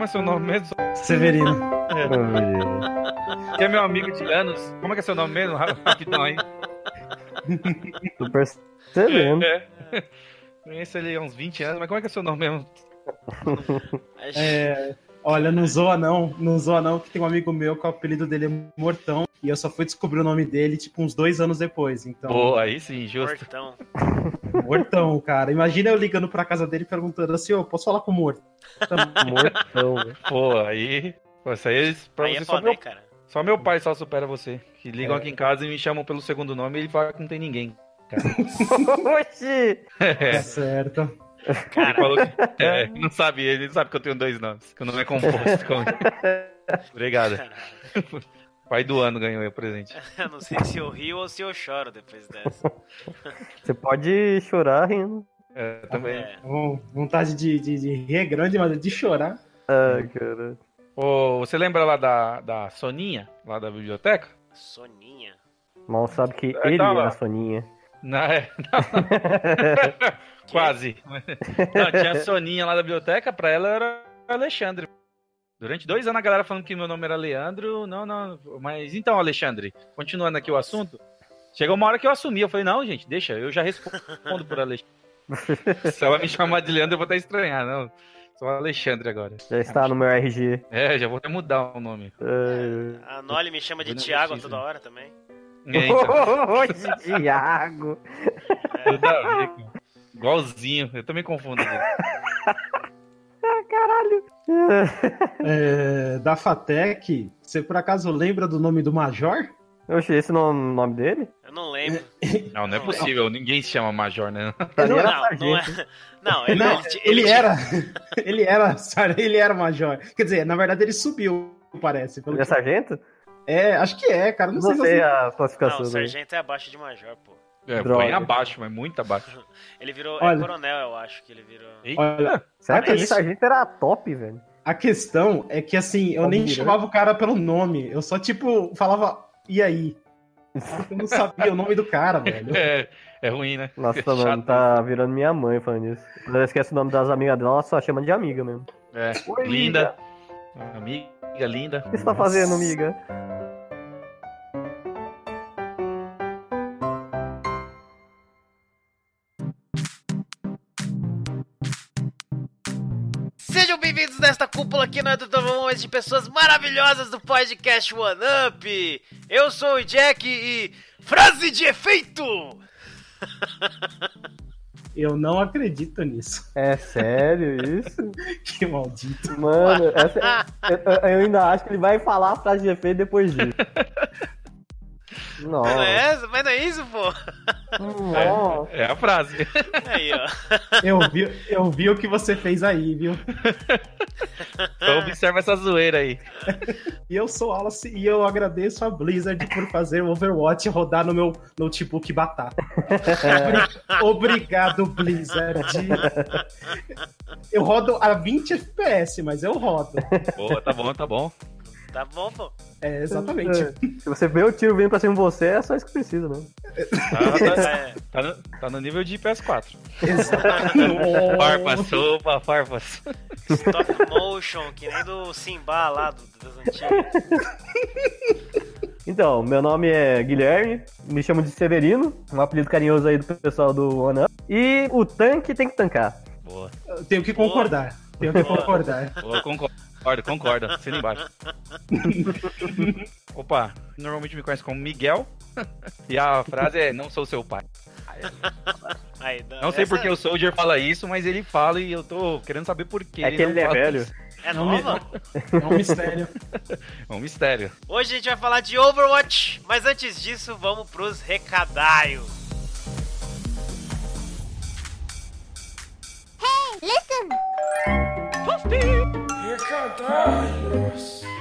como é seu nome mesmo? Severino. Que é meu amigo de anos. Como é que é seu nome mesmo? Rapidão aí. Tô percebendo. É. Conheço ele há uns 20 anos, mas como é que é seu nome mesmo? É, olha, não zoa não, não zoa não, que tem um amigo meu que o apelido dele é Mortão, e eu só fui descobrir o nome dele, tipo, uns dois anos depois, então... Pô, aí sim, justo. Mortão. Mortão, cara. Imagina eu ligando pra casa dele perguntando assim, ô, posso falar com o Morto? Mortão, velho. Pô, aí. Isso aí, pra Aí você é só, foda, meu, hein, cara. só meu pai só supera você. Que ligam É. aqui em casa e me chamam pelo segundo nome e ele fala que não tem ninguém. Oxi! É, Tá certo. ele falou que, é, não sabe, ele não sabe que eu tenho dois nomes, que o nome é composto. Obrigado. Pai do ano ganhou aí o presente. Não sei se eu rio ou se eu choro depois dessa. Você pode chorar rindo. É, também. É. Bom, vontade de, de, de rir é grande, mas de chorar. Ai, cara. Ô, você lembra lá da, da Soninha, lá da biblioteca? Soninha. Mal sabe que É, ele tá é lá. a Soninha. Não, é, quase. Não, tinha a Soninha lá da biblioteca, pra ela era Alexandre. Durante dois anos a galera falando que meu nome era Leandro. Não, não. Mas então, Alexandre, continuando aqui o assunto. Chegou uma hora que eu assumi. Eu falei, não, gente, deixa, eu já respondo por Alexandre. Se ela me chamar de Leandro, eu vou até estranhar, não. Sou Alexandre agora. Já está no meu RG. É, já vou até mudar o nome. Ai. A Noli me chama de preciso. toda hora também. É, então, ver, cara. Igualzinho, eu também confundo. gente. É, da Fatec, você por acaso lembra do nome do Major? Oxi, esse não é o nome dele? Eu não lembro. Não, não é possível, ninguém se chama Major, né? Mim Não, era Não, não é. Não, ele, Não, ele, ele era. Ele era, ele era Major. Quer dizer, na verdade ele subiu, parece. pelo Ele é sargento? É, acho que é, cara. Não, Não sei, sei se a Não, classificação o dele. sargento é abaixo de major, pô. É, Droga. bem abaixo, mas muito abaixo. Ele virou. Olha. É coronel, eu acho que ele virou. Eita, Olha, Será que esse sargento era top, velho? A questão é que, assim, eu nem chamava o cara pelo nome. Eu só, tipo, falava, e aí? Eu não sabia o nome do cara, velho. é, é ruim, né? Nossa, Chato. mano, tá virando minha mãe falando isso. Quando ela esquece o nome das amigas dela, ela só chama de amiga mesmo. É, Oi, linda. Amiga, linda. O que você tá fazendo, amiga? Nesta cúpula aqui no Eduardo de pessoas maravilhosas do podcast One Up. Eu sou o Jack e. Frase de efeito! Eu não acredito nisso. É sério isso? Que maldito. Mano, essa- eu, eu ainda acho que ele vai falar a frase de efeito depois disso. Não é Nossa. essa? Mas não é isso, pô. Nossa. É a frase. Aí, ó. Eu vi, eu vi o que você fez aí, viu? Então observa essa zoeira aí. E eu sou Alice e eu agradeço a Blizzard por fazer o Overwatch rodar no meu notebook batata. Obri- Obrigado, Blizzard. Eu rodo a 20 FPS, mas eu rodo. Boa, tá bom, tá bom. Tá bom, pô. É, exatamente. Se você vê o tiro vindo pra cima de você, é só isso que precisa, né? Tá, tá- É, tá no, tá no nível de PS4. Exatamente. Farpas, opa, farpas. stop motion, que nem do Simba lá do, das antigas. Então, meu nome é Guilherme, me chamo de Severino, um apelido carinhoso aí do pessoal do One Up. E o tanque tem que tancar. Boa, Eu Tenho que concordar. Tenho que concordar. boa, concordo. Concordo, concordo. Assina embaixo. Opa, normalmente me conhece como Miguel. E a frase é: Não sou seu pai. Aí, Não sei essa porque o Soldier fala isso, mas ele fala e eu tô querendo saber por que. É que ele não é velho. isso. É Não nova? É um mistério. É um mistério. Hoje a gente vai falar de Overwatch, mas antes disso, vamos pros recadaios cantar. Ai, nossa.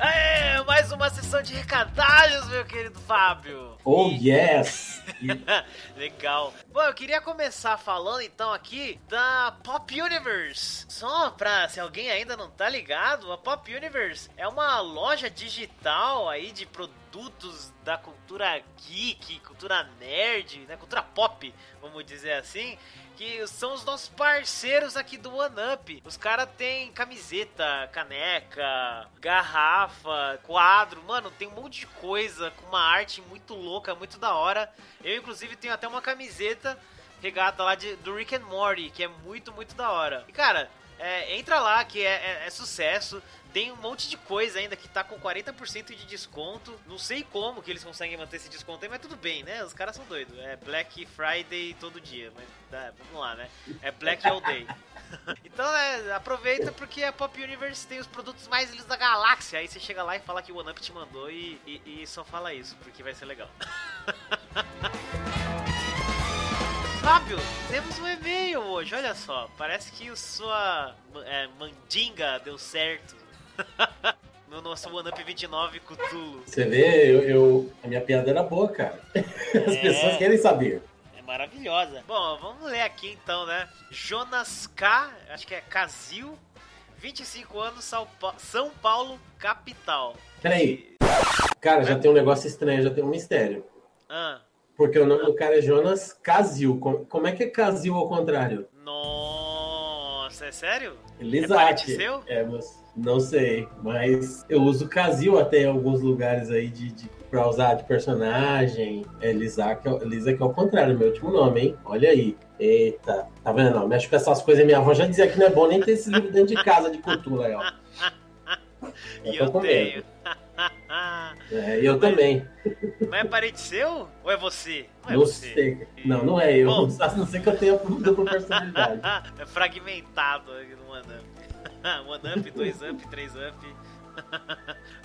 Aê, mais uma sessão de recadalhos, meu querido Fábio. Oh, yes! Legal. Bom, eu queria começar falando então aqui da Pop Universe. Só pra se alguém ainda não tá ligado, a Pop Universe é uma loja digital aí de produtos da cultura geek, cultura nerd, né, cultura pop, vamos dizer assim, que são os nossos parceiros aqui do One Up. Os caras têm camiseta, caneca, garrafa, quadro, mano, tem um monte de coisa com uma arte muito louca, muito da hora. Eu, inclusive, tenho até uma camiseta regata lá de, do Rick and Morty, que é muito, muito da hora. E, cara, é, entra lá que é, é, é, sucesso. Tem um monte de coisa ainda que tá com 40% de desconto. Não sei como que eles conseguem manter esse desconto aí, mas tudo bem, né? Os caras são doidos. É Black Friday todo dia. Mas tá, vamos lá, né? É Black All Day. então, é, aproveita porque a Pop Universe tem os produtos mais lindos da galáxia. Aí você chega lá e fala que o OneUp te mandou e, e, e só fala isso, porque vai ser legal. Fábio, temos um e-mail hoje, olha só. Parece que sua é, mandinga deu certo. No nosso One Up 29 Cutulo. Você vê, eu, eu, a minha piada era boa, cara. As é, pessoas querem saber. É maravilhosa. Bom, vamos ler aqui então, né? Jonas K, acho que é Casil, 25 anos, São Paulo, capital. Peraí. Cara, já tem um negócio estranho, já tem um mistério. Ah. Porque o nome do cara é Jonas Casil. Como é que é Casil ao contrário? Nossa, é sério? Lisate. É seu? É, mas não sei. Mas eu uso Casil até em alguns lugares aí de, de pra usar de personagem. É Lisa que, é, Lisa que é o contrário, meu último nome, hein? Olha aí. Eita, tá vendo? Não, mexe com essas coisas. Minha avó já dizia que não é bom nem ter esse livro dentro de casa de cultura aí, ó. E eu, eu tenho. É, eu também. Mas é parente seu? Ou é você? Não, é não você. sei. Não, não é eu. Bom, a não ser que eu tenha dupla personalidade. é fragmentado no OneUp. OneUp, 2UP, 3UP.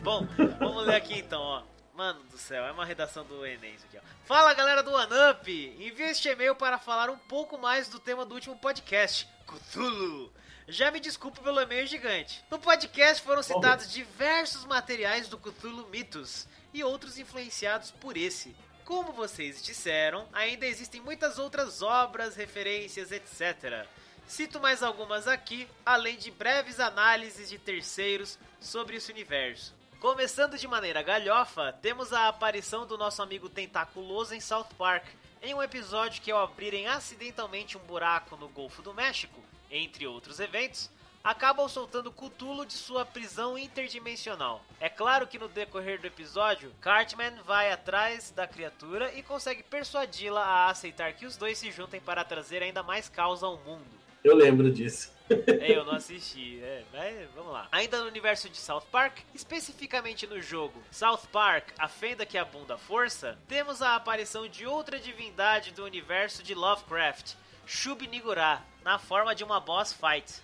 Bom, vamos ler aqui então, ó. Mano do céu, é uma redação do Enem isso aqui, ó. Fala galera do OneUp! Envie este e-mail para falar um pouco mais do tema do último podcast, Cthulhu. Já me desculpo pelo e-mail gigante. No podcast foram citados diversos materiais do Cthulhu Mitos e outros influenciados por esse. Como vocês disseram, ainda existem muitas outras obras, referências, etc. Cito mais algumas aqui, além de breves análises de terceiros sobre esse universo. Começando de maneira galhofa, temos a aparição do nosso amigo tentaculoso em South Park, em um episódio que ao abrirem acidentalmente um buraco no Golfo do México, entre outros eventos, acabam soltando Cthulhu de sua prisão interdimensional. É claro que no decorrer do episódio, Cartman vai atrás da criatura e consegue persuadi-la a aceitar que os dois se juntem para trazer ainda mais caos ao mundo. Eu lembro disso. É, eu não assisti, é, mas vamos lá. Ainda no universo de South Park, especificamente no jogo South Park, A Fenda que Abunda a Força, temos a aparição de outra divindade do universo de Lovecraft, Shub-Niggurath, na forma de uma boss fight.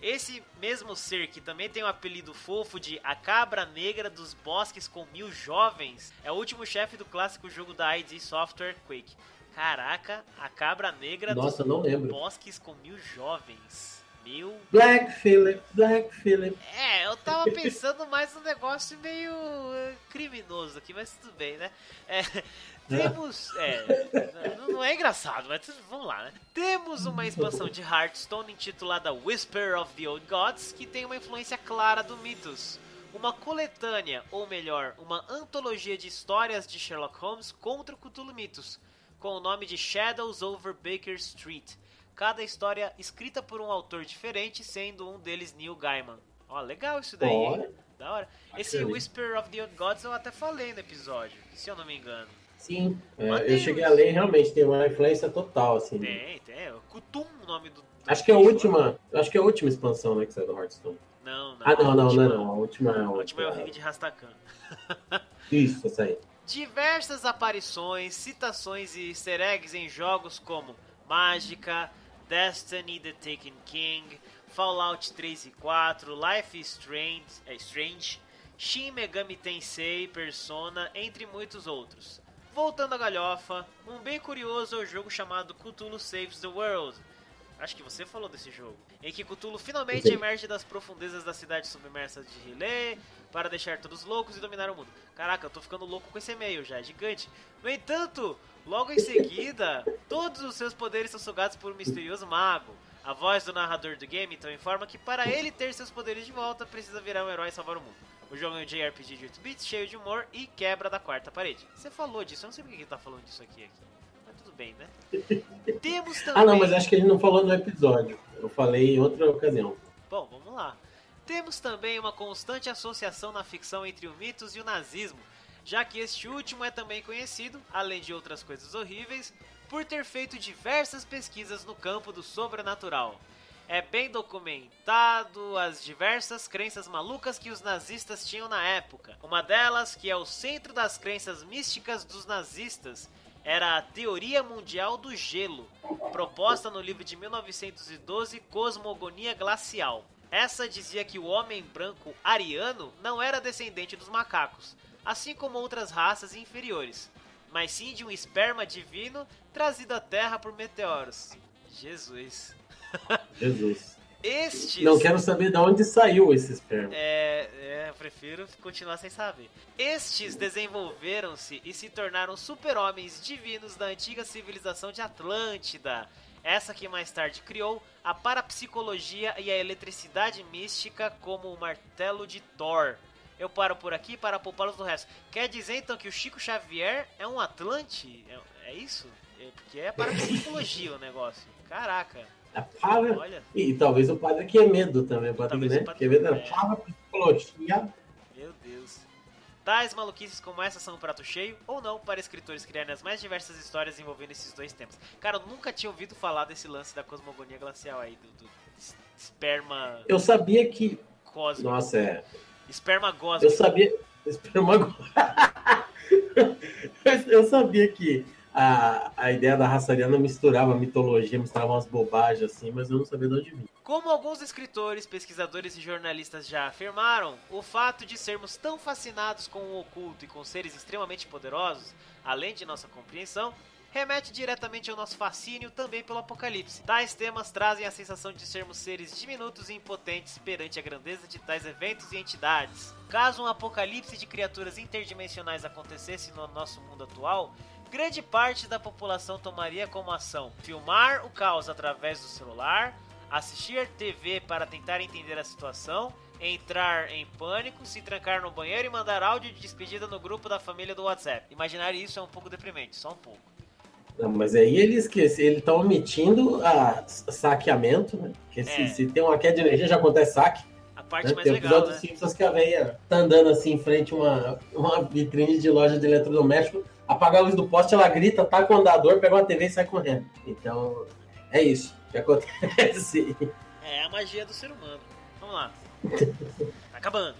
Esse mesmo ser, que também tem o um apelido fofo de A Cabra Negra dos Bosques com Mil Jovens, é o último chefe do clássico jogo da ID Software Quake. Caraca, a Cabra Negra Nossa, dos Bosques com Mil Jovens. Black Phillip, Black Phillip. É, eu tava pensando mais um negócio meio eh, criminoso aqui, mas tudo bem, né? É, temos. É, não é engraçado, mas vamos lá, né? Temos uma expansão de Hearthstone intitulada Whisper of the Old Gods, que tem uma influência clara do Mythos. Uma coletânea, ou melhor, uma antologia de histórias de Sherlock Holmes contra o Cthulhu Mythos, com o nome de Shadows over Baker Street. Cada história escrita por um autor diferente, sendo um deles Neil Gaiman. Ó, legal isso daí, hein? Da hora. Esse Whisper of the Old Gods eu até falei no episódio, se eu não me engano. Sim, é, eu cheguei a ler realmente, tem uma influência total, assim. Tem, tem. Kutum, o nome do. do acho que é a última. Acho que é a última expansão, né, que saiu do Hearthstone. Não, não. Ah, não, não, última, não, não. A última é a, a última é o Ring de Rastakan. Isso, essa aí. Diversas aparições, citações e easter eggs em jogos como Mágica, Destiny The Taken King, Fallout 3 e 4, Life is Strange, é Strange Shin Megami Tensei, Persona, entre muitos outros. Voltando à galhofa, um bem curioso é o jogo chamado Cthulhu Saves the World. Acho que você falou desse jogo. Em que Cthulhu finalmente emerge das profundezas da cidade submersa de Riley, para deixar todos loucos e dominar o mundo. Caraca, eu tô ficando louco com esse e-mail já, é gigante. No entanto, logo em seguida, todos os seus poderes são sugados por um misterioso mago. A voz do narrador do game então informa que para ele ter seus poderes de volta, precisa virar um herói e salvar o mundo. O jogo é um JRPG de 8 bits, cheio de humor e quebra da quarta parede. Você falou disso, eu não sei porque ele tá falando disso aqui, aqui. Mas tudo bem, né? Temos também... Ah não, mas acho que ele não falou no episódio. Eu falei em outra ocasião. Bom, vamos lá. Temos também uma constante associação na ficção entre o mitos e o nazismo, já que este último é também conhecido, além de outras coisas horríveis, por ter feito diversas pesquisas no campo do sobrenatural. É bem documentado as diversas crenças malucas que os nazistas tinham na época. Uma delas, que é o centro das crenças místicas dos nazistas, era a Teoria Mundial do Gelo, proposta no livro de 1912 Cosmogonia Glacial. Essa dizia que o homem branco ariano não era descendente dos macacos, assim como outras raças inferiores, mas sim de um esperma divino trazido à Terra por meteoros. Jesus. Jesus. Estes. Não quero saber de onde saiu esse esperma. É, é, eu prefiro continuar sem saber. Estes desenvolveram-se e se tornaram super-homens divinos da antiga civilização de Atlântida. Essa que mais tarde criou a parapsicologia e a eletricidade mística como o martelo de Thor. Eu paro por aqui para poupá-los do resto. Quer dizer então que o Chico Xavier é um Atlante? É, é isso? É, porque é parapsicologia o negócio. Caraca. A para... Olha. E, talvez o padre que é medo também, o padre, né? Que é medo é. psicologia. Meu Deus. Tais maluquices como essa são um prato cheio, ou não, para escritores criarem as mais diversas histórias envolvendo esses dois temas. Cara, eu nunca tinha ouvido falar desse lance da cosmogonia glacial aí, do, do esperma. Eu sabia que. Cósmico. Nossa, é. Esperma cósmico. Eu sabia. Esperma. eu sabia que a, a ideia da raça ariana misturava mitologia, misturava umas bobagens assim, mas eu não sabia de onde vinha. Como alguns escritores, pesquisadores e jornalistas já afirmaram, o fato de sermos tão fascinados com o oculto e com seres extremamente poderosos, além de nossa compreensão, remete diretamente ao nosso fascínio também pelo apocalipse. Tais temas trazem a sensação de sermos seres diminutos e impotentes perante a grandeza de tais eventos e entidades. Caso um apocalipse de criaturas interdimensionais acontecesse no nosso mundo atual, grande parte da população tomaria como ação filmar o caos através do celular, assistir TV para tentar entender a situação, entrar em pânico, se trancar no banheiro e mandar áudio de despedida no grupo da família do WhatsApp. Imaginar isso é um pouco deprimente, só um pouco. Não, mas aí ele esquece, ele tá omitindo a saqueamento, né? Porque é. se, se, tem uma queda de energia, já acontece saque. A parte né? mais tem legal, episódio né? Simpsons que a veia tá andando assim em frente a uma, uma vitrine de loja de eletrodoméstico apaga a luz do poste, ela grita, tá com o andador, pega uma TV e sai correndo. Então, é isso que acontece. É a magia do ser humano. Vamos lá. Tá acabando.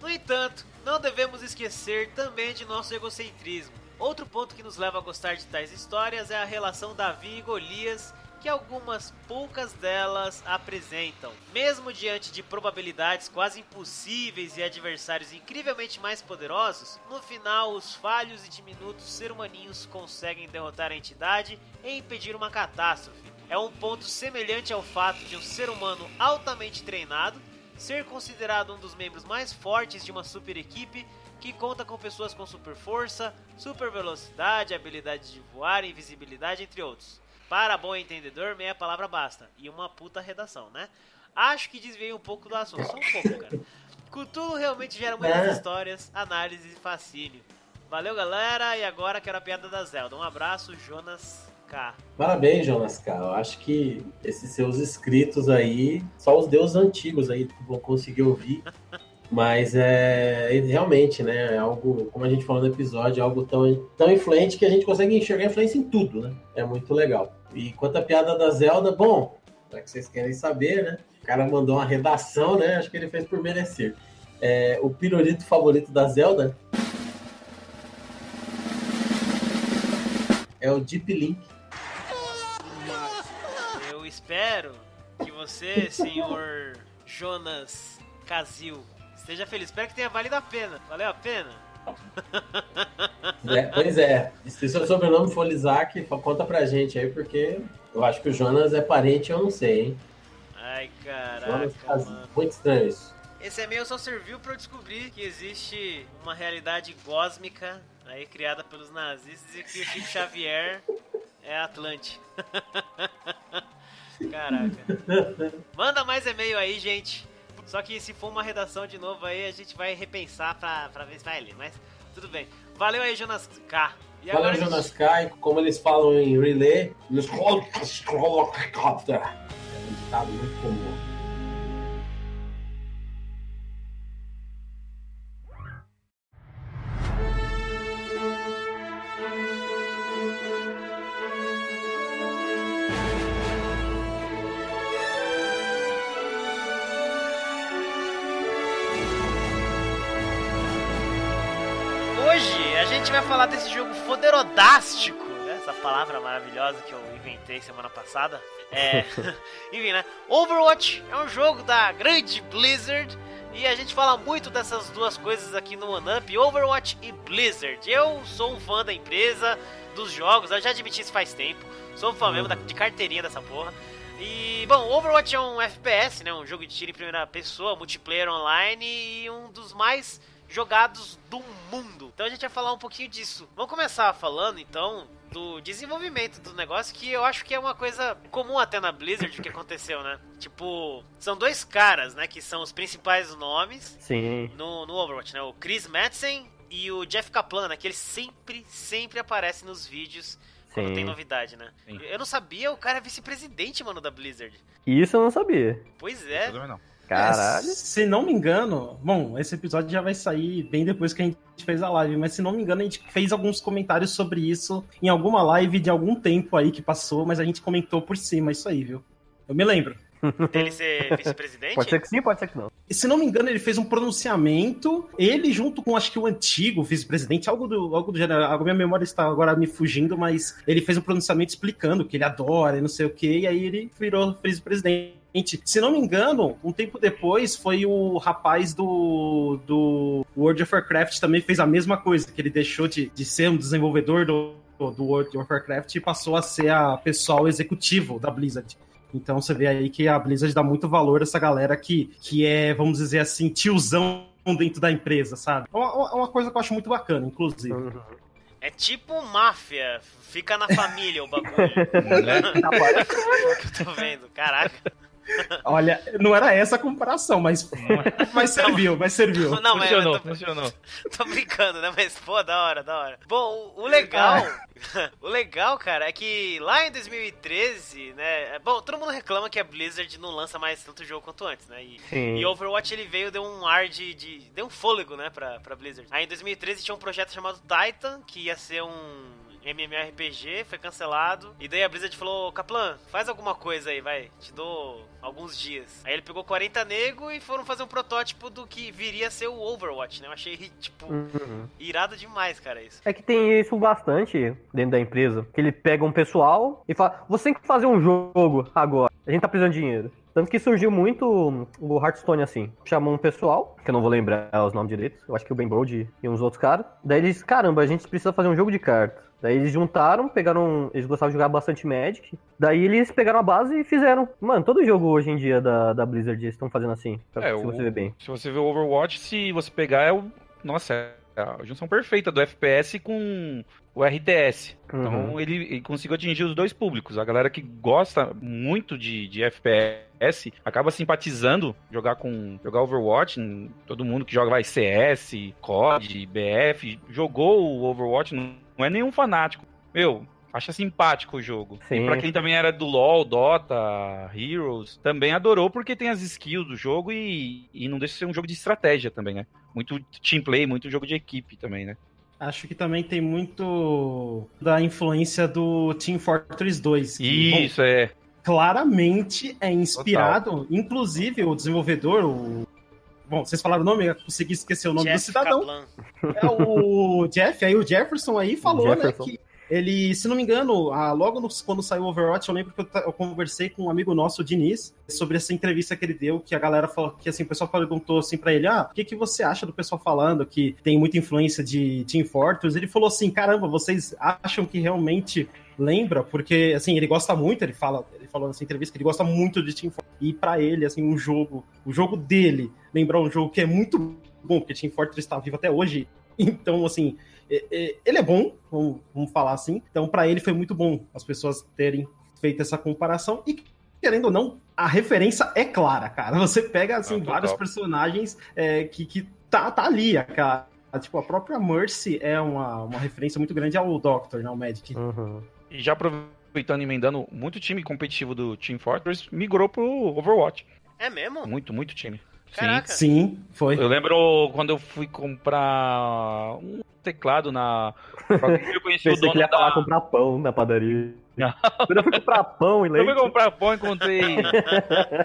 No entanto, não devemos esquecer também de nosso egocentrismo. Outro ponto que nos leva a gostar de tais histórias é a relação Davi e Golias que algumas poucas delas apresentam. Mesmo diante de probabilidades quase impossíveis e adversários incrivelmente mais poderosos, no final os falhos e diminutos ser humaninhos conseguem derrotar a entidade e impedir uma catástrofe. É um ponto semelhante ao fato de um ser humano altamente treinado ser considerado um dos membros mais fortes de uma super equipe que conta com pessoas com super força, super velocidade, habilidade de voar, invisibilidade, entre outros. Para bom entendedor, meia palavra basta. E uma puta redação, né? Acho que desviei um pouco do assunto, só um pouco, cara. Cthulhu realmente gera muitas é. histórias, análise e fascínio. Valeu, galera, e agora quero a piada da Zelda. Um abraço, Jonas K. Parabéns, Jonas K. Eu acho que esses seus escritos aí, só os deuses antigos aí vão conseguir ouvir. Mas é realmente, né? É algo, como a gente falou no episódio, é algo tão, tão influente que a gente consegue enxergar influência em tudo, né? É muito legal. E quanto à piada da Zelda, bom, já que vocês querem saber, né? O cara mandou uma redação, né? Acho que ele fez por merecer. É, o pirulito favorito da Zelda é o Deep Link. Eu espero que você, senhor Jonas Casil, Esteja feliz. Espero que tenha valido a pena. Valeu a pena? É, pois é. Se seu sobrenome for Isaac, conta pra gente aí, porque eu acho que o Jonas é parente, eu não sei, hein? Ai, caraca. Jonas, muito estranho isso. Esse e-mail só serviu para eu descobrir que existe uma realidade cósmica aí criada pelos nazistas e que o Chico Xavier é Atlante. Caraca. Manda mais e-mail aí, gente. Só que se for uma redação de novo aí, a gente vai repensar pra, pra ver se vai ler. Mas tudo bem. Valeu aí, Jonas K. E Valeu, Jonas gente... K. Como eles falam em relay, eles... É um ditado muito comum. Vai falar desse jogo foderodástico, né? essa palavra maravilhosa que eu inventei semana passada. É, enfim, né? Overwatch é um jogo da grande Blizzard e a gente fala muito dessas duas coisas aqui no OneUp, Overwatch e Blizzard. Eu sou um fã da empresa, dos jogos, eu já admiti isso faz tempo. Sou um fã mesmo de carteirinha dessa porra. E, bom, Overwatch é um FPS, né? Um jogo de tiro em primeira pessoa, multiplayer online e um dos mais jogados do mundo. Então a gente vai falar um pouquinho disso. Vamos começar falando então do desenvolvimento do negócio, que eu acho que é uma coisa comum até na Blizzard que aconteceu, né? Tipo, são dois caras, né, que são os principais nomes Sim. No, no Overwatch, né? O Chris Madsen e o Jeff Kaplan, né, que eles sempre, sempre aparecem nos vídeos quando Sim. tem novidade, né? Sim. Eu não sabia, o cara é vice-presidente, mano, da Blizzard. Isso eu não sabia. Pois é. Eu não. Caralho. É, se não me engano, bom, esse episódio já vai sair bem depois que a gente fez a live, mas se não me engano, a gente fez alguns comentários sobre isso em alguma live de algum tempo aí que passou, mas a gente comentou por cima isso aí, viu? Eu me lembro. Dele ser vice-presidente? Pode ser que sim, pode ser que não. E, se não me engano, ele fez um pronunciamento, ele junto com, acho que o antigo vice-presidente, algo do, algo do gênero, a minha memória está agora me fugindo, mas ele fez um pronunciamento explicando que ele adora e não sei o que, e aí ele virou vice-presidente. Se não me engano, um tempo depois foi o rapaz do, do World of Warcraft também fez a mesma coisa, que ele deixou de, de ser um desenvolvedor do, do World of Warcraft e passou a ser a pessoal executivo da Blizzard. Então você vê aí que a Blizzard dá muito valor a essa galera que, que é, vamos dizer assim, tiozão dentro da empresa, sabe? É uma, uma coisa que eu acho muito bacana, inclusive. Uhum. É tipo máfia, fica na família o bagulho. né? é o que eu tô vendo, caraca. Olha, não era essa a comparação, mas, mas serviu, mas serviu. Não, funcionou, mas, tô, funcionou. Tô brincando, né? Mas, pô, da hora, da hora. Bom, o, legal, ah. o legal, cara, é que lá em 2013, né? Bom, todo mundo reclama que a Blizzard não lança mais tanto jogo quanto antes, né? E, e Overwatch ele veio, deu um ar de, de. deu um fôlego, né, pra, pra Blizzard. Aí em 2013 tinha um projeto chamado Titan, que ia ser um MMORPG, foi cancelado. E daí a Blizzard falou: Kaplan, faz alguma coisa aí, vai. Te dou alguns dias. Aí ele pegou 40 nego e foram fazer um protótipo do que viria a ser o Overwatch, né? Eu achei, tipo, uhum. irado demais, cara, isso. É que tem isso bastante dentro da empresa. Que ele pega um pessoal e fala: você tem que fazer um jogo agora. A gente tá precisando de dinheiro. Tanto que surgiu muito o Hearthstone assim. Chamou um pessoal, que eu não vou lembrar os nomes direitos. Eu acho que o Ben Brode e uns outros caras. Daí eles, caramba, a gente precisa fazer um jogo de carta. Daí eles juntaram, pegaram. Eles gostavam de jogar bastante Magic. Daí eles pegaram a base e fizeram. Mano, todo jogo hoje em dia da, da Blizzard eles estão fazendo assim. É, se o, você ver bem. Se você ver o Overwatch, se você pegar, é o. Nossa, é a junção perfeita do FPS com o RTS. Então, uhum. Então ele, ele, conseguiu atingir os dois públicos. A galera que gosta muito de, de FPS acaba simpatizando jogar com jogar Overwatch. Todo mundo que joga vai CS, COD, BF, jogou o Overwatch não é nenhum fanático. Meu, acha simpático o jogo. Sim. E pra quem também era do LoL, Dota, Heroes, também adorou porque tem as skills do jogo e, e não deixa de ser um jogo de estratégia também, né? Muito team play, muito jogo de equipe também, né? Acho que também tem muito da influência do Team Fortress 2. Que, Isso, bom, é. Claramente é inspirado, Total. inclusive o desenvolvedor, o Bom, vocês falaram o nome, eu consegui esquecer o nome Jeff do cidadão. Kaplan. É o Jeff, aí o Jefferson aí falou, né, Jefferson. né, que ele, se não me engano, ah, logo no, quando saiu o Overwatch, eu lembro que eu, eu, conversei com um amigo nosso, o Diniz, sobre essa entrevista que ele deu, que a galera falou, que assim, o pessoal perguntou assim para ele, ah, o que, que você acha do pessoal falando que tem muita influência de Team Fortress? Ele falou assim, caramba, vocês acham que realmente lembra? Porque, assim, ele gosta muito, ele fala, ele falou nessa entrevista que ele gosta muito de Team Fortress. E para ele, assim, um jogo, o jogo dele, lembrar um jogo que é muito bom, porque Team Fortress está vivo até hoje. Então, assim, ele é bom, vamos, vamos falar assim. Então, para ele foi muito bom as pessoas terem feito essa comparação. E querendo ou não, a referência é clara, cara. Você pega, assim, ah, vários personagens é, que, que tá, tá ali, cara. Tipo, a própria Mercy é uma, uma referência muito grande ao Doctor, né? Ao Magic. Uhum. E já aproveitando e emendando, muito time competitivo do Team Fortress migrou pro Overwatch. É mesmo? Muito, muito time. Caraca. Sim, sim, foi. Eu lembro quando eu fui comprar um teclado na. Eu conheci o dono que ia da... falar comprar pão na padaria. Quando eu fui comprar pão e leite. Eu fui comprar pão e encontrei.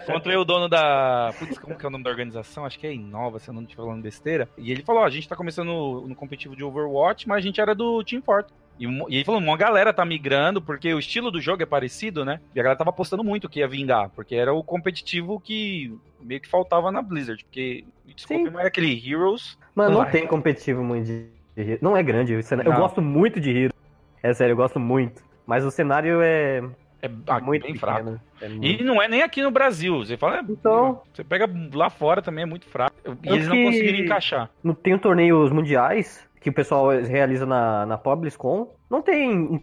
encontrei o dono da. Putz, como que é o nome da organização? Acho que é Inova, se eu não estiver falando besteira. E ele falou: ó, a gente tá começando no, no competitivo de Overwatch, mas a gente era do Team Fortress. E, e ele falou, uma galera tá migrando, porque o estilo do jogo é parecido, né? E a galera tava apostando muito que ia vingar, porque era o competitivo que meio que faltava na Blizzard. Porque, desculpa, não é aquele Heroes. Mas não, tem competitivo muito de, de Não é grande. Eu gosto muito de Heroes. É sério, eu gosto muito. Mas o cenário é. É ah, muito bem fraco. É muito... E não é nem aqui no Brasil. Você fala, é, então, você pega lá fora também é muito fraco. E eles não conseguiram encaixar. Tem torneios mundiais que o pessoal realiza na, na BlizzCon, não tem um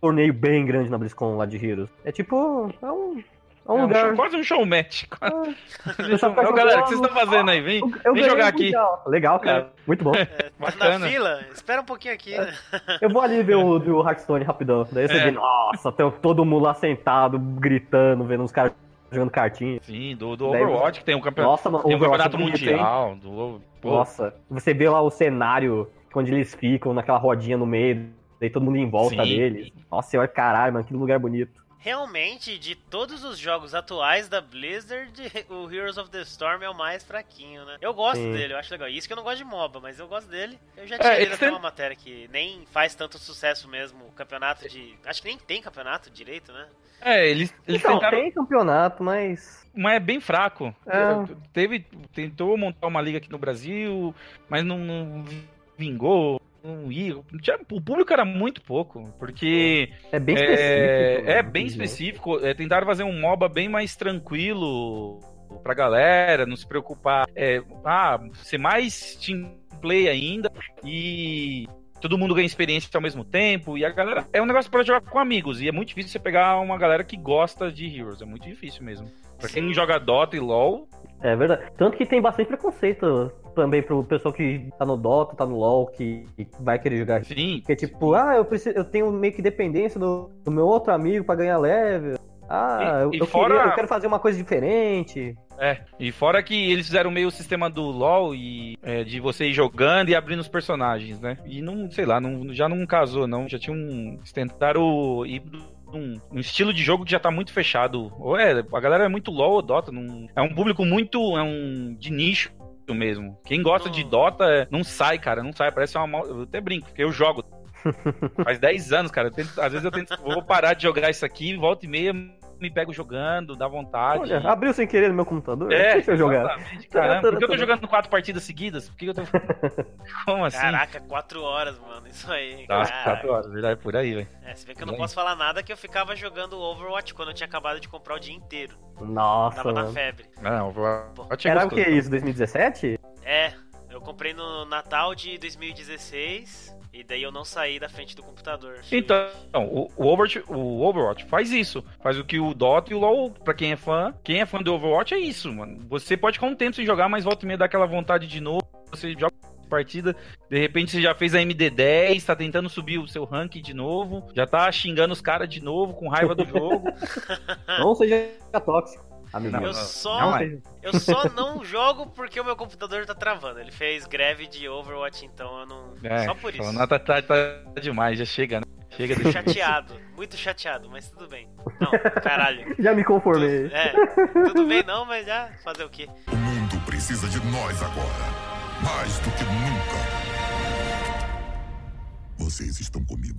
torneio bem grande na BlizzCon lá de Heroes. É tipo. É um. É um é lugar. Show, quase um show match. Ah, galera, o que vocês estão fazendo aí? Vem, eu vem jogar aqui. Legal, cara. É. Muito bom. É, Bacana. na fila, espera um pouquinho aqui. Né? Eu vou ali ver o do Hearthstone rapidão. Daí você é. vê, nossa, tem todo mundo lá sentado, gritando, vendo os caras jogando cartinha. Sim, do, do Overwatch, que tem um campeonato, nossa, tem um campeonato é mundial. Do, nossa, você vê lá o cenário quando eles ficam naquela rodinha no meio, daí todo mundo em volta Sim. deles. Nossa senhora, caralho, mano, que lugar bonito. Realmente, de todos os jogos atuais da Blizzard, o Heroes of the Storm é o mais fraquinho, né? Eu gosto Sim. dele, eu acho legal. Isso que eu não gosto de MOBA, mas eu gosto dele. Eu já é, tinha é, lido até tem... uma matéria que nem faz tanto sucesso mesmo o campeonato de. Acho que nem tem campeonato direito, né? É, eles, eles então, tentaram... tem campeonato, mas. Mas é bem fraco. É. Teve, tentou montar uma liga aqui no Brasil, mas não, não vingou, não ia. O público era muito pouco, porque. É bem específico. É, é bem específico. É, tentaram fazer um MOBA bem mais tranquilo pra galera, não se preocupar. É, ah, ser mais team play ainda e todo mundo ganha experiência ao mesmo tempo. E a galera. É um negócio para jogar com amigos. E é muito difícil você pegar uma galera que gosta de Heroes. É muito difícil mesmo. Pra quem joga Dota e LoL. É verdade. Tanto que tem bastante preconceito também pro pessoal que tá no Dota, tá no LoL, que vai querer jogar. Sim. Que é tipo, ah, eu, preciso, eu tenho meio que dependência do, do meu outro amigo para ganhar level. Ah, e, eu, eu, fora... queria, eu, quero fazer uma coisa diferente. É, e fora que eles fizeram meio o sistema do LoL e é, de você ir jogando e abrindo os personagens, né? E não, sei lá, não, já não casou, não. Já tinha um. Eles tentaram ir um, um, estilo de jogo que já tá muito fechado. Ou é, a galera é muito LoL, Dota, não, é um público muito. É um de nicho mesmo. Quem gosta de Dota é, não sai, cara, não sai. Parece uma mal... Eu até brinco, porque eu jogo. Faz 10 anos, cara. Tento, às vezes eu tento, vou parar de jogar isso aqui, volta e meia me pego jogando, dá vontade. Olha, abriu sem querer no meu computador. É, deixa eu jogar. Caramba, por que eu tô jogando quatro partidas seguidas? Por que eu tô. Como assim? Caraca, quatro horas, mano. Isso aí. Nossa, quatro horas, verdade, por aí, velho. É, se vê que eu não posso falar nada que eu ficava jogando Overwatch quando eu tinha acabado de comprar o dia inteiro. Nossa. Tava mano. na febre. Não, Overwatch é Era o que isso, 2017? É, eu comprei no Natal de 2016 e daí eu não saí da frente do computador. Então, o, o, Overwatch, o Overwatch faz isso. Faz o que o Dota e o LoL, pra quem é fã, quem é fã do Overwatch é isso, mano. Você pode ficar um tempo sem jogar, mas volta e meia dá aquela vontade de novo. Você joga partida, de repente você já fez a MD10, tá tentando subir o seu rank de novo, já tá xingando os caras de novo, com raiva do jogo. não seja tóxico. Amiguinho. Eu só, não, eu só não jogo porque o meu computador tá travando. Ele fez greve de Overwatch, então eu não. É, só por isso. Não, tá, tá, tá demais, já chega, né? Chega de... chateado, muito chateado, mas tudo bem. Não, caralho. Já me conformei. é, tudo bem não, mas já fazer o quê? O mundo precisa de nós agora, mais do que nunca. Vocês estão comigo?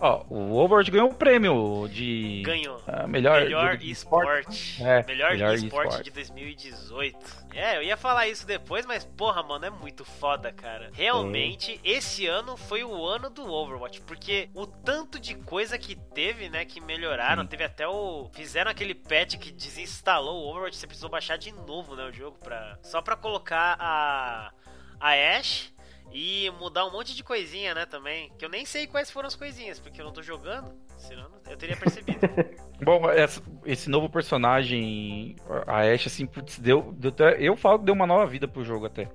Ó, o Overwatch ganhou o prêmio de. Ganhou. ah, melhor Melhor esporte. É, melhor, melhor esporte esporte. de 2018. É, eu ia falar isso depois, mas porra, mano, é muito foda, cara. Realmente, esse ano foi o ano do Overwatch, porque o tanto de coisa que teve, né, que melhoraram, Sim. teve até o fizeram aquele patch que desinstalou o Overwatch, você precisou baixar de novo, né, o jogo para só pra colocar a a Ashe e mudar um monte de coisinha, né, também. Que eu nem sei quais foram as coisinhas, porque eu não tô jogando. Senão eu teria percebido. Bom, essa- esse novo personagem, a Ashe, assim, putz, deu, deu eu falo que deu uma nova vida pro jogo até.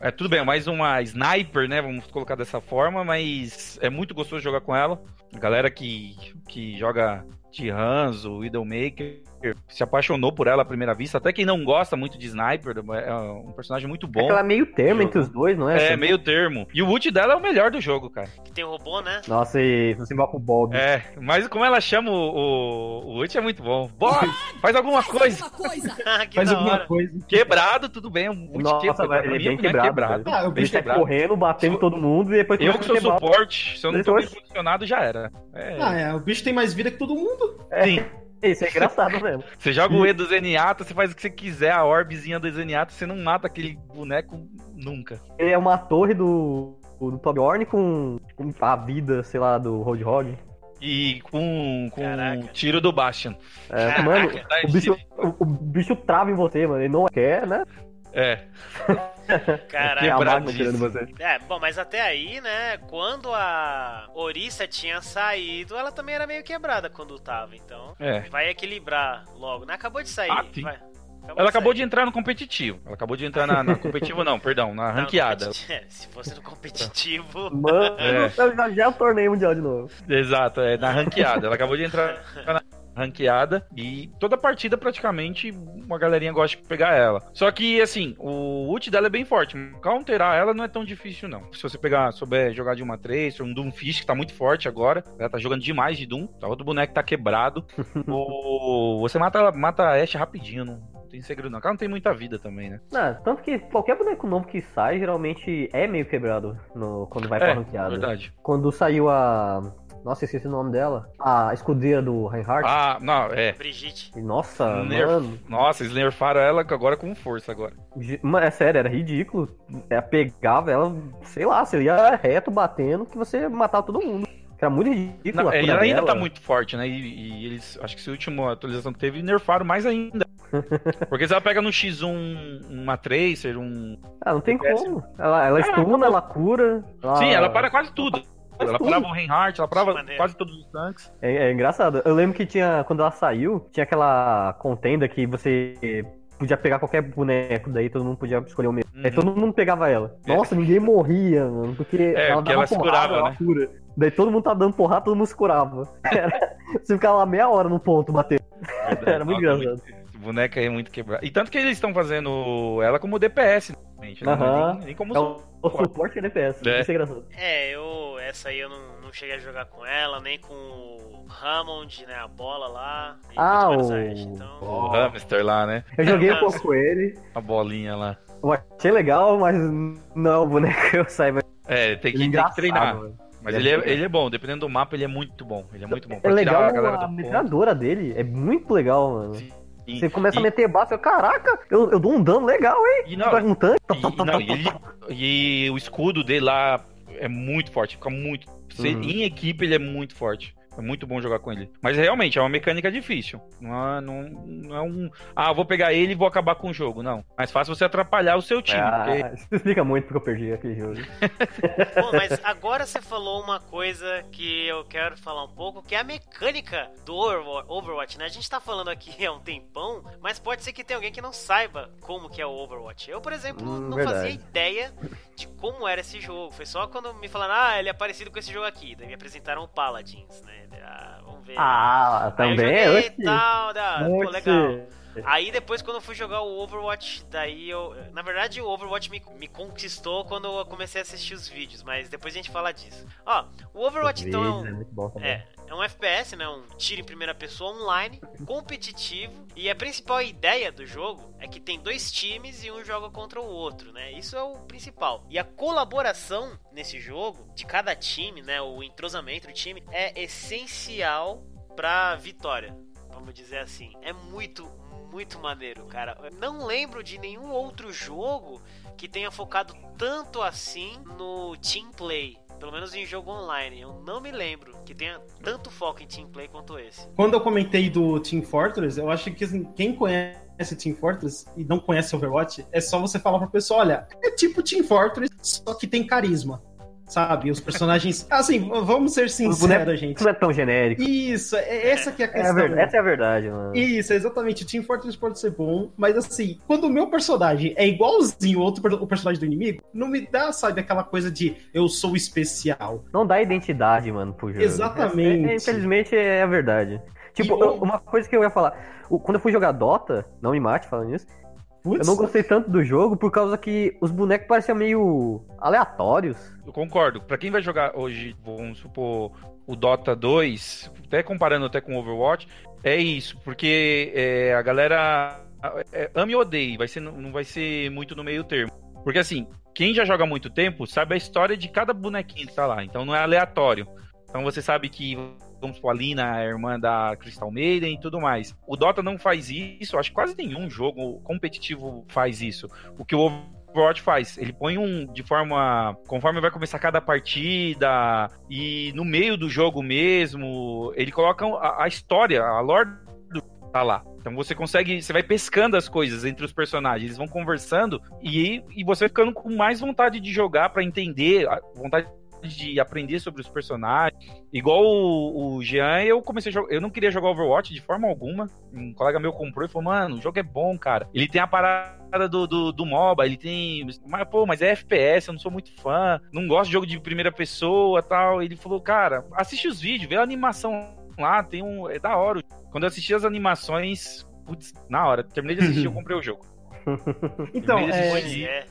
É tudo bem, é mais uma sniper, né? Vamos colocar dessa forma, mas é muito gostoso jogar com ela. Galera que, que joga de Hanzo, Widowmaker, se apaixonou por ela à primeira vista. Até quem não gosta muito de sniper, é um personagem muito É bom. aquela meio termo entre os dois, não é? É, meio termo. E o ult dela é o melhor do jogo, cara. que tem o robô, né? Nossa, e você vai pro Bob. É, mas como ela chama o, o, o ult é muito bom. Bob, faz alguma coisa. Faz alguma coisa. Quebrado, tudo bem. Um ult Nossa, quebrado. ele é bem o boneco quebrado. Ah, o bicho sai quebrado. correndo, batendo Sou- todo mundo e depois Eu que sou suporte, se eu não tô bem posicionado, já era. É, Ah, é, o bicho tem mais vida que todo mundo. Sim. Isso é engraçado mesmo. Você joga o E do Zenyatta, você faz o que você quiser, a orbezinha do Zenyatta, você não mata aquele boneco nunca. Ele é uma torre do, do Torbjorn com, com a vida, sei lá, do Roadhog. E com, com Caraca. tiro do Bastion. É, Caraca, mano, tá o bicho, o, o bicho trava em você, mano. Ele não quer, né? É, Caraca. Quebrado tirando você. É, bom, mas até aí, né, quando a Orissa tinha saído, ela também era meio quebrada quando tava, então é. vai equilibrar logo, né? Acabou de sair, Ah, sim. vai. Ela acabou sair. de entrar no competitivo. Ela acabou de entrar na, na competitivo, não, perdão, na Não, ranqueada. competi- se fosse no competitivo. Mano, É. eu já, torneio mundial de novo. Exato, é na ranqueada. Ela acabou de entrar na ranqueada e toda partida praticamente uma galerinha gosta de pegar ela. Só que assim, o ult dela é bem forte. Counterar ela não é tão difícil não. Se você pegar, souber jogar de uma Tracer, um Doomfish que tá muito forte agora, ela tá jogando demais de Doom, tá outro boneco tá quebrado. o... Você mata ela, mata a Ashe rapidinho, não tem segredo não. Ela não tem muita vida também, né? Não, tanto que qualquer boneco novo que sai, geralmente é meio quebrado no, quando vai pra É, ranqueada. verdade. Quando saiu a. Nossa, esqueci o nome dela. A escudeira do Reinhardt. Ah, não, é. Brigitte. Nossa, Nerf- mano. Nossa, eles nerfaram ela agora com força agora. Mano, é sério, era ridículo. Ela pegava ela, sei lá, você ia reto batendo que você matava todo mundo. Era muito ridículo. Não, a ela ainda dela. tá muito forte, né? E, e eles, acho que essa última atualização que teve, nerfaram mais ainda. Porque se ela pega no X1 uma Tracer, um. Ah, não tem Acontece. como. Ela, ela estuna, ela cura. ela- Sim, ela para quase tudo. Ela tudo. parava o Reinhardt, ela parava quase todos os tanques. É, é engraçado. Eu lembro que tinha, quando ela saiu, tinha aquela contenda que você podia pegar qualquer boneco, daí todo mundo podia escolher o mesmo. Aí Uhum. todo mundo pegava ela. Nossa, ninguém morria, mano, porque ela porque dava ela se porrada, curava, ela né? cura. Daí todo mundo tá dando porrada, todo mundo se curava. Era- você ficava lá meia hora no ponto batendo. Era muito Nossa, engraçado. Esse boneco aí é muito quebrado. E tanto que eles estão fazendo ela como DPS, realmente, né? Aham. nem, nem como É o, o suporte é DPS. É. Isso é engraçado. É, eu. Essa aí eu não, não cheguei a jogar com ela, nem com o Hammond, né? A bola lá. Ah, o- então... o hamster lá, né? Eu joguei um pouco com ele. A bolinha lá. Eu achei legal, mas não é o boneco que eu saiba. É, tem que, é tem que treinar. mano. Mas Ele ele é é, ele é bom, dependendo do mapa, ele é muito bom. Ele é muito bom. É legal a galera a metralhadora dele, é muito legal, mano. Sim. Você começa a E- meter bala, você caraca, eu, eu dou um dano legal, hein? E não, um tanque. E, não, ele- e o escudo dele lá é muito forte, fica muito. você- Uhum. Em equipe ele é muito forte. É muito bom jogar com ele. Mas realmente é uma mecânica difícil. Não é, não, não é um. Ah, vou pegar ele e vou acabar com o jogo. Não. Mais fácil você atrapalhar o seu time. porque- Ah, isso explica muito porque eu perdi aquele jogo. Bom, mas agora você falou uma coisa que eu quero falar um pouco, que é a mecânica do Overwa- Overwatch, né? A gente tá falando aqui há um tempão, mas pode ser que tenha alguém que não saiba como que é o Overwatch. Eu, por exemplo, Hum, não verdade. fazia ideia de como era esse jogo. Foi só quando me falaram, ah, ele é parecido com esse jogo aqui. Daí me apresentaram o Paladins, né? Ah, vamos ver. Ah, Aí eu também joguei tal, da, pô, legal. Aí depois quando eu fui jogar o Overwatch, daí eu. Na verdade o Overwatch me, me conquistou quando eu comecei a assistir os vídeos, mas depois a gente fala disso. Ó, o Overwatch então é um. É bom também. É, é um FPS, né? Um tiro em primeira pessoa online, competitivo. E a principal ideia do jogo é que tem dois times e um joga contra o outro, né? Isso é o principal. E a colaboração nesse jogo de cada time, né? O entrosamento do time é essencial pra vitória. Vamos dizer assim. É muito, muito maneiro, cara. Eu não lembro de nenhum outro jogo que tenha focado tanto assim no team play. Pelo menos em jogo online. Eu não me lembro que tenha tanto foco em team play quanto esse. Quando eu comentei do Team Fortress, eu acho que assim, quem conhece Team Fortress e não conhece Overwatch, é só você falar pra pessoa, olha, é tipo Team Fortress, só que tem carisma. Sabe? Os personagens. Assim, vamos ser Os sinceros, gente. não é tão genérico. Isso, é essa que é a É a questão. Essa é a verdade, mano. Isso, exatamente. O Team Fortress pode ser bom, mas assim, quando o meu personagem é igualzinho ao outro o personagem do inimigo, não me dá, sabe, aquela coisa de eu sou especial. Não dá identidade, mano, pro jogo. Exatamente. É- é- infelizmente é a verdade. Tipo, eu- uma coisa que eu ia falar. Quando eu fui jogar Dota, não me mate falando isso, Putz, eu não gostei tanto do jogo por causa que os bonecos pareciam meio aleatórios. Eu concordo. Pra quem vai jogar hoje, vamos supor, o Dota 2, até comparando até com o Overwatch, é isso, porque é, a galera é, ama e odeia, vai ser, não vai ser muito no meio termo. Porque assim, quem já joga há muito tempo sabe a história de cada bonequinho que tá lá, então não é aleatório. Então você sabe que, vamos supor, a Lina a irmã da Crystal Maiden e tudo mais. O Dota não faz isso, acho que quase nenhum jogo competitivo faz isso. O que o Overwatch faz. Ele põe um de forma. Conforme vai começar cada partida, e no meio do jogo mesmo, ele coloca a, a história, a lore do tá lá. Então você consegue. Você vai pescando as coisas entre os personagens, eles vão conversando e, e você vai ficando com mais vontade de jogar pra entender, vontade de aprender sobre os personagens. Igual o, o Jean, eu comecei a jogar. Eu não queria jogar Overwatch de forma alguma. Um colega meu comprou e falou: Mano, o jogo é bom, cara. Ele tem a parada do, do, do MOBA, ele tem. Mas, pô, mas é FPS, eu não sou muito fã. Não gosto de jogo de primeira pessoa tal. Ele falou: Cara, assiste os vídeos, vê a animação lá, tem um. É da hora. Quando eu assisti as animações. Putz, na hora, terminei de assistir, eu comprei o jogo. Então, é, é.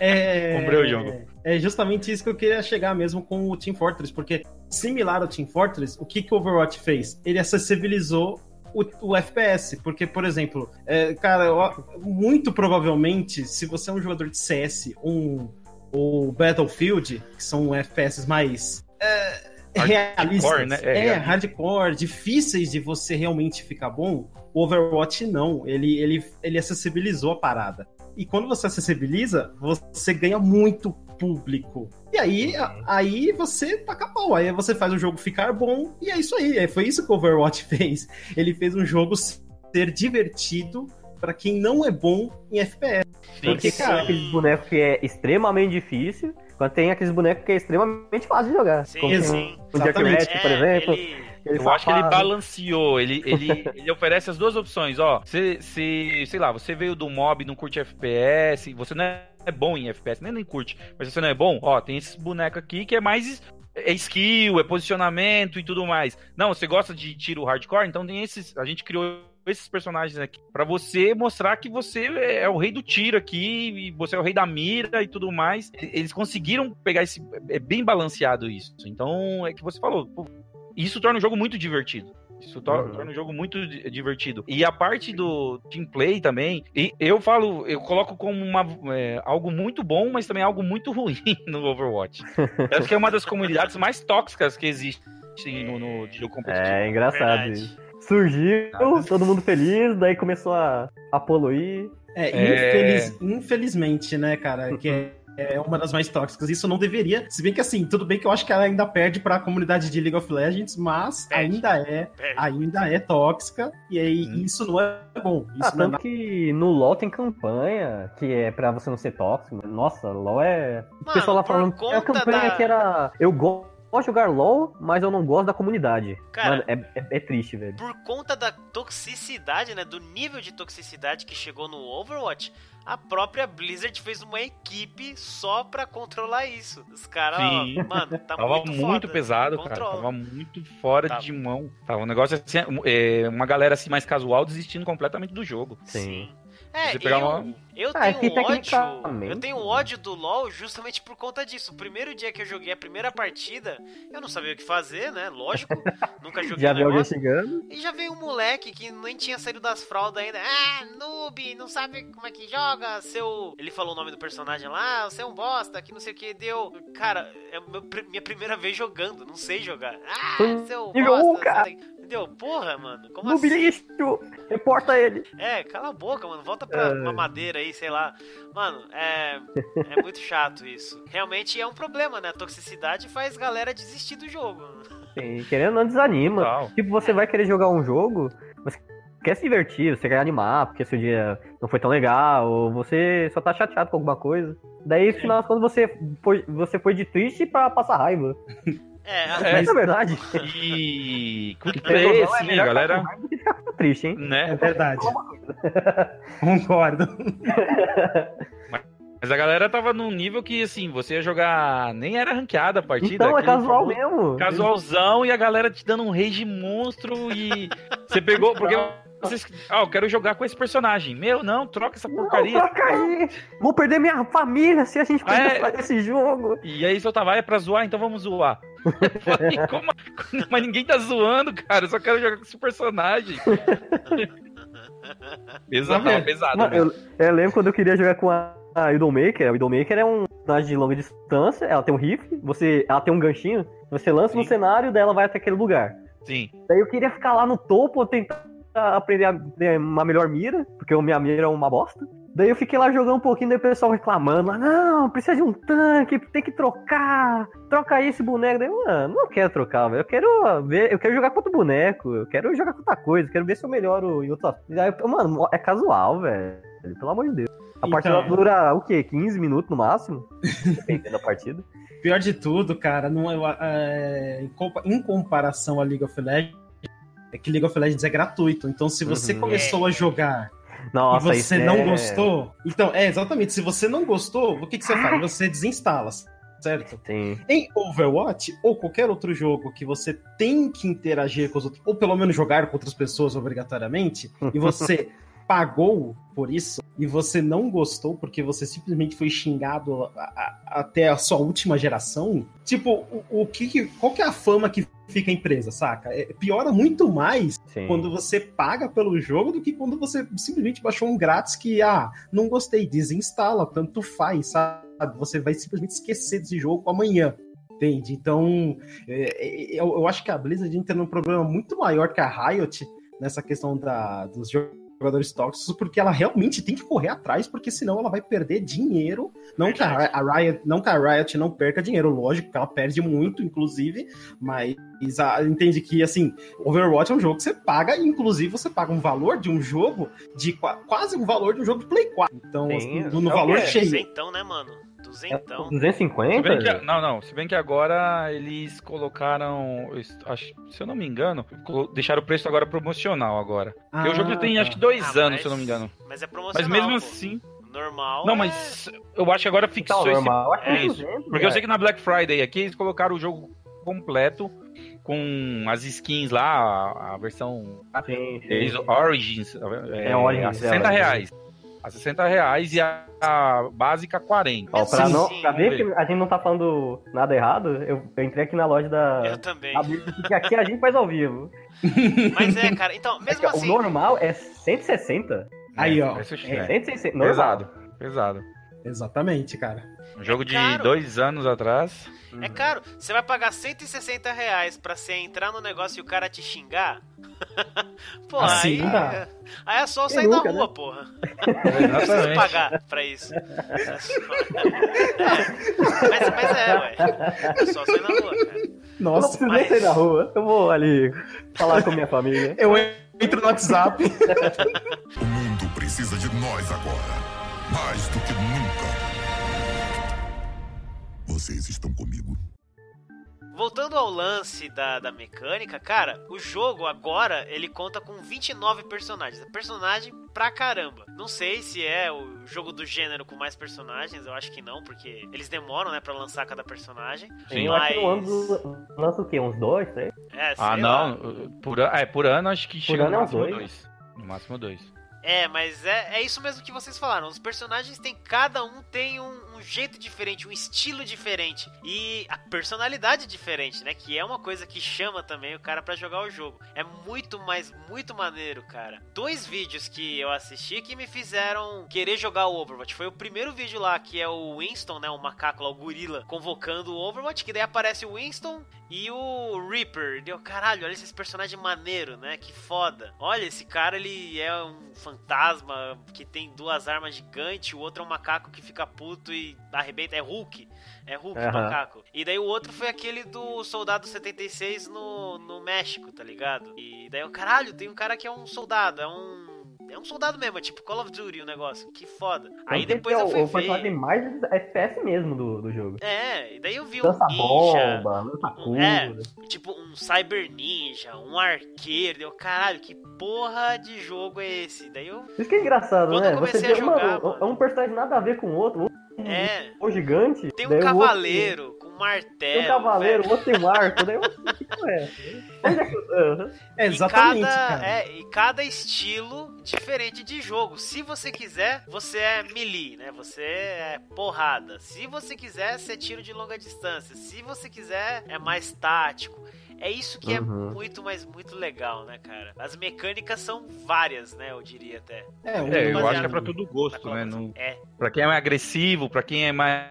é, Comprei o jogo. É justamente isso que eu queria chegar mesmo com o Team Fortress, porque similar ao Team Fortress, o que, que o Overwatch fez? Ele acessibilizou o, o FPS, porque, por exemplo, é, cara, eu- muito provavelmente, se você é um jogador de CS, um, ou Battlefield, que são FPS mais é, realistas, né? É, É, hardcore, difíceis de você realmente ficar bom, o Overwatch não, ele, ele, ele acessibilizou a parada. E quando você acessibiliza, você ganha muito público. E aí, a- aí você taca pau. Aí você faz o jogo ficar bom. E é isso aí. É, Foi isso que o Overwatch fez. Ele fez um jogo ser divertido pra quem não é bom em FPS. Porque, Sim. cara, aqueles bonecos que é extremamente difícil, quando tem aqueles bonecos que é extremamente fácil de jogar. Sim, Como sim. o Jack Exatamente. Rat, por É, exemplo. ele- ele Eu acho que ele safado. balanceou, ele, ele, ele oferece as duas opções, ó. Se, se, sei lá, você veio do mob, não curte FPS, você não é bom em FPS, nem nem curte, mas você não é bom, ó, tem esse boneco aqui que é mais é skill, é posicionamento e tudo mais. Não, você gosta de tiro hardcore, então tem esses, a gente criou esses personagens aqui pra você mostrar que você é o rei do tiro aqui, e você é o rei da mira e tudo mais. Eles conseguiram pegar esse é bem balanceado isso. Então, é que você falou, pô, isso torna o jogo muito divertido. Isso Uhum. torna o jogo muito di- divertido. E a parte do team play também, e eu falo, eu coloco como uma, é, algo muito bom, mas também algo muito ruim no Overwatch. Eu acho que é uma das comunidades mais tóxicas que existe no, no jogo competitivo. É engraçado Verdade. isso. Surgiu, Nada. todo mundo feliz, daí começou a, a poluir. É, É. infeliz- infelizmente, né, cara, que é, é uma das mais tóxicas. Isso não deveria. Se bem que assim, tudo bem que eu acho que ela ainda perde pra comunidade de League of Legends, mas Perde. ainda é, Perde. ainda é tóxica. E aí Hum. isso não é bom. Ah, Isso não é tanto que no LoL tem campanha, que é pra você não ser tóxico. Nossa, LoL é. O pessoal lá falando. É a campanha da- que era. Eu go- gosto de jogar LoL, mas eu não gosto da comunidade. Cara, Mano, é, é, é triste, velho. por conta da toxicidade, né? Do nível de toxicidade que chegou no Overwatch, a própria Blizzard fez uma equipe só pra controlar isso. Os caras, mano, tá tava muito, muito foda. pesado, Controla. cara. Tava muito fora Tava. de mão. Tava um negócio assim, é, uma galera assim mais casual desistindo completamente do jogo. Sim. É, Você pegar eu, uma- eu Ah, é tenho ódio. tecnicamente- Eu tenho ódio do LoL justamente por conta disso. O primeiro dia que eu joguei a primeira partida, eu não sabia o que fazer, né? Lógico. Nunca joguei Já o viu alguém xingando? E já veio um moleque que nem tinha saído das fraldas ainda. Ah, noob, não sabe como é que joga, seu. Ele falou o nome do personagem lá, você é um bosta, que não sei o que deu. Cara, é minha primeira vez jogando, não sei jogar. Ah, seu bosta. um, cara. você tem- Entendeu? Porra, mano, como No assim? Reporta ele! É, cala a boca, mano. Volta pra É. uma madeira aí, sei lá. Mano, é. É muito chato isso. Realmente é um problema, né? A toxicidade faz galera desistir do jogo. Sim, querendo ou não desanima. Tipo, você vai querer jogar um jogo, você quer se divertir, você quer animar, porque seu dia não foi tão legal, ou você só tá chateado com alguma coisa. Daí, no final das contas, você foi, você foi de triste pra passar raiva. É, a- É. Essa é a verdade. E quick Então, play, não é assim, galera. triste, hein? É Né? verdade. Concordo. Mas a galera tava num nível que, assim, você ia jogar. Nem era ranqueada a partida. Então, é casual famoso mesmo. Casualzão e a galera te dando um rage monstro e. Você pegou. Porque vocês. Ah, eu quero jogar com esse personagem. Meu, não, troca essa Não, porcaria. troca aí! Vou perder minha família se a gente Ah, é? perder esse jogo. E aí só tava, ah, é pra zoar, então vamos zoar. Eu falei, como? Mas ninguém tá zoando, cara. Eu só quero jogar com esse personagem. Pesado, tava pesado. Mano, mesmo. eu, eu lembro quando eu queria jogar com a, a Widowmaker. A Widowmaker é um personagem de longa distância, ela tem um rifle, você, ela tem um ganchinho, você lança no Sim. cenário daí ela vai até aquele lugar. Sim. Daí eu queria ficar lá no topo, tentar aprender a uma melhor mira, porque a minha mira é uma bosta. Daí eu fiquei lá jogando um pouquinho, daí o pessoal reclamando, lá, não, precisa de um tanque, tem que trocar, troca aí esse boneco. Daí, mano, não quero trocar, velho, eu quero ver, eu quero jogar com outro boneco, eu quero jogar com outra coisa, eu quero ver se eu melhoro em outra... Daí, mano, é casual, velho, pelo amor de Deus. A partida Então. dura, o quê, 15 minutos no máximo? Dependendo da partida. Pior de tudo, cara, não é, é, em compa- em comparação a League of Legends, é que League of Legends é gratuito. Então, se você Uhum. começou a jogar Nossa, e você isso não é- gostou, então, é exatamente. Se você não gostou, o que, que você faz? Você desinstala, certo? Sim. Em Overwatch ou qualquer outro jogo que você tem que interagir com os outros, ou pelo menos jogar com outras pessoas obrigatoriamente, e você pagou por isso, e você não gostou porque você simplesmente foi xingado a- a- até a sua última geração, tipo, o, o que, qual que é a fama que fica a empresa, saca? É, piora muito mais Sim. quando você paga pelo jogo do que quando você simplesmente baixou um grátis que, ah, não gostei, desinstala, tanto faz, sabe? Você vai simplesmente esquecer desse jogo amanhã. Entende? Então, é, é, eu, acho que a Blizzard entra num problema muito maior que a Riot nessa questão da, dos jogadores tóxicos, porque ela realmente tem que correr atrás, porque senão ela vai perder dinheiro. Não que a, a Riot, não que a Riot não perca dinheiro, lógico que ela perde muito, inclusive, mas a, entende que assim, Overwatch é um jogo que você paga, inclusive você paga um valor de um jogo de qua- quase um valor de um jogo de Play 4. Então, Sim, assim, no, no é valor quê? cheio. Duzentão, né, mano? Duzentão. Se 250? bem que, não, não. Se bem que agora eles colocaram. acho- se eu não me engano, deixaram o preço agora promocional agora. Porque o jogo já tem Ah, acho que dois Ah, anos, mas- se eu não me engano. Mas é Mas promocional. mesmo pô. assim. Normal. Não, é- mas eu acho que agora fixou Então, esse. normal, acho que é é isso. 200, Porque eu sei que na Black Friday aqui eles colocaram o jogo completo com as skins lá, a, a versão Sim, sim. Origins, é, É, Origins, a 60 é, Origins. reais. A 60 reais e a, a básica 40. Ó, pra, Sim, não, sim, pra ver que a gente não tá falando nada errado, eu, eu entrei aqui na loja da. Eu também. porque aqui a gente faz ao vivo. Mas é, cara. Então, É mesmo que, assim. O normal é 160. Aí, ó. Preço É, cheio. 160. Normal. Pesado, pesado. Exatamente, cara. Um jogo de caro. dois anos atrás. É caro. Você vai pagar 160 reais pra você entrar no negócio e o cara te xingar? Pô, Assim aí, dá. aí é só Quem sair na nunca, rua, né? porra. Não precisa pagar pra isso. É só- É. Mas, mas é, ué. É só sair na rua, cara. Eu não Nossa, nem sair na rua. Eu vou ali falar com minha família. eu entro no WhatsApp. O mundo precisa de nós agora. Mais do que nunca. Vocês estão comigo? voltando ao lance da, da mecânica, cara, o jogo agora ele conta com 29 personagens. Personagem pra caramba. Não sei se é o jogo do gênero com mais personagens, eu acho que não, porque eles demoram, né, pra lançar cada personagem. Sim, mas... eu acho que lança o quê? Uns dois, três? É, ah, não. Lá. Por, é, por ano acho que por chega ano no é máximo dois. dois. No máximo dois. É, mas é, é isso mesmo que vocês falaram. Os personagens têm. Cada um tem um, um, jeito diferente, um estilo diferente. E a personalidade diferente, né? Que é uma coisa que chama também o cara para jogar o jogo. É muito mais, muito maneiro, cara. Dois vídeos que eu assisti que me fizeram querer jogar o Overwatch. Foi o primeiro vídeo lá, que é o Winston, né? O macaco lá, o gorila, convocando o Overwatch. Que daí aparece o Winston e o Reaper. Deu, caralho, olha esse personagem maneiro, né? Que foda. Olha, esse cara, ele é um fantasma que tem duas armas gigantes, o outro é um macaco que fica puto e arrebenta. É Hulk. É Hulk, uhum. macaco. E daí o outro foi aquele do Soldado 76 no, no México, tá ligado? E daí, caralho, tem um cara que é um soldado, é um é um soldado mesmo, é tipo Call of Duty o negócio. Que foda. Aí depois eu fui o, ver... O personagem mais FPS mesmo do, do jogo. É, e daí eu vi lança um ninja... bomba, lança um, É, tipo um Cyber Ninja, um arqueiro. Deu, caralho, que porra de jogo é esse? Daí eu... Isso que é engraçado, Quando né? eu comecei Você a jogar, mano, É um personagem nada a ver com o outro. É. O gigante. Tem um cavaleiro outro... com martelo. Tem um cavaleiro, outro tem um arco. daí eu... é? é, exatamente. E cada, cara. É, e cada estilo diferente de jogo. Se você quiser, você é melee, né? Você é porrada. Se você quiser, você é tiro de longa distância. Se você quiser, é mais tático. É isso que é uhum. é muito, mas muito legal, né, cara? As mecânicas são várias, né? Eu diria até. É, é eu acho que é pra todo gosto, né? Não... É. Pra quem é mais agressivo, pra quem é mais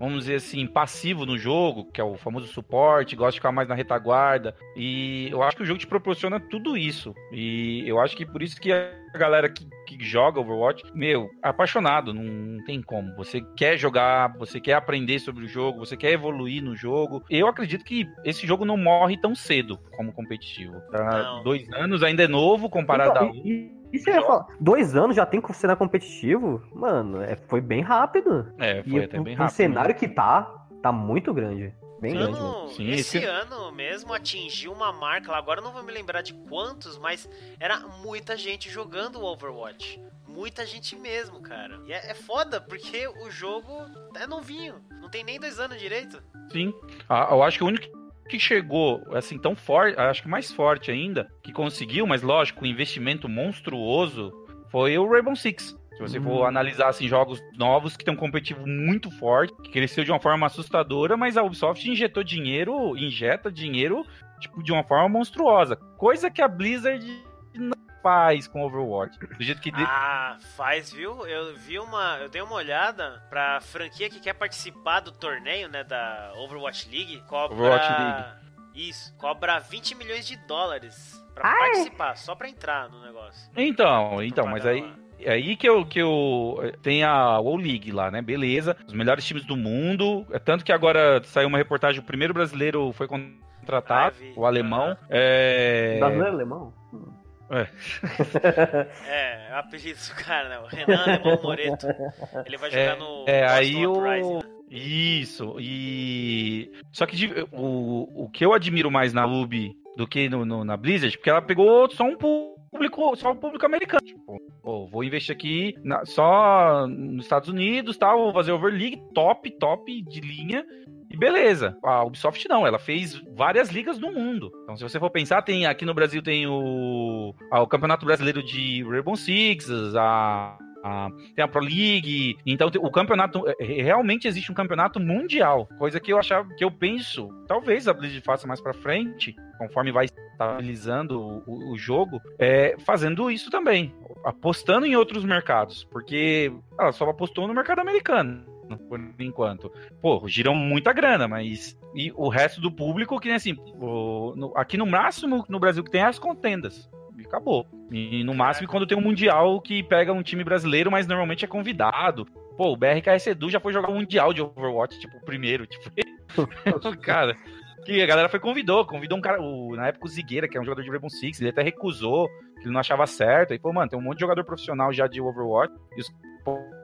vamos dizer assim, passivo no jogo, que é o famoso suporte, gosta de ficar mais na retaguarda. E eu acho que o jogo te proporciona tudo isso. E eu acho que por isso que a galera que, que joga Overwatch, meu, é apaixonado, não, não, tem como. Você quer jogar, você quer aprender sobre o jogo, você quer evoluir no jogo. Eu acredito que esse jogo não morre tão cedo como competitivo. Tá dois anos ainda é novo comparado então, a. E você ia falar, dois anos já tem cenário competitivo? Mano, é, foi bem rápido. É, foi e até bem rápido. O cenário que tá, tá muito grande. Bem ano, grande. Sim, esse, esse ano mesmo atingiu uma marca, agora não vou me lembrar de quantos, mas era muita gente jogando o Overwatch. Muita gente mesmo, cara. E é, é foda, porque o jogo é novinho. Não tem nem dois anos direito. Sim. Ah, eu acho que o único que chegou assim tão forte, acho que mais forte ainda, que conseguiu, mas lógico, um investimento monstruoso, foi o Rainbow Six. Se você for hum. analisar assim, jogos novos que tem um competitivo muito forte, que cresceu de uma forma assustadora, mas a Ubisoft injetou dinheiro, injeta dinheiro, tipo, de uma forma monstruosa. Coisa que a Blizzard não faz com Overwatch. Do jeito que. Ah, faz, viu? Eu vi uma. Eu dei uma olhada pra franquia que quer participar do torneio, né? Da Overwatch League. Cobra. Overwatch League. Isso, cobra 20 milhões de dólares pra Ai. participar, só pra entrar no negócio. Então, então, mas aí. É aí que eu, que eu. Tem a WoW League lá, né? Beleza. Os melhores times do mundo. É tanto que agora saiu uma reportagem: o primeiro brasileiro foi contratado, ah, o alemão. É... Brasileiro alemão? É. é, é o apelido do cara, né? O Renan Alemão Moreto. Ele vai jogar é, no. É, aí o. Né? Isso, e. Só que o, o que eu admiro mais na UB do que no, no, na Blizzard, porque ela pegou só um público, só um público americano. Tipo, pô, vou investir aqui na, só nos Estados Unidos, tal, vou fazer Overleague top, top de linha. E beleza. A Ubisoft não, ela fez várias ligas no mundo. Então, se você for pensar, tem aqui no Brasil tem o, o Campeonato Brasileiro de Rainbow Six, a tem a Pro League. Então o campeonato é, é, realmente existe um campeonato mundial, coisa que eu achava que eu penso, talvez a Blizzard faça mais para frente, conforme vai estabilizando o, o, jogo, é, fazendo isso também, apostando em outros mercados, porque ela só apostou no mercado americano por enquanto. Pô, giram muita grana, mas. E o resto do público, que nem assim, o, no, aqui no máximo no Brasil que tem é as contendas. E acabou. E no máximo quando tem um Mundial que pega um time brasileiro, mas normalmente é convidado. Pô, o BRKS Edu já foi jogar um Mundial de Overwatch, tipo, o primeiro. Tipo, cara. Que a galera foi convidou, convidou um cara, o, na época o Zigueira, que é um jogador de Rainbow Six, ele até recusou, que ele não achava certo. Aí, pô, mano, tem um monte de jogador profissional já de Overwatch. E os,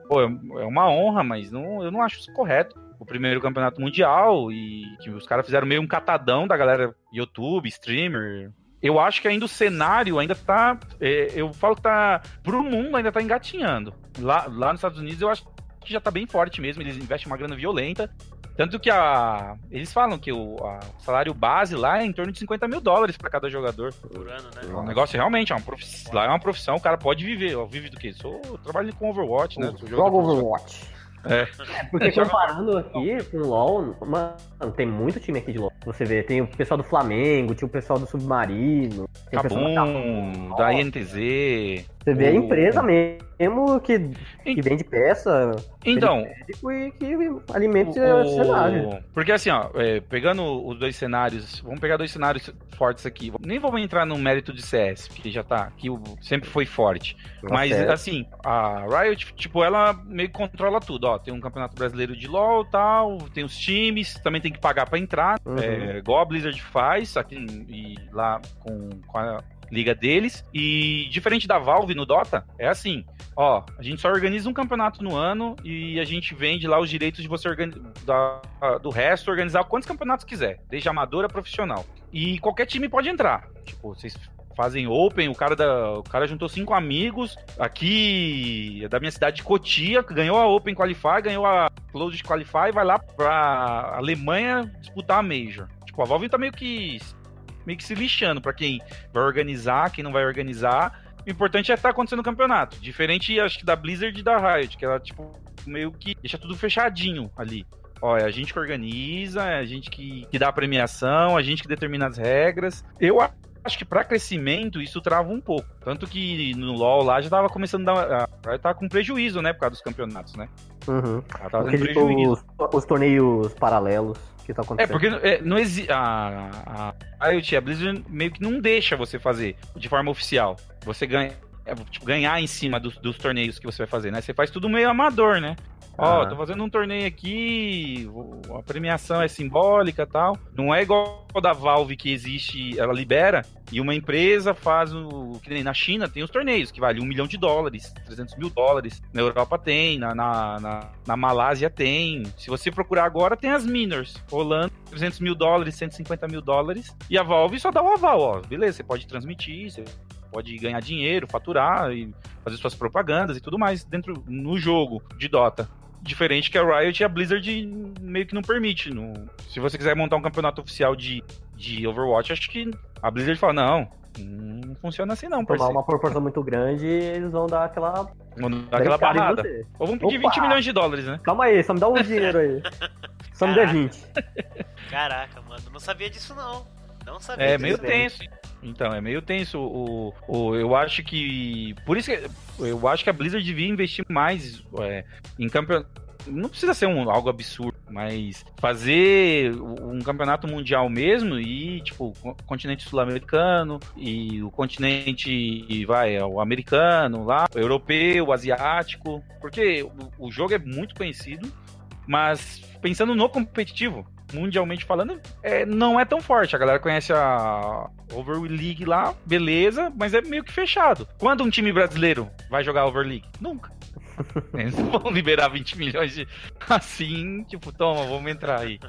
pô, é uma honra, mas não, eu não acho isso correto. o primeiro campeonato mundial e que os caras fizeram meio um catadão da galera YouTube, streamer. Eu acho que ainda o cenário ainda tá. É, eu falo que tá. Pro mundo ainda tá engatinhando. Lá, lá nos Estados Unidos eu acho que já tá bem forte mesmo. Eles investem uma grana violenta. Tanto que a. Eles falam que o a salário base lá é em torno de 50 mil dólares para cada jogador. Por ano, né? O negócio realmente é uma profissão. Lá é uma profissão, o cara pode viver. Ó, vive do quê? Sou, eu trabalho com Overwatch, né? Joga Overwatch. É. É, porque comparando aqui com o LoL, mano, tem muito time aqui de LoL. Você vê, tem o pessoal do Flamengo, tinha o pessoal do Submarino, tem o pessoal da Cabum, da INTZ. Você vê a o- empresa mesmo que, que vende peça, Então, médico e que alimenta O- o cenário. Porque assim, ó, é, pegando os dois cenários, vamos pegar dois cenários fortes aqui. Nem vamos entrar no mérito de CS, porque já tá, que o- sempre foi forte. Mas Nossa, é. assim, a Riot, tipo, ela meio que controla tudo, ó. Tem um campeonato brasileiro de LoL tal, tem os times, também tem que pagar pra entrar. Uhum. É, igual a Blizzard faz aqui e lá com, com a liga deles. E diferente da Valve no Dota, é assim, ó, a gente só organiza um campeonato no ano e a gente vende lá os direitos de você organizar do resto, organizar quantos campeonatos quiser, desde amador a profissional. E qualquer time pode entrar. Tipo, vocês fazem open, o cara da, o cara juntou cinco amigos aqui é da minha cidade de Cotia, ganhou a Open Qualify, ganhou a Closed Qualify, vai lá pra Alemanha disputar a Major. Tipo, a Valve tá meio que meio que se lixando pra quem vai organizar, quem não vai organizar. O importante é estar acontecendo o campeonato. Diferente, acho que da Blizzard e da Riot, que ela, tipo, meio que deixa tudo fechadinho ali. Ó, é a gente que organiza, é a gente que, que dá a premiação, a gente que determina as regras. Eu acho que pra crescimento isso trava um pouco. Tanto que no LoL lá já tava começando a dar. A tava com prejuízo, né? Por causa dos campeonatos, né? Uhum. Ela tava Porque, tipo, os, os torneios paralelos que tá É, acontecendo. porque é, não existe. A, a Riot, a Blizzard meio que não deixa você fazer de forma oficial. Você ganha. é, tipo, ganhar em cima dos, dos torneios que você vai fazer, né? Você faz tudo meio amador, né? Ó, Aham. tô fazendo um torneio aqui, a premiação é simbólica e tal. Não é igual da Valve que existe, ela libera, e uma empresa faz o. Que nem na China tem os torneios, que vale um milhão de dólares, 300 mil dólares. Na Europa tem, na, na, na, na Malásia tem. Se você procurar agora, tem as miners rolando 300 mil dólares, 150 mil dólares. E a Valve só dá o aval, ó. Beleza, você pode transmitir, você pode ganhar dinheiro, faturar e fazer suas propagandas e tudo mais dentro no jogo de Dota. Diferente que a Riot e a Blizzard meio que não permite. No... Se você quiser montar um campeonato oficial de, de Overwatch, acho que a Blizzard fala, não, não funciona assim não, Tomar uma proporção muito grande, eles vão dar aquela. Vamos dar aquela barrada. você. Ou vamos pedir Opa! 20 milhões de dólares, né? Calma aí, só me dá um dinheiro aí. Só me Caraca. 20. Caraca, mano, não sabia disso não. Não sabia É disso. meio bem. Então, é meio tenso. O, o, eu acho que. Por isso que eu acho que a Blizzard devia investir mais é, em campeonato. Não precisa ser um, algo absurdo, mas fazer um campeonato mundial mesmo e, tipo, o continente sul-americano e o continente, vai, o americano lá, o europeu, o asiático, porque o, o jogo é muito conhecido, mas pensando no competitivo, mundialmente falando, é, não é tão forte. A galera conhece a Over League lá, beleza, mas é meio que fechado. Quando um time brasileiro vai jogar Over League? Nunca. Eles vão liberar 20 milhões de assim, tipo, toma, vamos entrar aí.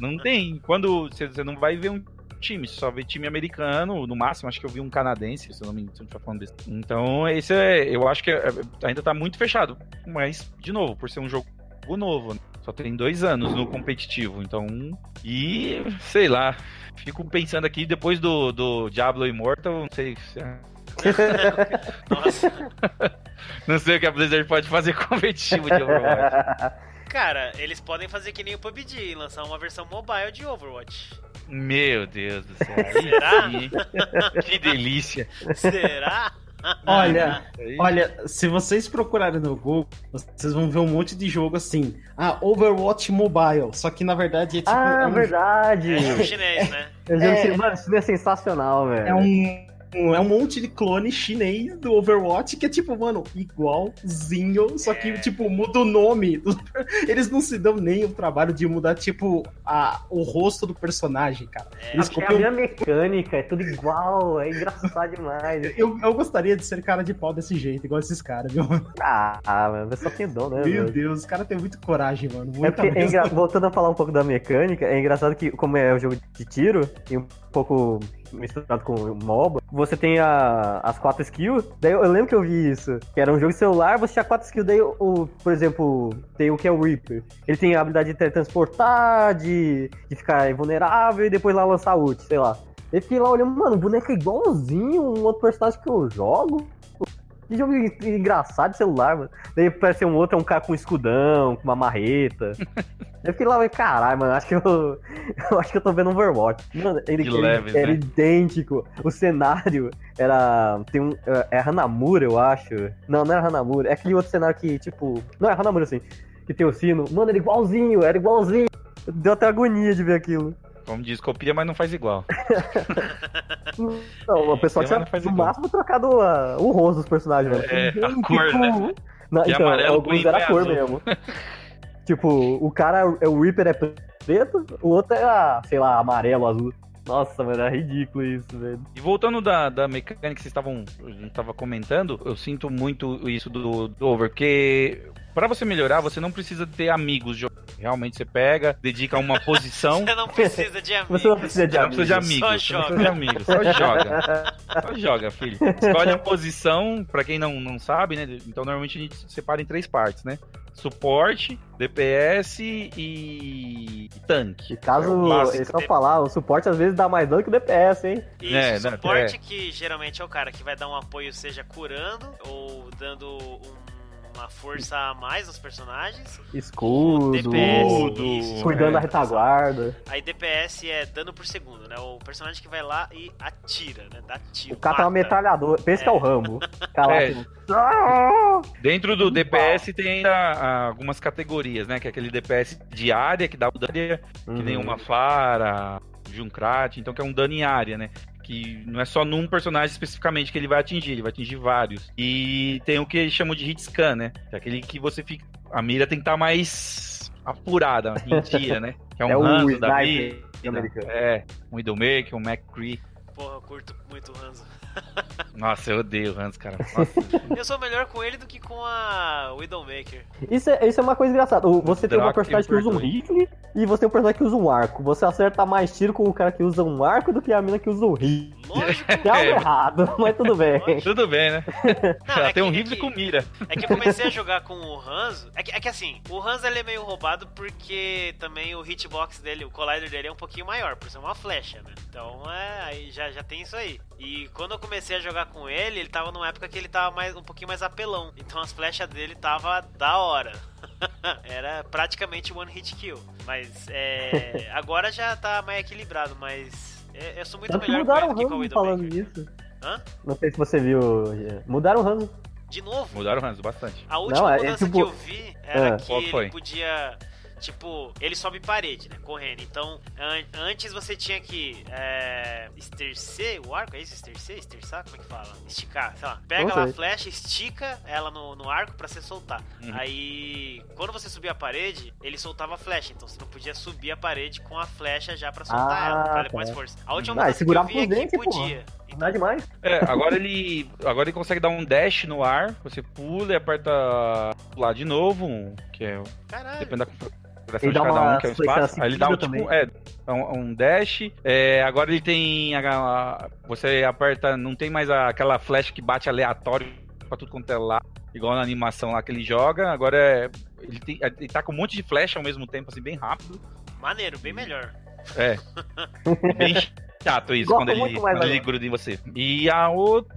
Não tem. Quando você não vai ver um time, você só vê time americano, no máximo, acho que eu vi um canadense, se eu não me não estiver falando besteira. Então, esse é, eu acho que é- é- ainda tá muito fechado. Mas, de novo, por ser um jogo novo, né? Só tem dois anos no competitivo, então. E sei lá. Fico pensando aqui, depois do, do Diablo Immortal, não sei se é Nossa. Não sei o que a Blizzard pode fazer competitivo de Overwatch. Cara, eles podem fazer que nem o PUBG, lançar uma versão mobile de Overwatch. Meu Deus do céu. Será? Que delícia. Será? Olha, Aí- olha, se vocês procurarem no Google, vocês vão ver um monte de jogo assim. Ah, Overwatch Mobile. Só que na verdade é tipo. ah, é um, verdade. É jogo chinês, né? Já É. sei, Mano, isso é sensacional, velho. é um, um, é um monte de clone chinês do Overwatch que é tipo, mano, igualzinho, só que, tipo, muda o nome. Eles não se dão nem o trabalho de mudar, tipo, a, o rosto do personagem, cara. Eles É copiam- a minha mecânica, é tudo igual, é engraçado demais. eu, eu gostaria de ser cara de pau desse jeito, igual esses caras, viu? Ah, mano, eu só tenho dom, né? Meu mano? Deus, os caras têm muito coragem, mano. É Muita é engra- voltando a falar um pouco da mecânica, é engraçado que, como é um jogo de tiro, e um pouco misturado com MOBA, você tem a- as quatro skills, daí eu, eu lembro que eu vi isso, que era um jogo celular, você tinha quatro skills, daí, o, por exemplo, tem o que é o Reaper, ele tem a habilidade de teletransportar, de, de ficar invulnerável e depois lá lançar ult, sei lá. Eu fiquei lá olhando, mano, o boneco é igualzinho um outro personagem que eu jogo. Que jogo en- engraçado de celular, mano. Daí parece um outro, é um cara com escudão, com uma marreta. Eu fiquei lá, caralho, mano, acho que eu, eu acho que eu tô vendo um Overwatch. Mano, ele, ele leves, era né? idêntico. O cenário era. Tem um. É é Hanamura, eu acho. Não, não era Hanamura. É aquele outro cenário que, tipo. Não, é Hanamura, assim. Que tem o sino. Mano, era igualzinho, era igualzinho. Deu até agonia de ver aquilo. Como diz, copia, mas não faz igual. Não, o pessoal tinha no igual. máximo trocado o rosto dos personagens, mano. É, a cor, né? Não, De então, amarelo alguns era a é cor azul. mesmo. tipo, o cara, é o Reaper é preto, o outro era, sei lá, amarelo, azul. Nossa, mano, era ridículo isso, velho. E voltando da, da mecânica que vocês estavam a gente tava comentando, eu sinto muito isso do, do Over, porque pra você melhorar, você não precisa ter amigos jogando. Realmente você pega, dedica uma posição. Você não precisa de amigos. Você não precisa de Você não precisa de amigos. amigos. Só você não precisa de amigos. Só joga. Só joga, filho. Escolhe a posição, pra quem não, não sabe, né? Então normalmente a gente separa em três partes, né? Suporte, DPS e tanque. E caso, É o só falar, o suporte às vezes dá mais dano que o DPS, hein? Isso, É, não, suporte é. que geralmente é o cara que vai dar um apoio, seja curando ou dando um- uma força a mais nos personagens. Escudo, DPS, Escudo, isso. cuidando É. da retaguarda. Aí DPS é dano por segundo, né? O personagem que vai lá e atira, né? Dá tiro. O cara uma mata. metralhadora. Pensa que é o Rambo. O cara lá, É. tipo, "Ah!" Dentro do DPS tem ainda algumas categorias, né? Que é aquele DPS de área, que dá o dano que nem Uhum. uma Fara, Junkrat, então que é um dano em área, né? Que não é só num personagem especificamente que ele vai atingir, ele vai atingir vários. E tem o que eles chamam de hit scan, né? Que é aquele que você fica. A mira tem que estar mais apurada em dia, né? Que é um É Hanzo da vida. É, um Widowmaker, um McCree. Porra, eu curto muito o Hanzo. Nossa, eu odeio o Hanzo, cara. Nossa, Eu sou melhor com ele do que com a Widowmaker. Isso é, isso é uma coisa engraçada. Você tem uma personagem que usa um rifle e você tem um personagem que usa um arco. Você acerta mais tiro com o cara que usa um arco do que a mina que usa um rifle. Lógico. É algo errado, mas tudo bem. Tudo bem, né? Não, Ela é tem que- um é rifle que- com mira. É que eu comecei a jogar com o Hanzo. É que, é que assim, o Hanzo ele é meio roubado porque também o hitbox dele, o collider dele é um pouquinho maior, por ser uma flecha, né? Então é, aí já, já tem isso aí. E quando eu comecei a jogar com ele, ele tava numa época que ele tava mais, um pouquinho mais apelão. Então as flechas dele tava da hora. Era praticamente one hit kill. Mas é, agora já tá mais equilibrado, mas é- eu sou muito Tanto melhor mudaram o que com o Hanzo falando Widowmaker. disso. Hã? Não sei se você viu. é, Mudaram o Hanzo. De novo? Mudaram o Hanzo bastante. A última Não, é- é mudança tipo- que eu vi era Ah. que Qual ele foi? podia. Tipo, ele sobe parede, né? Correndo. Então, an- antes você tinha que é, estercer o arco, é isso? Estercer? Esterçar? Como é que fala? Esticar, sei lá. Pega lá a flecha, estica ela no, no arco pra você soltar. Uhum. Aí, quando você subia a parede, ele soltava a flecha. Então você não podia subir a parede com a flecha já pra soltar Ah, ela, pra ela tá. com mais força. A última Ah, que eu vi é que porra. podia. Não é demais. É, agora ele. Agora ele consegue dar um dash no ar, você pula e aperta lá de novo, um, que é. Caralho. Depende da Ele de dá cada uma um, que é flexão espaço. Aí ele dá um seguida tipo. É, um, um dash. É, agora ele tem. a- a- você aperta. Não tem mais a- aquela flecha que bate aleatório pra tudo quanto é lá. Igual na animação lá que ele joga. Agora é. Ele, tem, ele tá com um monte de flecha ao mesmo tempo, assim, bem rápido. Maneiro, bem melhor. É. Bem chato isso, Gosto quando ele, quando ele gruda em você. E a outra,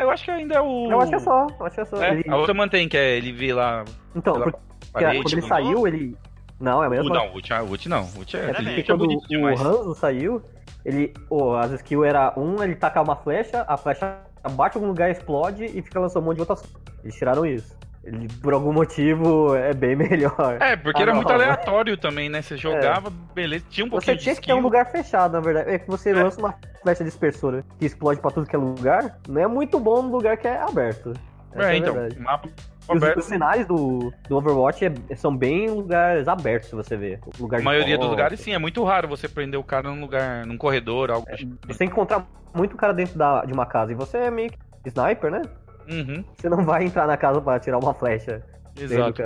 eu acho que ainda é o. Eu acho que é só. Eu acho que é só. É, Ele- A outra mantém, que é ele vê lá. Então, pela porque parede, quando ele tipo, saiu, ele. Não, é a O, mesma não, o Ult, o Ult não. O Ult é. Mesmo. Porque é quando bonito o. Hanzo saiu, ele. Oh, as skills era um, ele tacar uma flecha, a flecha bate em algum lugar, explode e fica lançando um monte de rotação. Eles tiraram isso. Ele, por algum motivo, é bem melhor. É, porque Ah, era não, muito não. aleatório também, né? Você jogava, beleza, tinha um Você pouquinho de tinha que ter um lugar fechado, na verdade. É que você lança uma flecha dispersora que explode pra tudo que é lugar, não é muito bom no lugar que é aberto. Essa É, a então, verdade. mapa aberto. os cenários do, do Overwatch é- são bem lugares abertos, se você ver. Lugar A maioria dos lugares, sim, é muito raro você prender o cara num lugar, num corredor, algo assim. Você tem que encontrar muito cara dentro da, de uma casa. E você é meio que sniper, né? Uhum, Você não vai entrar na casa pra tirar uma flecha. exato.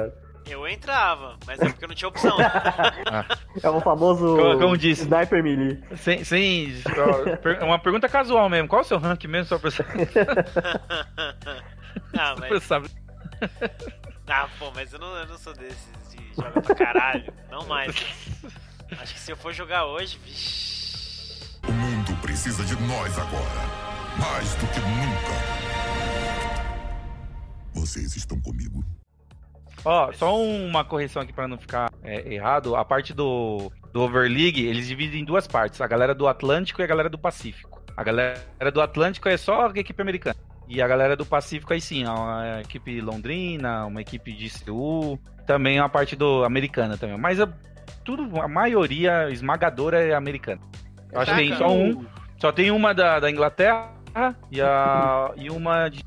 Eu entrava, mas é porque eu não tinha opção. É o famoso Como- como disse. sniper melee. Sem, sem, per- uma pergunta casual mesmo. Qual é o seu rank mesmo, só pra você, ah, mas. Ah, pô, mas eu não, eu não sou desses de jogar pra caralho. Não mais. Acho que se eu for jogar hoje, vixi. O mundo precisa de nós agora. Mais do que nunca. Vocês estão comigo. Ó, só uma correção aqui pra não ficar é, errado. A parte do, do Overleague, eles dividem em duas partes. A galera do Atlântico e a galera do Pacífico. A galera do Atlântico é só a equipe americana. E a galera do Pacífico aí sim, é uma equipe londrina, uma equipe de Seul, também a parte do americana também. Mas a, tudo, a maioria esmagadora é americana. Eu acho que tem só um, só tem uma da, da Inglaterra e, a, e uma de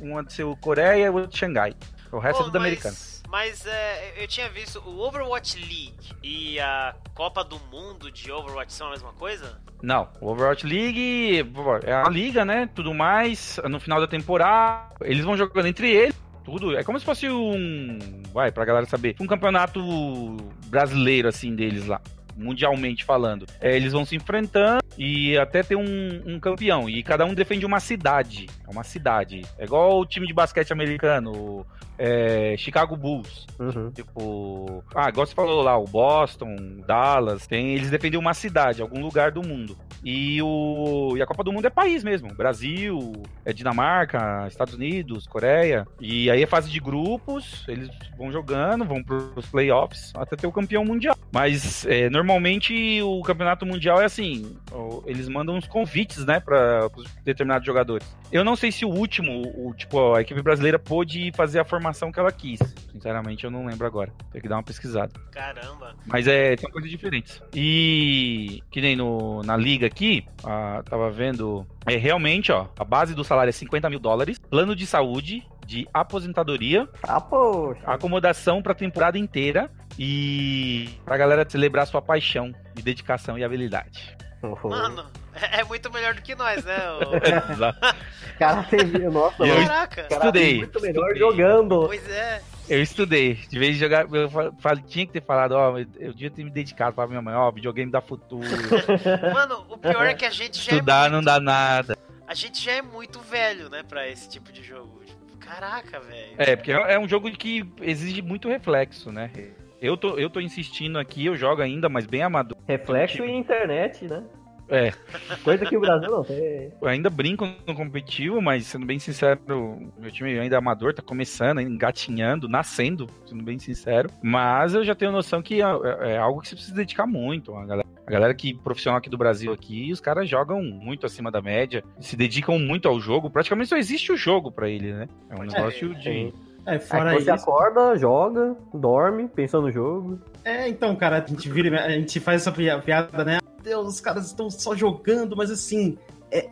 uma de seu Coreia e outra de Xangai. O resto é tudo americano. Mas é, eu tinha visto o Overwatch League e a Copa do Mundo de Overwatch são a mesma coisa? Não, o Overwatch League é a liga, né? Tudo mais. No final da temporada, eles vão jogando entre eles. Tudo. É como se fosse um. Vai, pra galera saber. Um campeonato brasileiro, assim, deles lá. Mundialmente falando. É, eles vão se enfrentando e até ter um, um campeão. E cada um defende uma cidade. É uma cidade. É igual o time de basquete americano. é, Chicago Bulls. Uhum. Tipo. Ah, igual você falou lá, o Boston, Dallas, tem, eles defendem uma cidade, algum lugar do mundo. E, o, e a Copa do Mundo é país mesmo. Brasil, é Dinamarca, Estados Unidos, Coreia. E aí é fase de grupos, eles vão jogando, vão pros playoffs até ter o campeão mundial. Mas é, normalmente o campeonato mundial é assim: eles mandam uns convites, né, para determinados jogadores. Eu não sei se o último, o, tipo, a equipe brasileira pôde fazer a formação que ela quis. Sinceramente, eu não lembro agora. Tem que dar uma pesquisada. Caramba. Mas é, são coisas diferentes. E que nem no, na liga aqui, ah, tava vendo. É realmente, ó, a base do salário é 50 mil dólares, plano de saúde, de aposentadoria, Ah, poxa. acomodação pra temporada inteira e pra galera celebrar sua paixão de dedicação e habilidade. Mano, é, é muito melhor do que nós, né? ô- cara teve. Nossa, E eu mano, Caraca. cara estudei, tem muito melhor estudei. jogando. Pois é. Eu estudei. De vez de jogar, eu fa- falei, tinha que ter falado, ó, eu, eu devia ter me dedicado pra minha mãe, ó, videogame dá futuro. Mano, o pior é que a gente já é Estudar muito, não dá nada. A gente já é muito velho, né, pra esse tipo de jogo. Tipo, Caraca, velho. É, porque é é um jogo que exige muito reflexo, né? Eu tô, eu tô insistindo aqui, eu jogo ainda, mas bem amador. Reflexo e internet, né? É, Coisa que o Brasil não tem. eu ainda brinco no competitivo, mas sendo bem sincero, meu time ainda é amador, tá começando, engatinhando, nascendo, sendo bem sincero. Mas eu já tenho noção que é, é algo que você precisa dedicar muito. A galera, a galera que profissional aqui do Brasil aqui, os caras jogam muito acima da média, se dedicam muito ao jogo. Praticamente só existe o jogo pra ele, né? É um negócio de. É, fora você isso. acorda, joga, dorme, pensando no jogo. É, então, cara, a gente vira, a gente faz essa pia- piada, né? Meu Deus, os caras estão só jogando, mas assim, é-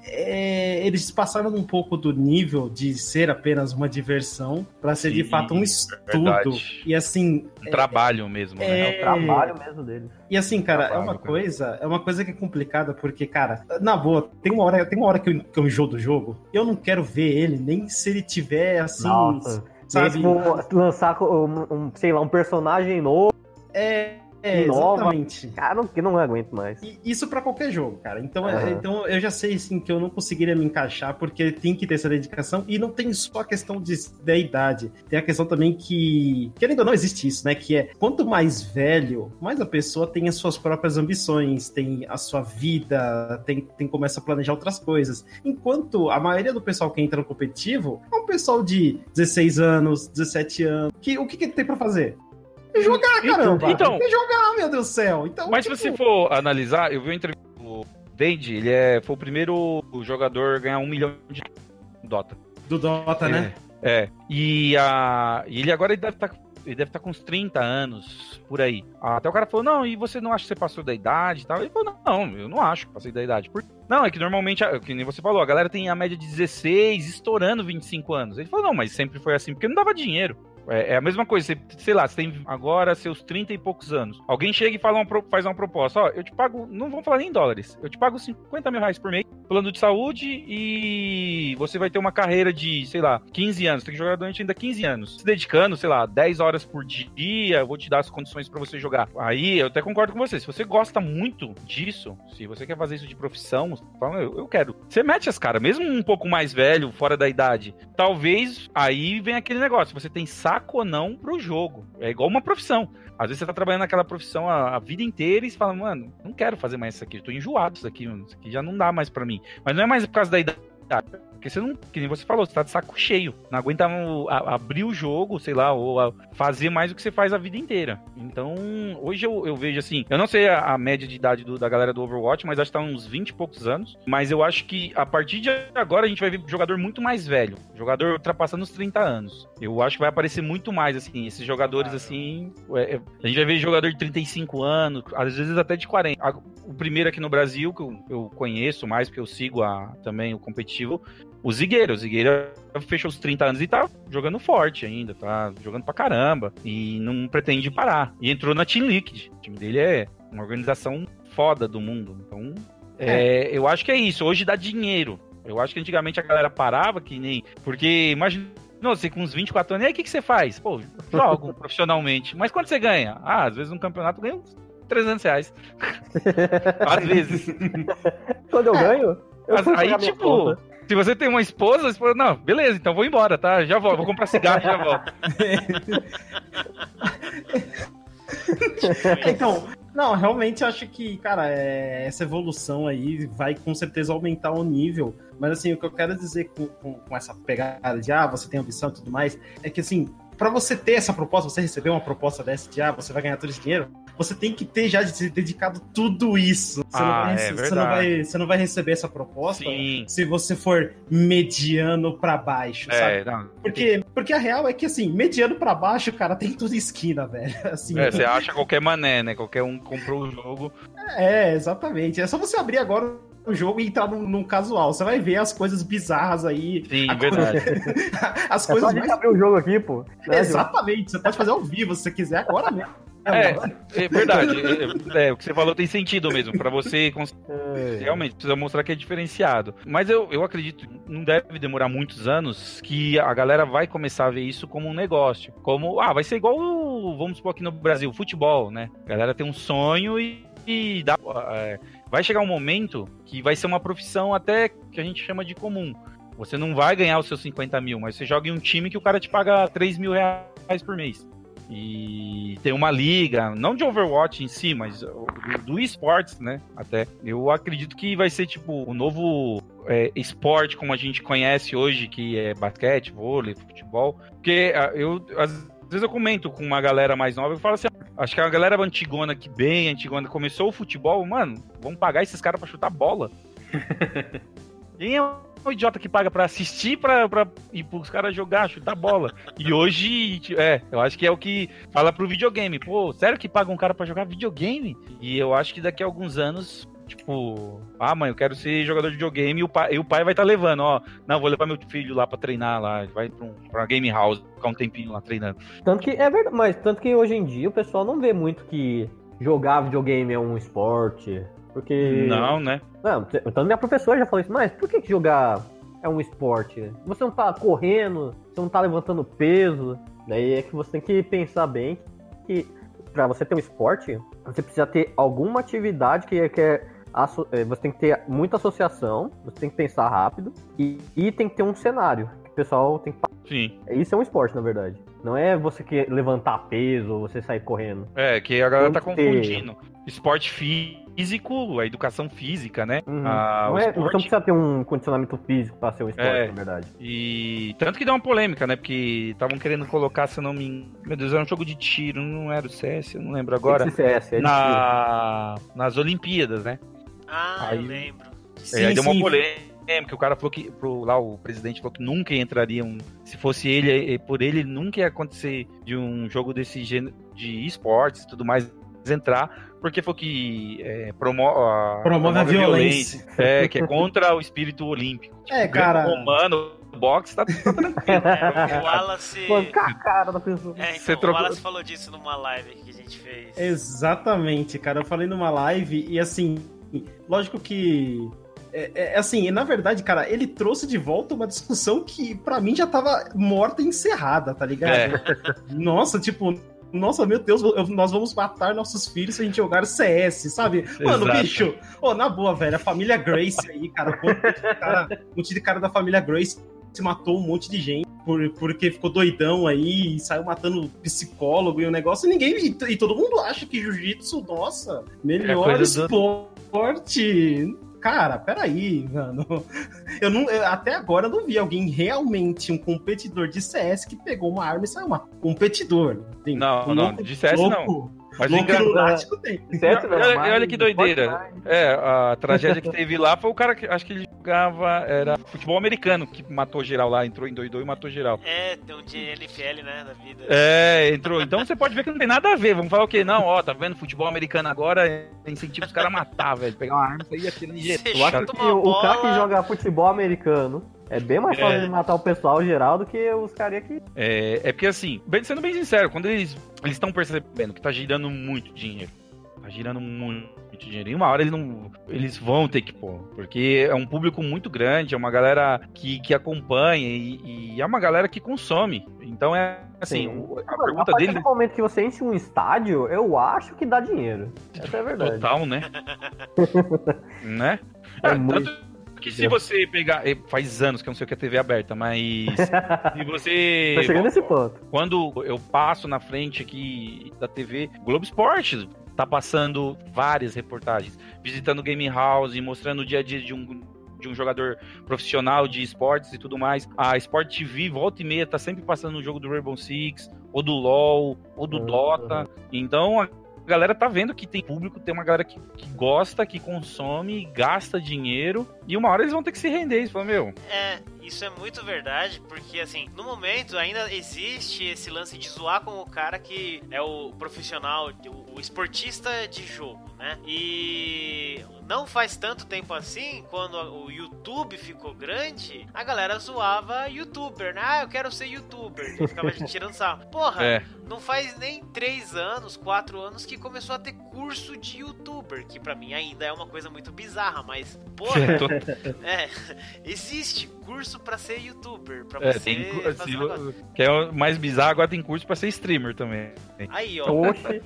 é, eles passaram um pouco do nível de ser apenas uma diversão pra ser de Sim, fato um é estudo. verdade. e assim, Um trabalho mesmo, né? É o trabalho mesmo deles. E assim, cara, é Trabalho, uma cara. coisa, é uma coisa que é complicada, porque, cara, na boa, tem uma hora, tem uma hora que eu, que eu enjoo do jogo, eu não quero ver ele, nem se ele tiver assim, Nossa. Sabe? Mesmo lançar um, um, sei lá, um personagem novo, É, é Nova. exatamente. cara, que não aguento mais. E Isso pra qualquer jogo, cara. Então, Aham. então eu já sei assim, que eu não conseguiria me encaixar, porque tem que ter essa dedicação. E não tem só a questão de, da idade. Tem a questão também que. Querendo ou não, existe isso, né? Que é quanto mais velho, mais a pessoa tem as suas próprias ambições, tem a sua vida, tem, tem começa a planejar outras coisas. Enquanto a maioria do pessoal que entra no competitivo é um pessoal de 16 anos, 17 anos. Que, o que, que tem pra fazer? É jogar, Então, caramba! então. É jogar, meu Deus do céu! Então, Mas tipo, se você for analisar, eu vi uma entrevista do Dendi, ele é, foi o primeiro jogador a ganhar um milhão de Dota. do Dota, né? É. É. E, a, e ele agora ele deve estar. ele deve estar com uns 30 anos, por aí. Até o cara falou, não, e você não acha que você passou da idade e tal? Ele falou, não, eu não acho que passei da idade. Por... Não, é que normalmente, que nem você falou, a galera tem a média de 16, estourando 25 anos. Ele falou, não, mas sempre foi assim, porque não dava dinheiro. É, é, a mesma coisa, você, sei lá, você tem agora seus 30 e poucos anos. Alguém chega e fala uma, faz uma proposta, ó, eu te pago, não vamos falar nem em dólares, eu te pago 50 mil reais por mês, plano de saúde e você vai ter uma carreira de, sei lá, 15 anos, tem que jogar durante ainda 15 anos. Se dedicando, sei lá, 10 horas por dia, eu vou te dar as condições para você jogar. Aí eu até concordo com você, se você gosta muito disso, se você quer fazer isso de profissão, eu, eu quero. Você mete as caras, mesmo um pouco mais velho, fora da idade, talvez aí vem aquele negócio, você tem saco saco ou não pro jogo. É igual uma profissão. Às vezes você tá trabalhando naquela profissão a, a vida inteira e você fala, mano, não quero fazer mais isso aqui, eu tô enjoado disso aqui, isso aqui já não dá mais para mim. Mas não é mais por causa da idade porque você não, que nem você falou, você tá de saco cheio. Não aguenta a, abrir o jogo, sei lá, ou fazer mais do que você faz a vida inteira. Então, hoje eu, eu vejo assim, eu não sei a, a média de idade do, da galera do Overwatch, mas acho que tá uns 20 e poucos anos. Mas eu acho que a partir de agora a gente vai ver jogador muito mais velho. Jogador ultrapassando os 30 anos. Eu acho que vai aparecer muito mais, assim, esses jogadores assim. É, é, a gente vai ver jogador de 35 anos, às vezes até de 40. O primeiro aqui no Brasil, que eu, eu conheço mais, porque eu sigo a, também o competitivo, o Zigueira. O Zigueira fechou os 30 anos e tá jogando forte ainda, tá jogando pra caramba e não pretende parar. E entrou na Team Liquid. O time dele é uma organização foda do mundo. Então, é. É, eu acho que é isso. Hoje dá dinheiro. Eu acho que antigamente a galera parava que nem. Porque imagina. Não, você com uns 24 anos, e aí o que, que você faz? Pô, jogo profissionalmente. Mas quanto você ganha? Ah, às vezes no campeonato ganha uns 300 reais. às vezes. Quando eu ganho? Eu aí, tipo, se você tem uma esposa, fala, não, beleza, então vou embora, tá? Já volto, vou comprar cigarro, já volto. então, não, realmente acho que, cara, é, essa evolução aí vai com certeza aumentar o nível. Mas assim, o que eu quero dizer com, com, com essa pegada de ah, você tem ambição e tudo mais, é que assim, para você ter essa proposta, você receber uma proposta dessa de ah, você vai ganhar todo esse dinheiro, você tem que ter já dedicado tudo isso. Você, ah, não, vai, é você, não, vai, você não vai receber essa proposta Sim. se você for mediano para baixo, é, sabe? Não, porque, porque a real é que, assim, mediano para baixo, cara, tem tudo esquina, velho. Assim, é, você acha qualquer mané, né? Qualquer um comprou o jogo. É, exatamente. É só você abrir agora o jogo e entrar num, num, casual. Você vai ver as coisas bizarras aí. Sim, verdade. as é coisas só mais... abrir o jogo aqui, pô. Exatamente. Você pode fazer ao vivo se você quiser agora mesmo. É, é verdade. É, é, o que você falou tem sentido mesmo. para você é. realmente precisa mostrar que é diferenciado. Mas eu, eu acredito, não deve demorar muitos anos que a galera vai começar a ver isso como um negócio. Como, ah, vai ser igual, vamos supor aqui no Brasil, futebol, né? A galera tem um sonho e, e dá, é, vai chegar um momento que vai ser uma profissão até que a gente chama de comum. Você não vai ganhar os seus 50 mil, mas você joga em um time que o cara te paga 3 mil reais por mês. E tem uma liga, não de Overwatch em si, mas do, do esportes, né? Até. Eu acredito que vai ser tipo o novo é, esporte como a gente conhece hoje, que é basquete, vôlei, futebol. Porque ah, eu, às vezes eu comento com uma galera mais nova e falo assim: acho que a galera antigona que bem antigona começou o futebol, mano, vamos pagar esses caras para chutar bola. Quem é o idiota que paga para assistir pra, pra ir pros caras jogar, chutar bola. E hoje, é, eu acho que é o que fala pro videogame. Pô, sério que paga um cara para jogar videogame? E eu acho que daqui a alguns anos tipo, ah, mãe, eu quero ser jogador de videogame e o pai, e o pai vai estar tá levando, ó. Não, vou levar meu filho lá para treinar lá, vai pra, um, pra uma game house, ficar um tempinho lá treinando. Tanto que é verdade, mas tanto que hoje em dia o pessoal não vê muito que jogar videogame é um esporte. Porque. Não, né? Não, então minha professora já falou isso, mas por que jogar é um esporte? Você não tá correndo, você não tá levantando peso. Daí é que você tem que pensar bem que para você ter um esporte, você precisa ter alguma atividade que é, que é você tem que ter muita associação, você tem que pensar rápido e, e tem que ter um cenário que o pessoal tem que Sim. Isso é um esporte, na verdade. Não é você que levantar peso ou você sair correndo. É, que a galera tem tá confundindo. Ter... Esporte físico a educação física, né? Uhum. não, é, esporte... não precisa ter um condicionamento físico para ser um esporte, é, na verdade. E tanto que deu uma polêmica, né? Porque estavam querendo colocar, se eu não me. Meu Deus, era um jogo de tiro, não era o CS, eu não lembro agora. CS, é na... Nas Olimpíadas, né? Ah, aí... eu lembro. Sim, aí deu uma polêmica o cara falou que, pro, lá o presidente falou que nunca entraria um, se fosse ele, por ele, nunca ia acontecer de um jogo desse gênero de esportes e tudo mais entrar, porque foi que é, promo a, promove, a violência. violência. É, que é contra o espírito olímpico. É, cara. Romano, boxe tá, tá tranquilo. o Wallace. Bancar a cara da pessoa. É, então, Você o trocou- Wallace falou disso numa live que a gente fez. Exatamente, cara. Eu falei numa live e assim, lógico que. É, é, assim, na verdade, cara, ele trouxe de volta uma discussão que pra mim já tava morta e encerrada, tá ligado? É. Nossa, tipo, nossa, meu Deus, eu- nós vamos matar nossos filhos se a gente jogar CS, sabe? Mano, Exato. bicho, ô, na boa, velho, a família Grace aí, cara, um monte de cara, um monte de cara da família Grace se matou um monte de gente por, porque ficou doidão aí e saiu matando psicólogo e o negócio, e ninguém. E, e todo mundo acha que jiu-jitsu, nossa, melhor É do- esporte. Cara, peraí, mano. Eu não, eu- até agora eu não vi alguém realmente, um competidor de CS que pegou uma arma e saiu uma competidor. Não, um não, louco- de CS não. Mas o louco engra- lunático tem. Certo? Olha- olha que doideira. É, a tragédia que teve lá foi o cara que acho que ele jogava, era futebol americano, que matou geral lá, entrou em doidou e matou geral. É, tem um de NFL, né, da vida. É, entrou. Então você pode ver que não tem nada a ver. Vamos falar o quê? Não, ó, tá vendo? Futebol americano agora incentiva os caras a matar, velho. Pegar uma arma e sair atirando em Eu acho que uma o, o cara que joga futebol americano é bem mais fácil É. de matar o pessoal geral do que os caras que. É, é porque assim, sendo bem sincero, quando eles eles estão percebendo que tá girando muito dinheiro, tá girando muito dinheiro, e uma hora eles não, eles vão ter que pôr, porque é um público muito grande, é uma galera que, que acompanha e, e é uma galera que consome. Então é assim, Sim. a pergunta a partir dele do momento que você enche um estádio, eu acho que dá dinheiro. Essa é a verdade. total, né? né? É É, muito tanto que se você pegar, faz anos que eu não sei o que é TV aberta, mas se você Tá chegando nesse ponto. quando eu passo na frente aqui da TV, Globo Esporte tá passando várias reportagens, visitando Game House, mostrando o dia a dia de um de um jogador profissional de esportes e tudo mais. A Sport TV, volta e meia, tá sempre passando um jogo do Rainbow Six, ou do LoL, ou do Uhum. Dota. Então a galera tá vendo que tem público, tem uma galera que, que gosta, que consome, gasta dinheiro, e uma hora eles vão ter que se render. Eles falam, meu, É, isso é muito verdade, porque assim, no momento ainda existe esse lance de zoar com o cara que é o profissional, o, esportista de jogo, né? E não faz tanto tempo assim, quando o YouTube ficou grande, a galera zoava youtuber, né? Ah, eu quero ser youtuber. E ficava tirando sarro. Porra, é, não faz nem três anos, quatro anos que começou a ter curso de youtuber, que pra mim ainda é uma coisa muito bizarra, mas, porra, é, existe curso pra ser youtuber, pra é, você tem, cu- fazer um que é o mais bizarro, agora tem curso pra ser streamer também. Aí, ó, Oxe,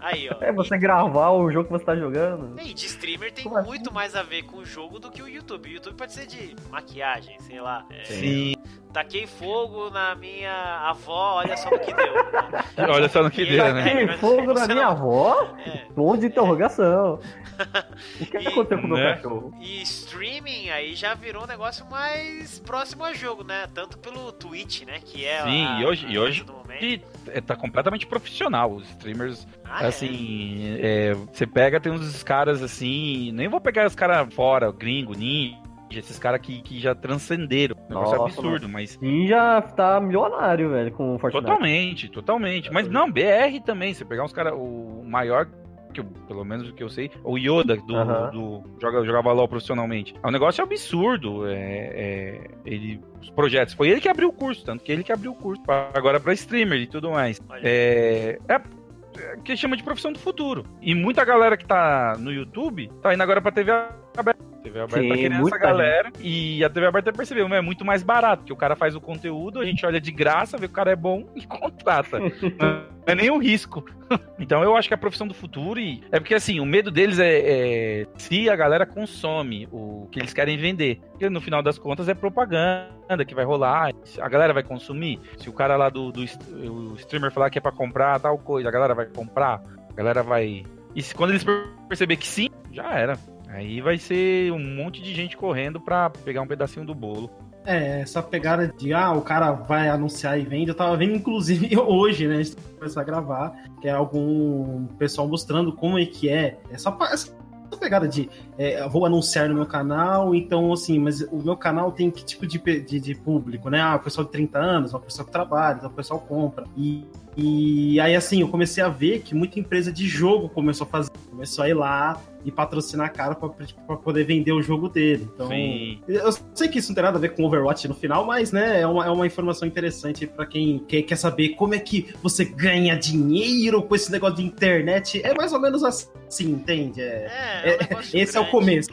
aí, ó. é você gravar o jogo que você tá jogando. E, e de streamer tem Como assim? muito mais a ver com o jogo do que o YouTube. O YouTube pode ser de maquiagem, sei lá. É, Sim. Taquei fogo na minha avó, olha só no que deu. né? Olha só no que E- deu, né? Mas fogo na minha não- avó? É. Ponto de interrogação. O que E- aconteceu com o meu Né? cachorro? E streaming aí já virou um negócio mais próximo a jogo, né? Tanto pelo Twitch, né? Que é Sim, a, e hoje- a e hoje- coisa do momento. E é, tá completamente profissional. Os streamers, Ah, é? assim, é, você pega, tem uns caras assim. Nem vou pegar os caras fora, gringo, ninja, esses caras que, que já transcenderam. Um negócio Nossa, absurdo, mas. E já tá milionário, velho, com o Fortnite. Totalmente, totalmente. Mas não, BR também. Você pegar uns caras, o maior. Que eu- pelo menos o que eu sei, o Yoda do, Aham. do joga, jogava LOL profissionalmente. É um negócio absurdo. É, é, ele, os projetos. Foi ele que abriu o curso, tanto que ele que abriu o curso. pra- agora pra streamer e tudo mais. É, é, é que chama de profissão do futuro. E muita galera que tá no YouTube tá indo agora pra TV aberta. TV aberta Sim, tá querendo essa muita galera. E a TV aberta percebeu, mas é muito mais barato, porque o cara faz o conteúdo, a gente olha de graça, vê que o cara é bom e contrata. Não é nem o risco. Então eu acho que é a profissão do futuro e. É porque assim, o medo deles é, é se a galera consome o que eles querem vender. Porque no final das contas é propaganda que vai rolar. A galera vai consumir. Se o cara lá do, do o streamer falar que é pra comprar tal coisa, a galera vai comprar. A galera vai. E se, quando eles per- perceber que sim, já era. Aí vai ser um monte de gente correndo pra pegar um pedacinho do bolo. É, essa pegada de, ah, o cara vai anunciar e vende. Eu tava vendo, inclusive, hoje, né? A gente começar a gravar, que é algum pessoal mostrando como é que é essa, pa- essa pegada de é, vou anunciar no meu canal, então assim, mas o meu canal tem que tipo de, de, de público, né? Ah, o pessoal de 30 anos, o pessoal que trabalha, o pessoal compra. E, e aí assim, eu comecei a ver que muita empresa de jogo começou a fazer, começou a ir lá e patrocinar cara para tipo, poder vender o jogo dele. Então, Sim. eu sei que isso não tem nada a ver com Overwatch no final, mas né, é uma, é uma informação interessante para quem quer, quer saber como é que você ganha dinheiro com esse negócio de internet. É mais ou menos assim, entende? É, é, é, um esse grande. é o começo.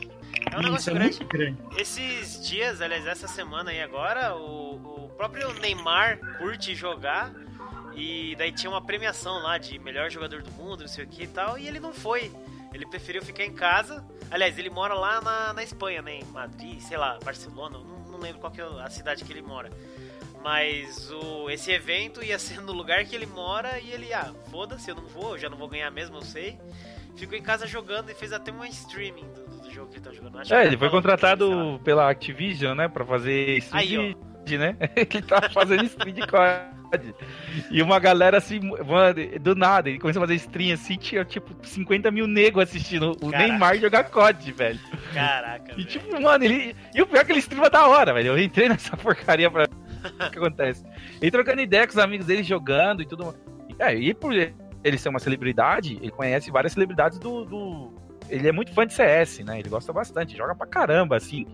É um negócio Isso, é grande. muito grande. Esses dias, aliás, essa semana aí agora, o, o próprio Neymar curte jogar. E daí tinha uma premiação lá de melhor jogador do mundo, não sei o que e tal, e ele não foi. Ele preferiu ficar em casa. Aliás, ele mora lá na, na Espanha, né? Em Madrid, sei lá, Barcelona, não, não lembro qual que é a cidade que ele mora. Mas o, esse evento ia ser no lugar que ele mora e ele, ah, foda-se, eu não vou, eu já não vou ganhar mesmo, eu sei. Ficou em casa jogando e fez até uma streaming do, do jogo que ele tá jogando. Acho é, ele foi contratado pela Activision, né? Pra fazer stream de, né? ele tá fazendo stream de e uma galera assim, mano, do nada, ele começou a fazer stream assim, tinha tipo 50 mil negros assistindo o Caraca. Neymar jogar COD, velho. Caraca. E tipo, mano, ele. E o pior é que ele streama da hora, velho. Eu entrei nessa porcaria pra. o que acontece? Ele trocando ideia com os amigos dele jogando e tudo. É, e por ele ser uma celebridade, ele conhece várias celebridades do, do. Ele é muito fã de CS, né? Ele gosta bastante, joga pra caramba, assim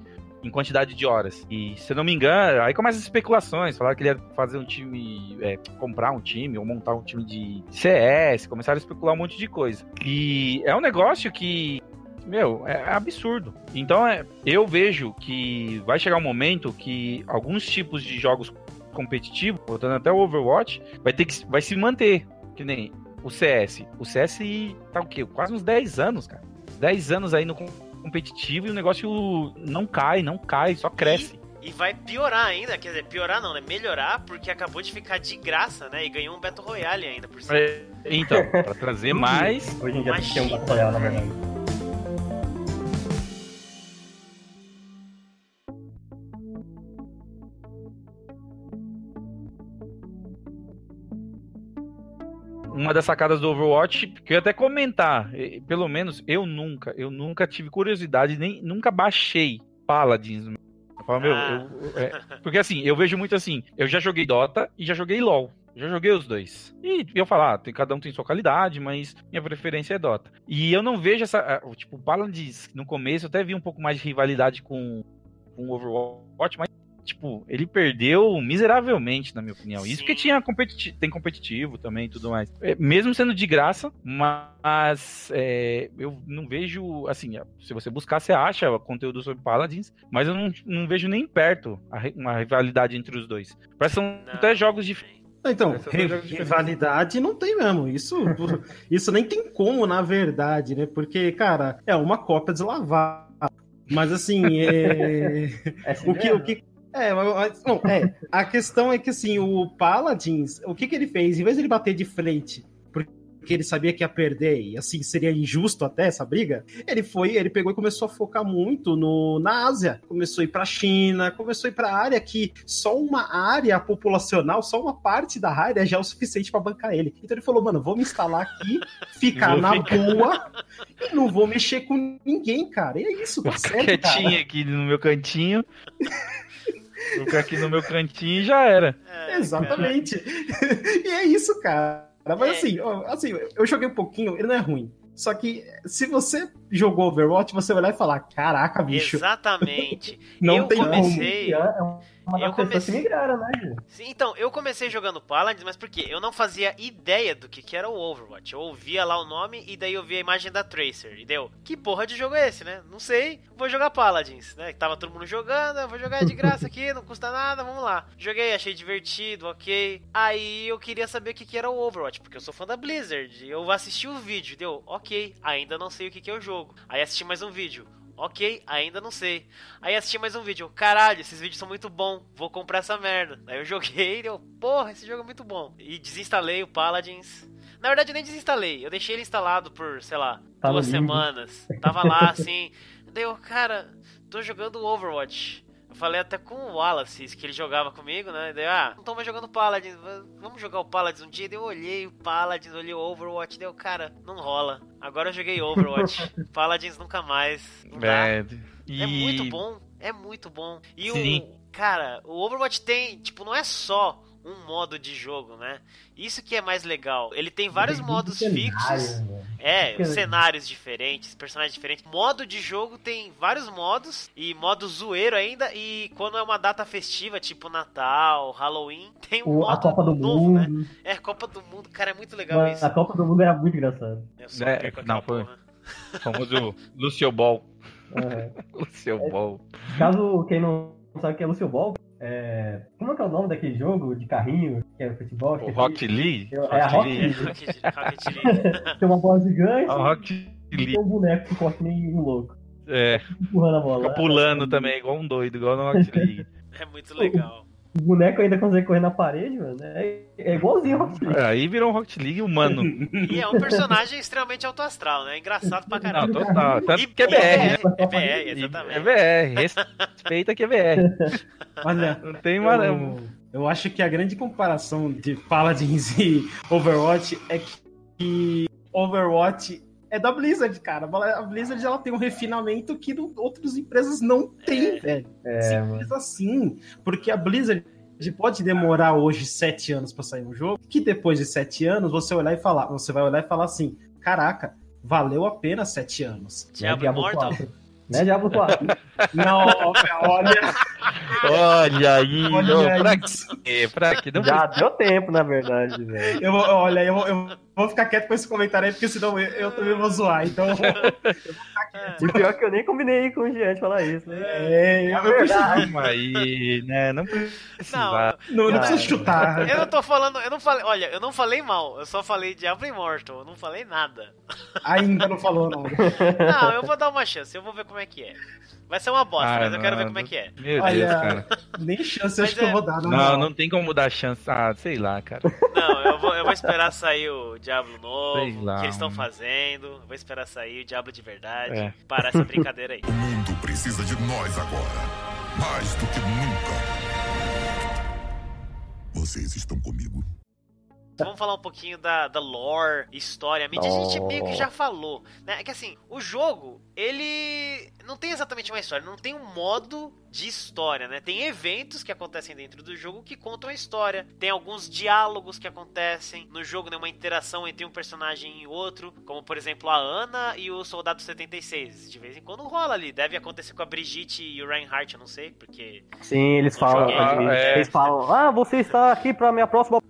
em quantidade de horas. E se eu não me engano, aí começam as especulações, falar que ele ia fazer um time, é, comprar um time ou montar um time de CS, começaram a especular um monte de coisa. E é um negócio que meu, é absurdo. Então, é, eu vejo que vai chegar um momento que alguns tipos de jogos competitivos, voltando até o Overwatch, vai ter que vai se manter, que nem o CS. O CS tá o quê? Quase uns 10 anos, cara. 10 anos aí no competitivo e o negócio não cai, não cai, só cresce. E, e vai piorar ainda, quer dizer, piorar não, né? Melhorar, porque acabou de ficar de graça, né? E ganhou um Battle Royale ainda por cima. É, então, pra trazer mais. Hoje em dia tem que ter um Battle Royale, na verdade. Uma das sacadas do Overwatch, que eu ia até comentar, pelo menos eu nunca, eu nunca tive curiosidade, nem nunca baixei Paladins. Eu falo, meu, ah. eu, é, porque assim, eu vejo muito assim, eu já joguei Dota e já joguei LoL. Já joguei os dois. E eu falar, ah, tem, cada um tem sua qualidade, mas minha preferência é Dota. E eu não vejo essa. Tipo, Paladins, no começo, eu até vi um pouco mais de rivalidade com, com Overwatch, mas tipo, ele perdeu miseravelmente, na minha opinião. Sim. Isso porque tinha tem competitivo também e tudo mais. É, mesmo sendo de graça, mas é, eu não vejo, assim, se você buscar, você acha conteúdo sobre Paladins, mas eu não, não vejo nem perto uma rivalidade entre os dois. Parece que são não, até jogos diferentes. Então, rivalidade não tem mesmo. Isso, isso nem tem como, na verdade, né? Porque, cara, é uma cópia deslavada. Mas assim, é... é o, que, o, que, é, mas, não, é, a questão é que assim, o Paladins, o que, que ele fez? Em vez de ele bater de frente porque ele sabia que ia perder e assim seria injusto até essa briga, ele foi, ele pegou e começou a focar muito no, na Ásia, começou a ir para China, começou a ir para área que só uma área populacional, só uma parte da área já é o suficiente para bancar ele. Então ele falou, mano, vou me instalar aqui, ficar na ficar... boa e não vou mexer com ninguém, cara. E é isso, tá certo, quietinho cara. aqui no meu cantinho. Ficar aqui no meu cantinho e já era. É, Exatamente. e é isso, cara. Mas é. assim, assim, eu joguei um pouquinho, ele não é ruim. Só que se você jogou Overwatch, você vai lá e falar: Caraca, bicho. Exatamente. não eu tem comecei... como. É eu comecei... migraram, né, Sim, então, eu comecei jogando Paladins, mas por quê? Eu não fazia ideia do que, que era o Overwatch. Eu ouvia lá o nome e daí eu via a imagem da Tracer. E deu, que porra de jogo é esse, né? Não sei, vou jogar Paladins, né? Tava todo mundo jogando, eu vou jogar de graça aqui, não custa nada, vamos lá. Joguei, achei divertido, ok. Aí eu queria saber o que, que era o Overwatch, porque eu sou fã da Blizzard. Eu assisti o vídeo, deu, ok, ainda não sei o que, que é o jogo. Aí assisti mais um vídeo. Ok, ainda não sei. Aí assisti mais um vídeo. Caralho, esses vídeos são muito bons. Vou comprar essa merda. Aí eu joguei e eu, porra, esse jogo é muito bom. E desinstalei o Paladins. Na verdade, eu nem desinstalei. Eu deixei ele instalado por, sei lá, duas semanas. Tava lá assim. Daí eu, cara, tô jogando Overwatch. Eu falei até com o Wallace, que ele jogava comigo, né? Daí, ah, não tô mais jogando Paladins, vamos jogar o Paladins um dia? Daí eu olhei o Paladins, olhei o Overwatch, deu, cara, não rola. Agora eu joguei Overwatch. Paladins nunca mais. Não dá. É, É muito bom, é muito bom. E Sim. o. Cara, o Overwatch tem, tipo, não é só um modo de jogo, né? Isso que é mais legal. Ele tem vários tem modos fixos. Né? É, cenários diferentes, personagens diferentes. Modo de jogo tem vários modos e modo zoeiro ainda. E quando é uma data festiva, tipo Natal, Halloween, tem um o, modo a Copa do novo, né? Mundo. né? É, Copa do Mundo, cara, é muito legal Mas, isso. A Copa do Mundo era muito engraçado. É, não, foi. O famoso Lucio Ball. É. Lucio Ball. Caso quem não sabe o que é Lucio Ball, é... Como é que é o nome daquele jogo de carrinho que é futebol? O Rocket League? É, a Rocket League. tem uma bola gigante. A Rocket League. tem um boneco que corre nem um louco. É. Empurrando a bola. Fica pulando também, igual um doido, igual no Rocket League. É muito legal. O boneco ainda consegue correr na parede, mano. É, é igualzinho o Rocket League. Aí virou um Rocket League humano. E é um personagem extremamente autoastral, né? Engraçado pra caralho. Não, total. Tanto que é BR, né? É BR, exatamente. É BR. Respeita que é BR. Olha, não tem mais. Eu, eu acho que a grande comparação de Paladins e Overwatch é que Overwatch é da Blizzard, cara. A Blizzard ela tem um refinamento que outras empresas não têm, é, velho. É, Simples assim. Porque a Blizzard pode demorar hoje sete anos para sair um jogo, que depois de sete anos você olhar e falar, você vai olhar e falar assim, caraca, valeu a pena sete anos. Diablo, Diablo Immortal. 4. Né, Diablo 4? Não, olha. Olha aí, olha não, pra quê? Pra quê? Não Já deu tempo, na verdade, velho. Eu, olha, eu, eu vou ficar quieto com esse comentário aí, porque senão eu, eu também vou zoar. Então eu vou, eu vou ficar quieto. E pior que eu nem combinei com o Giante falar isso. Né? É, é verdade. aí, né? Não precisa. Não, não, não precisa chutar. Eu não tô falando, eu não falei, olha, eu não falei mal, eu só falei Diablo Immortal, eu não falei nada. Ainda não falou nada. Não, eu vou dar uma chance, eu vou ver como é que é. Vai ser uma bosta, ah, mas eu quero ver como é que é. Meu Olha, Deus, cara. Nem chance acho é... que eu vou dar, não. Não, não tem como dar chance. Ah, sei lá, cara. Não, eu vou, eu vou esperar sair o Diablo novo, lá, que eles estão fazendo. Vou esperar sair o Diablo de verdade. É. Parar essa brincadeira aí. O mundo precisa de nós agora. Mais do que nunca. Vocês estão comigo? Vamos falar um pouquinho da, da lore, história, a mídia, a gente meio que já falou, né? É que assim, o jogo, ele não tem exatamente uma história, não tem um modo de história, né? Tem eventos que acontecem dentro do jogo que contam a história. Tem alguns diálogos que acontecem no jogo, né? Uma interação entre um personagem e outro, como por exemplo a Ana e o Soldado 76. De vez em quando rola ali. Deve acontecer com a Brigitte e o Reinhardt, eu não sei, porque. Sim, eles falam. Ah, é. Eles falam, ah, você está aqui pra minha próxima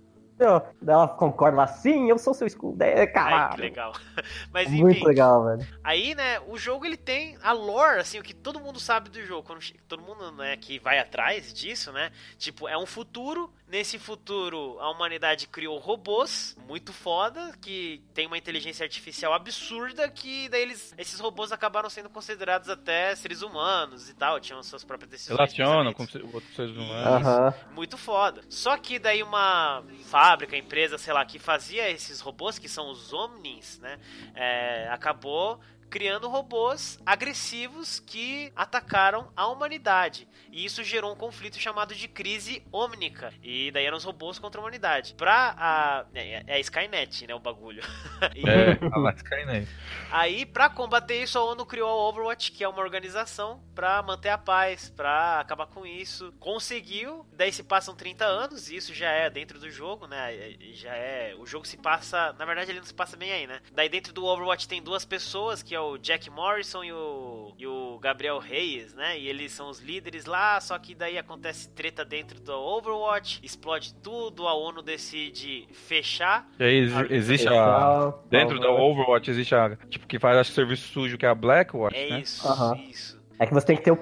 ela concorda lá, sim, eu sou seu escudo. É, caralho. Ai, que legal. Mas enfim. Muito legal, velho. Aí, né, o jogo ele tem a lore, assim, o que todo mundo sabe do jogo. Quando, todo mundo, né, que vai atrás disso, né? Tipo, é um futuro. Nesse futuro, a humanidade criou robôs muito foda, que tem uma inteligência artificial absurda, que daí eles, esses robôs acabaram sendo considerados até seres humanos e tal, tinham suas próprias decisões. Relacionam com outros seres humanos. Uhum. Muito foda. Só que daí uma fábrica, empresa, sei lá, que fazia esses robôs, que são os Omnins, né? É, acabou criando robôs agressivos que atacaram a humanidade. E isso gerou um conflito chamado de crise ômnica. E daí eram os robôs contra a humanidade. Pra a. É, é a Skynet, né? O bagulho. e... É, a Skynet. Aí, pra combater isso, a ONU criou a Overwatch, que é uma organização pra manter a paz, pra acabar com isso. Conseguiu, daí se passam 30 anos, e isso já é dentro do jogo, né? Já é. O jogo se passa. Na verdade, ele não se passa bem aí, né? Daí dentro do Overwatch tem duas pessoas, que é o Jack Morrison e o, e o Gabriel Reyes, né? E eles são os líderes lá, só que daí acontece treta dentro do Overwatch, explode tudo, a ONU decide fechar. E aí existe a. Dentro do Overwatch existe a. Tipo, que faz acho, serviço sujo, que é a Blackwatch. É né? isso, uhum. isso. É que você tem que ter o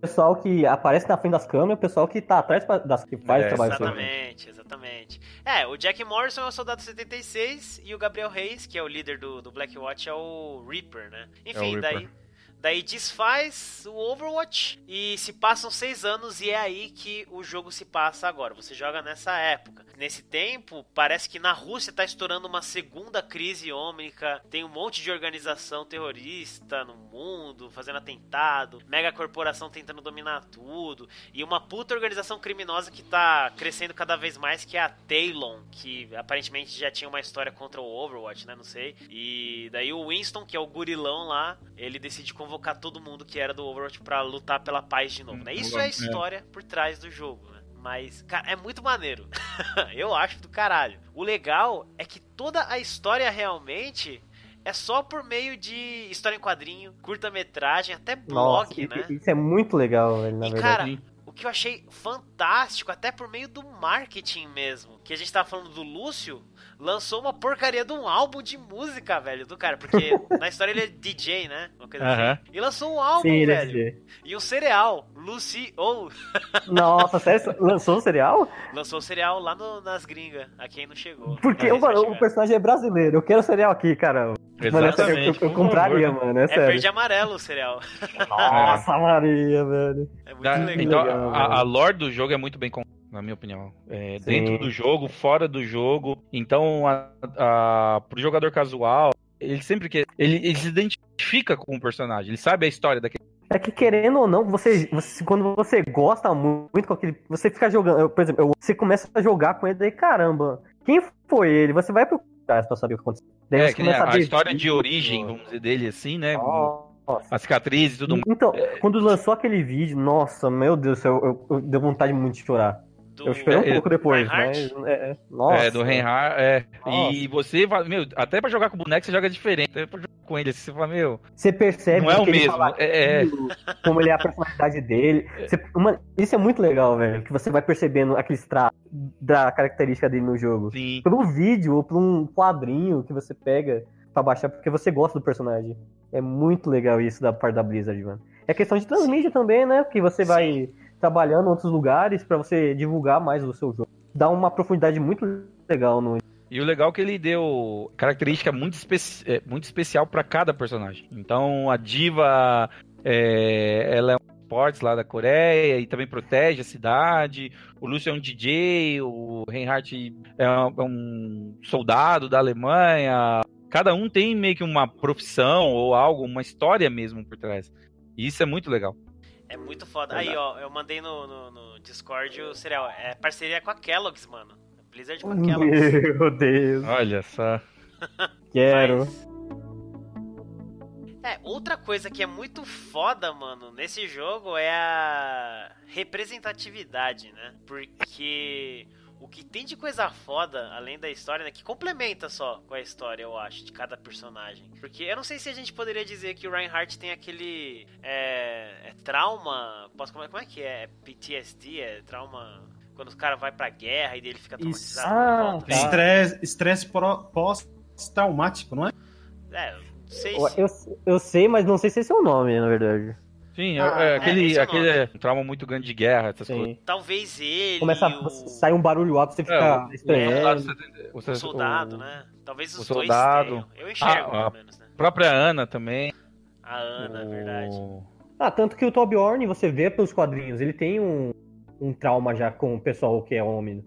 pessoal que aparece na frente das câmeras, o pessoal que tá atrás das que faz é, o trabalho. Exatamente, exatamente. É, o Jack Morrison é o Soldado 76 e o Gabriel Reis, que é o líder do, do Blackwatch, é o Reaper, né? Enfim, é daí. Daí desfaz o Overwatch e se passam seis anos e é aí que o jogo se passa agora. Você joga nessa época. nesse tempo, parece que na Rússia tá estourando uma segunda crise ômnica, tem um monte de organização terrorista no mundo, fazendo atentado, mega corporação tentando dominar tudo, e uma puta organização criminosa que tá crescendo cada vez mais, que é a Talon, que aparentemente já tinha uma história contra o Overwatch, né? Não sei. E daí o Winston, que é o gurilão lá, ele decide convocar todo mundo que era do Overwatch para lutar pela paz de novo, né? Isso é a história por trás do jogo, né? Mas, cara, é muito maneiro. eu acho do caralho. O legal é que toda a história realmente é só por meio de história em quadrinho, curta-metragem, até blog, Nossa, né? Isso é muito legal, velho, na e, verdade. cara, o que eu achei fantástico, até por meio do marketing mesmo, que a gente tava falando do Lúcio, lançou uma porcaria de um álbum de música, velho, do cara, porque na história ele é DJ, né? Uma coisa assim. E lançou um álbum, Sim, é velho. E o cereal, Lucy ou Nossa, sério? Lançou um serial? lançou o cereal lá no- nas gringas, aqui não chegou. Porque mano, o personagem é brasileiro. Eu quero serial aqui, cara. Mano, essa- eu, eu, eu por compraria, favor. mano. É É sério. verde e amarelo o cereal. Nossa, Maria, velho. É muito Da- legal. então, legal, a, a velho. lore do jogo é muito bem contada, na minha opinião. É, dentro do jogo, fora do jogo. Então, a, a, pro jogador casual, ele sempre quer. Ele, ele se identifica com o personagem, ele sabe a história daquele. É que querendo ou não, você, você- quando você gosta muito com aquele. Você fica jogando. eu, por exemplo, eu- você começa a jogar com ele daí, caramba, quem foi ele? Você vai procurar pra saber o que aconteceu. Daí É, que nem a, a história de origem, vamos dizer, dele, assim, né? Nossa. A cicatriz e tudo mais. Então, quando lançou aquele vídeo, nossa, meu Deus do céu, eu, eu, deu vontade muito de chorar. Do- Eu chorei um É, pouco depois, Reinhardt? mas. É, nossa. É, do Reinhardt, é. Nossa. E você vai, meu, até pra jogar com o boneco você joga diferente. Até pra jogar com ele, assim, você fala, meu, Você percebe não é o que ele mesmo. fala É, é. aquilo, como ele é a personalidade dele. Você- uma- isso é muito legal, velho. Que você vai percebendo aqueles traços da característica dele no jogo. sim. Por um vídeo ou por um quadrinho que você pega pra baixar porque você gosta do personagem. É muito legal isso da parte da Blizzard, mano. É questão de transmídia também, né? Que você vai trabalhando em outros lugares pra você divulgar mais o seu jogo. Dá uma profundidade muito legal no. E o legal é que ele deu característica muito, especi é, muito especial pra cada personagem. Então a diva, é, ela é um esportes lá da Coreia e também protege a cidade. O Lúcio é um DJ, o Reinhardt é é um soldado da Alemanha. Cada um tem meio que uma profissão ou algo, uma história mesmo por trás. E isso é muito legal. É muito foda. Aí, ó, eu mandei no, no, no Discord o cereal. É parceria com a Kellogg's, mano. Blizzard com a Kellogg's. Meu Deus. Olha só. Quero. Mas- É, outra coisa que é muito foda, mano, nesse jogo é a representatividade, né? Porque o que tem de coisa foda, além da história, né? Que complementa só com a história, eu acho, de cada personagem. Porque eu não sei se a gente poderia dizer que o Reinhardt tem aquele. É, é trauma. Posso, como, é, como é que é? É PTSD? É trauma. Quando o cara vai pra guerra e ele fica traumatizado. Ah, tá. Estresse, estresse pro- pós-traumático, não é? É, não sei Eu, se. eu, eu sei, mas não sei se esse é o nome, na verdade. Sim, é- Ah, é, é, aquele, é o aquele é um trauma muito grande de guerra, essas coisas. Sim. Talvez ele. Começa a o... sair um barulho alto, você É, fica o- estranhando. o, O soldado, o- né? Talvez o os dois soldado. tenham. Eu enxergo, Ah, pelo ah. menos, né? A própria Ana também. A Ana, é o- verdade. Ah, tanto que o Torbjorn, você vê pelos quadrinhos, ele tem um, um trauma já com o pessoal que é homem.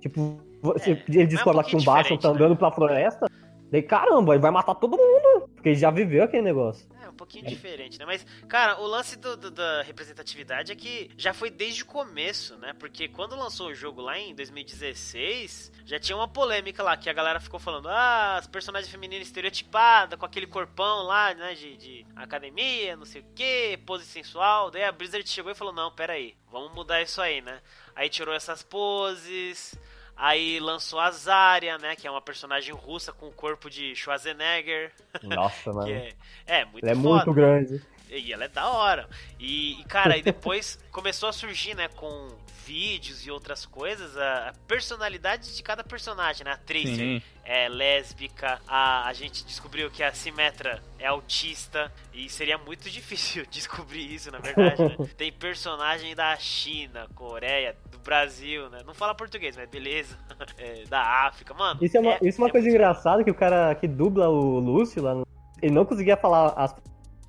Tipo, você, É, ele descobre lá que um pouquinho Bastion tá diferente, andando pela floresta, daí caramba, ele vai matar todo mundo, porque ele já viveu aquele negócio. É, um pouquinho diferente, né? Mas, cara, o lance do, do- da representatividade é que já foi desde o começo, né? Porque quando lançou o jogo lá em 2016, já tinha uma polêmica lá, que a galera ficou falando, ah, as personagens femininas estereotipadas, com aquele corpão lá, né, de, de academia, não sei o que, pose sensual. Daí a Blizzard chegou e falou, não, pera aí, vamos mudar isso aí, né? Aí tirou essas poses... Aí lançou a Zarya, né? Que é uma personagem russa com o corpo de Schwarzenegger. Nossa, mano. é, é muito Ele é foda. muito grande. E ela é da hora. E, e, cara, aí depois começou a surgir, né, com vídeos e outras coisas, a, a personalidade de cada personagem, né? A Tracer Sim. é lésbica, a, a gente descobriu que a Simetra é autista, e seria muito difícil descobrir isso, na verdade, né? Tem personagem da China, Coreia, do Brasil, né? Não fala português, mas beleza. É, da África, mano. Isso é uma, isso é uma coisa muito- engraçada que o cara que dubla o Lúcio lá, ele não conseguia falar as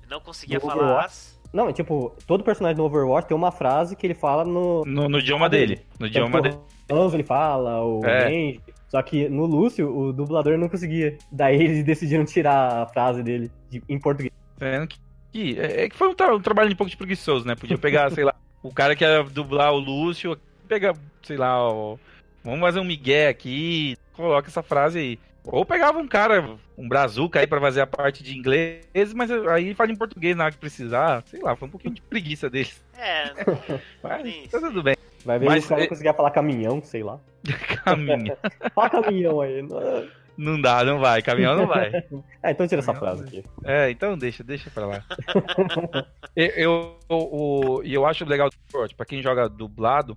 Não conseguia falar as... Não, tipo, todo personagem do Overwatch tem uma frase que ele fala no. No, no idioma dele. No idioma dele. O ele fala, o É. Range. Só que no Lúcio, o dublador não conseguia. Daí eles decidiram tirar a frase dele de- em português. Vendo que, que- é é que foi um, tra- um trabalho um pouco de preguiçoso, né? Podia pegar, sei lá, o cara que ia dublar o Lúcio, pega, sei lá, o- vamos fazer um migué aqui, coloca essa frase aí. Ou pegava um cara, um brazuca aí pra fazer a parte de inglês, mas aí fala em português na hora que precisar. Sei lá, foi um pouquinho de preguiça deles. É, Mas Sim, tá tudo bem. Vai ver Mas se o cara é- conseguia falar caminhão, sei lá. Caminho. Fala caminhão aí. não- Não dá, não vai. Caminhão não vai. É, então tira essa Caminhão, frase aqui. É, então deixa, deixa pra lá. eu, eu, o- e eu acho legal do Overwatch, pra quem joga dublado,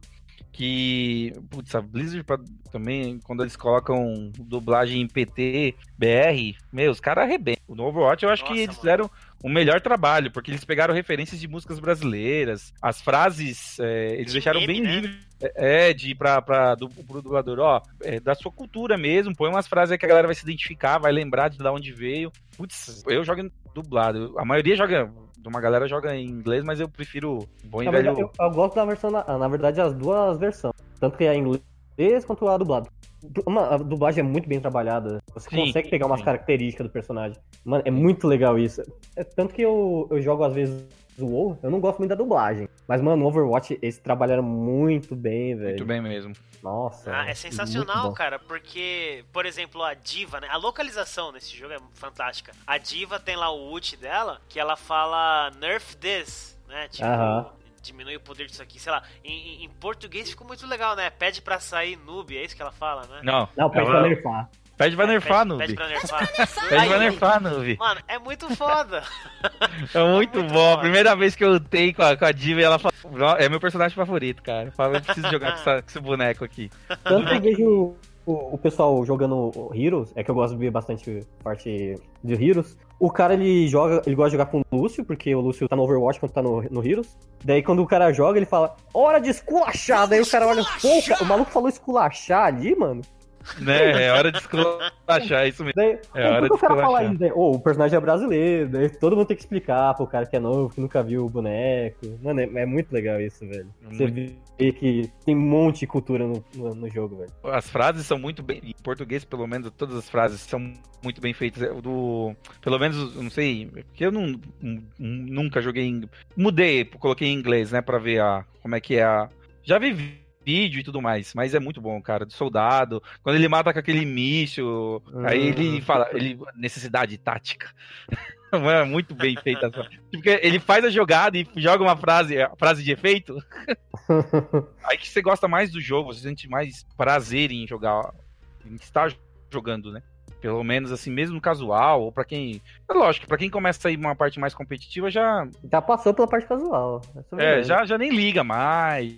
que, putz, a Blizzard pra- também, quando eles colocam dublagem em PT, BR, meu, os caras arrebentam. No Overwatch eu acho Nossa, que eles mano. fizeram o melhor trabalho, porque eles pegaram referências de músicas brasileiras, as frases, é, eles De deixaram meme, bem né? livre, é, de ir pra, pra, do, pro dublador, ó, é, da sua cultura mesmo, põe umas frases aí que a galera vai se identificar, vai lembrar de de onde veio. Putz, eu jogo em dublado, a maioria joga, uma galera joga em inglês, mas eu prefiro bom e velho... eu, eu gosto da versão, na, na verdade, as duas versões. Tanto que é em inglês quanto a dublado. Uma, a dublagem é muito bem trabalhada. Você Sim, consegue pegar umas sim. características do personagem. Mano, é muito legal isso. É, tanto que eu, eu jogo às vezes WoW, eu não gosto muito da dublagem. Mas, mano, no Overwatch, eles trabalharam muito bem, velho. Muito bem mesmo. Nossa. Ah, é sensacional, cara, porque, por exemplo, a diva, né? A localização nesse jogo é fantástica. A diva tem lá o ult dela, que ela fala nerf this, né? Tipo, Aham. diminui o poder disso aqui, sei lá. Em, em- em português ficou muito legal, né? Pede pra sair noob, é isso que ela fala, né? Não, Não, pede ela- pra nerfar. Pede pra nerfar, Noob. pede pra nerfar. Pede pra nerfar, Noob. Mano, é muito foda. É muito, muito bom. A foda. primeira vez que eu lutei com a, com a Diva, ela falou. "Nó, É meu personagem favorito, cara. Eu falo, eu preciso jogar com, essa- com esse boneco aqui. Tanto que eu vejo o, o pessoal jogando Heroes, é que eu gosto de ver bastante parte de Heroes. O cara ele joga, ele gosta de jogar com o Lúcio, porque o Lúcio tá no Overwatch quando tá no, no Heroes. Daí quando o cara joga, ele fala, hora de esculachar! Daí o cara olha, pô, cara, o maluco falou esculachar ali, mano. Né? É hora de esculachar, é isso mesmo. Daí, É hora de esculachar. isso? Daí, Ô, o personagem é brasileiro, daí todo mundo tem que explicar pro cara que é novo, que nunca viu o boneco. Mano, é, é muito legal isso, velho. Você Muito. vê que tem um monte de cultura no, no, no jogo, velho. As frases são muito bem. Em português, pelo menos, todas as frases são muito bem feitas. O Do, pelo menos, não sei. Porque eu não, nu- nunca joguei em. Mudei, coloquei em inglês, né? Pra ver a, como é que é a. Já vi vídeo e tudo mais, mas é muito bom, cara. Do soldado. Quando ele mata com aquele míssil. Aí ele fala. Ele, necessidade tática. É muito bem feita essa. Porque ele faz a jogada e joga uma frase, a frase de efeito. Aí que você gosta mais do jogo, você sente mais prazer em jogar, em estar jogando, né? Pelo menos assim, mesmo casual, ou pra quem. É lógico, pra quem começa a ir uma parte mais competitiva, já. Já passou pela parte casual. É, verdade. já, já nem liga mais.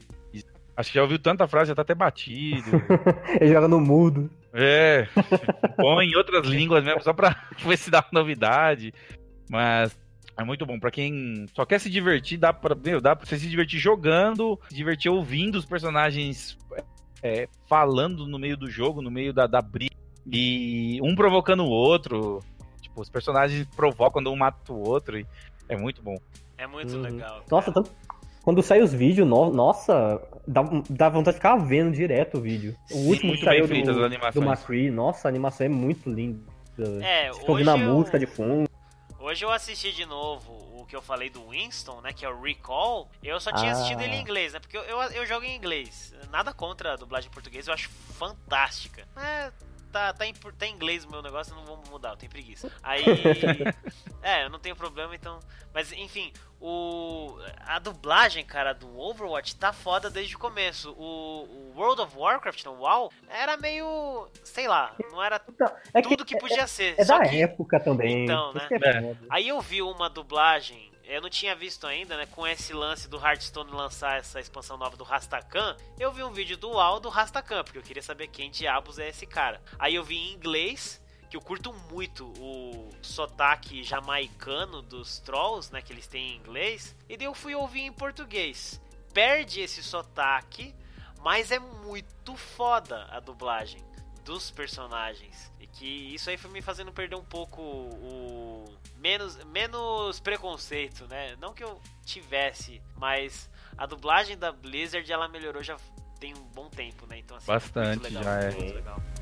Acho que já ouviu tanta frase, já tá até batido. Ele joga no mudo. É. Põe em outras línguas mesmo, só pra ver se dá novidade. Mas é muito bom. Pra quem só quer se divertir, dá pra, meu, dá pra você se divertir jogando, se divertir ouvindo os personagens é, falando no meio do jogo, no meio da, da briga. E um provocando o outro. Tipo, os personagens provocam quando um mata o outro. E é muito bom. É muito Uhum. legal. Nossa, cara. tanto... quando sai os vídeos, no- nossa, dá, dá vontade de ficar vendo direto o vídeo. O Sim, último muito que saiu bem feitas as do, animações. do McCree, nossa, a animação é muito linda. É, fica ouvindo a hoje eu- música de fundo. Hoje eu assisti de novo o que eu falei do Winston, né? Que é o Recall. Eu só tinha Ah. assistido ele em inglês, né? Porque eu, eu, eu jogo em inglês. Nada contra a dublagem em português, eu acho fantástica. É, tá, tá, em, tá em inglês o meu negócio, eu não vou mudar, eu tenho preguiça. Aí. é, eu não tenho problema, então. Mas enfim, o. A dublagem, cara, do Overwatch tá foda desde o começo. O, o World of Warcraft, no WoW, era meio. sei lá, não era É que tudo que podia ser. é só da que época também. Então, né? que é É. Aí eu vi uma dublagem, eu não tinha visto ainda, né? Com esse lance do Hearthstone lançar essa expansão nova do Rastakan. Eu vi um vídeo do UAU do Rastakan, porque eu queria saber quem diabos é esse cara. Aí eu vi em inglês, que eu curto muito o sotaque jamaicano dos trolls, né? Que eles têm em inglês. E daí eu fui ouvir em português. Perde esse sotaque, mas é muito foda a dublagem dos personagens. E que isso aí foi me fazendo perder um pouco o menos, menos preconceito, né? Não que eu tivesse, mas a dublagem da Blizzard ela melhorou já tem um bom tempo, né? Então assim, Bastante legal, já é.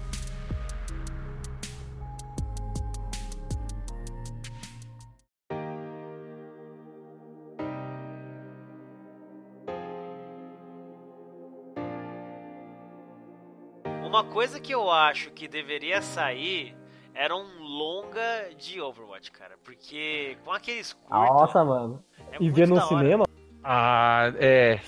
Coisa que eu acho que deveria sair era um longa de Overwatch, cara. Porque com aqueles curtos. Nossa, mano. é E ver no cinema? Ah, é.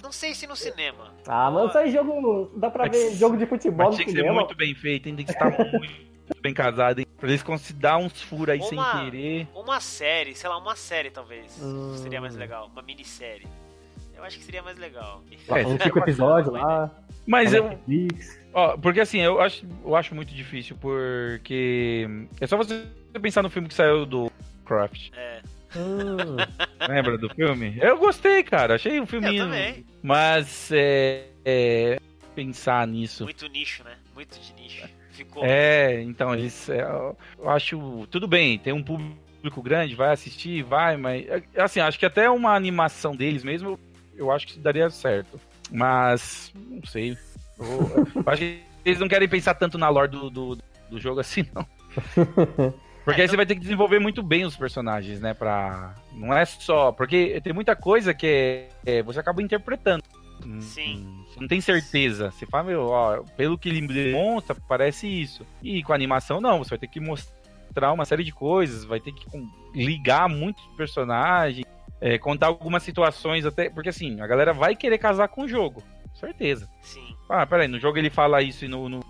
Não sei se no cinema. Ah, mas isso aí jogo. Dá pra ver Mas- jogo de futebol Mas no tinha que ser cinema. muito bem feito, hein? Tem que estar muito bem casado, hein? Pra eles conseguirem dar uns furos aí sem Uma- querer. Uma série, sei lá, uma série talvez. Hum. Seria mais legal. Uma minissérie. Eu acho que seria mais legal. É, um fica cinco episódios lá. Mas na eu. Netflix. Ó, porque assim, eu acho, eu acho muito difícil, porque. É só você pensar no filme que saiu do Craft. É, Lembra do filme? Eu gostei, cara. Achei eu filminho. também. Mas é, é, pensar nisso. Muito nicho, né? Muito de nicho. Ficou. É, então eles. é, eu acho. Tudo bem, tem um público grande, vai assistir, vai, mas. é, Assim, acho que até uma animação deles mesmo, eu, eu acho que daria certo. Mas. Não sei. Eu, acho que eles não querem pensar tanto na lore do, do, do jogo assim, não. Porque aí você vai ter que desenvolver muito bem os personagens, né? Pra. Não é só. Porque tem muita coisa que é, é, você acaba interpretando. Hum, Sim. Você não tem certeza. Você fala, meu, ó, pelo que ele demonstra, parece isso. E com a animação, não. Você vai ter que mostrar uma série de coisas, vai ter que ligar muitos personagens, é, contar algumas situações até. Porque assim, a galera vai querer casar com o jogo. Certeza. Sim. Ah, peraí, no jogo ele fala isso e no. no...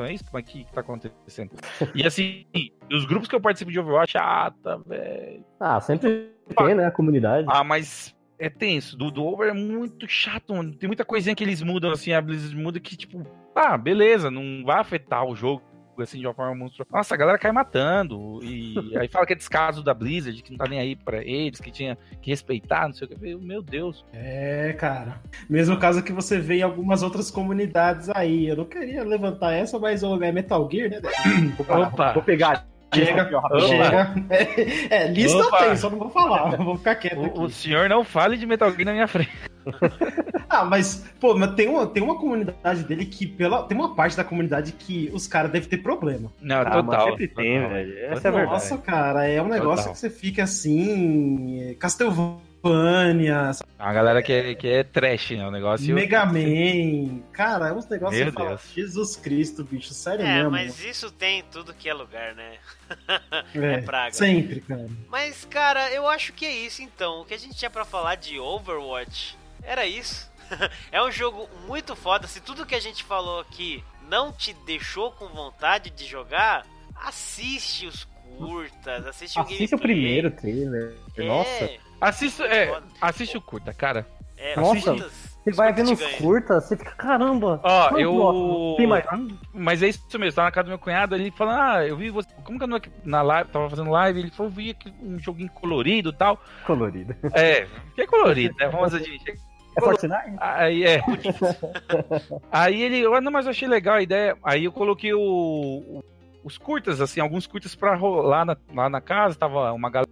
É isso? Como é que tá acontecendo? E assim, os grupos que eu participo de Overwatch, chata, velho. Ah, sempre tem, né? A comunidade. Ah, mas é tenso. Do, do Over é muito chato, mano. Tem muita coisinha que eles mudam, assim, a Blizzard muda que, tipo, ah, beleza, não vai afetar o jogo, assim, de uma forma monstruosa. Nossa, a galera cai matando. E aí fala que é descaso da Blizzard, que não tá nem aí pra eles, que tinha que respeitar, não sei o que. Meu Deus. É, cara. Mesmo caso que você vê em algumas outras comunidades aí. Eu não queria levantar essa, mas é Metal Gear, né? Opa! Vou pegar. Chega, chega. É, é, lista Opa. tem, só não vou falar. Vou ficar quieto O, aqui. o senhor não fale de Metal Gear na minha frente. Ah, mas, pô, mas tem uma, tem uma comunidade dele que, pela, tem uma parte da comunidade que os caras devem ter problema. Não, Ah, total. sempre tem, total. velho. Essa é a verdade. Nossa, cara, é um negócio Total. que você fica assim. Castlevania, A galera que é, que é trash, né? O negócio. Mega Man. Cara, é uns negócios Meu que você fala. Jesus Cristo, bicho, sério É, mesmo. mas isso tem em tudo que é lugar, né? é, é praga. Sempre, cara. Mas, cara, eu acho que é isso então. O que a gente tinha pra falar de Overwatch era isso. é um jogo muito foda. Se tudo que a gente falou aqui não te deixou com vontade de jogar, assiste os curtas, assiste, Assiste o o gameplay. primeiro trailer. É, Nossa. Assista, é, assiste o curta, cara. É, Nossa, curtas- Você vai vendo os curtas, você fica, caramba. Ó, quanto eu. Tem mais? Mas é isso mesmo, tava na casa do meu cunhado, ele falando, ah, eu vi você. Como que eu não na live, tava fazendo live, ele falou, eu vi aqui um joguinho colorido e tal. Colorido. É, que é colorido, né? Vamos admitir. É Fortnite? Aí é. Aí ele, ah, não, mas eu achei legal a ideia. Aí eu coloquei o, o- os curtas, assim, alguns curtas pra rolar na, lá na casa, tava uma galera.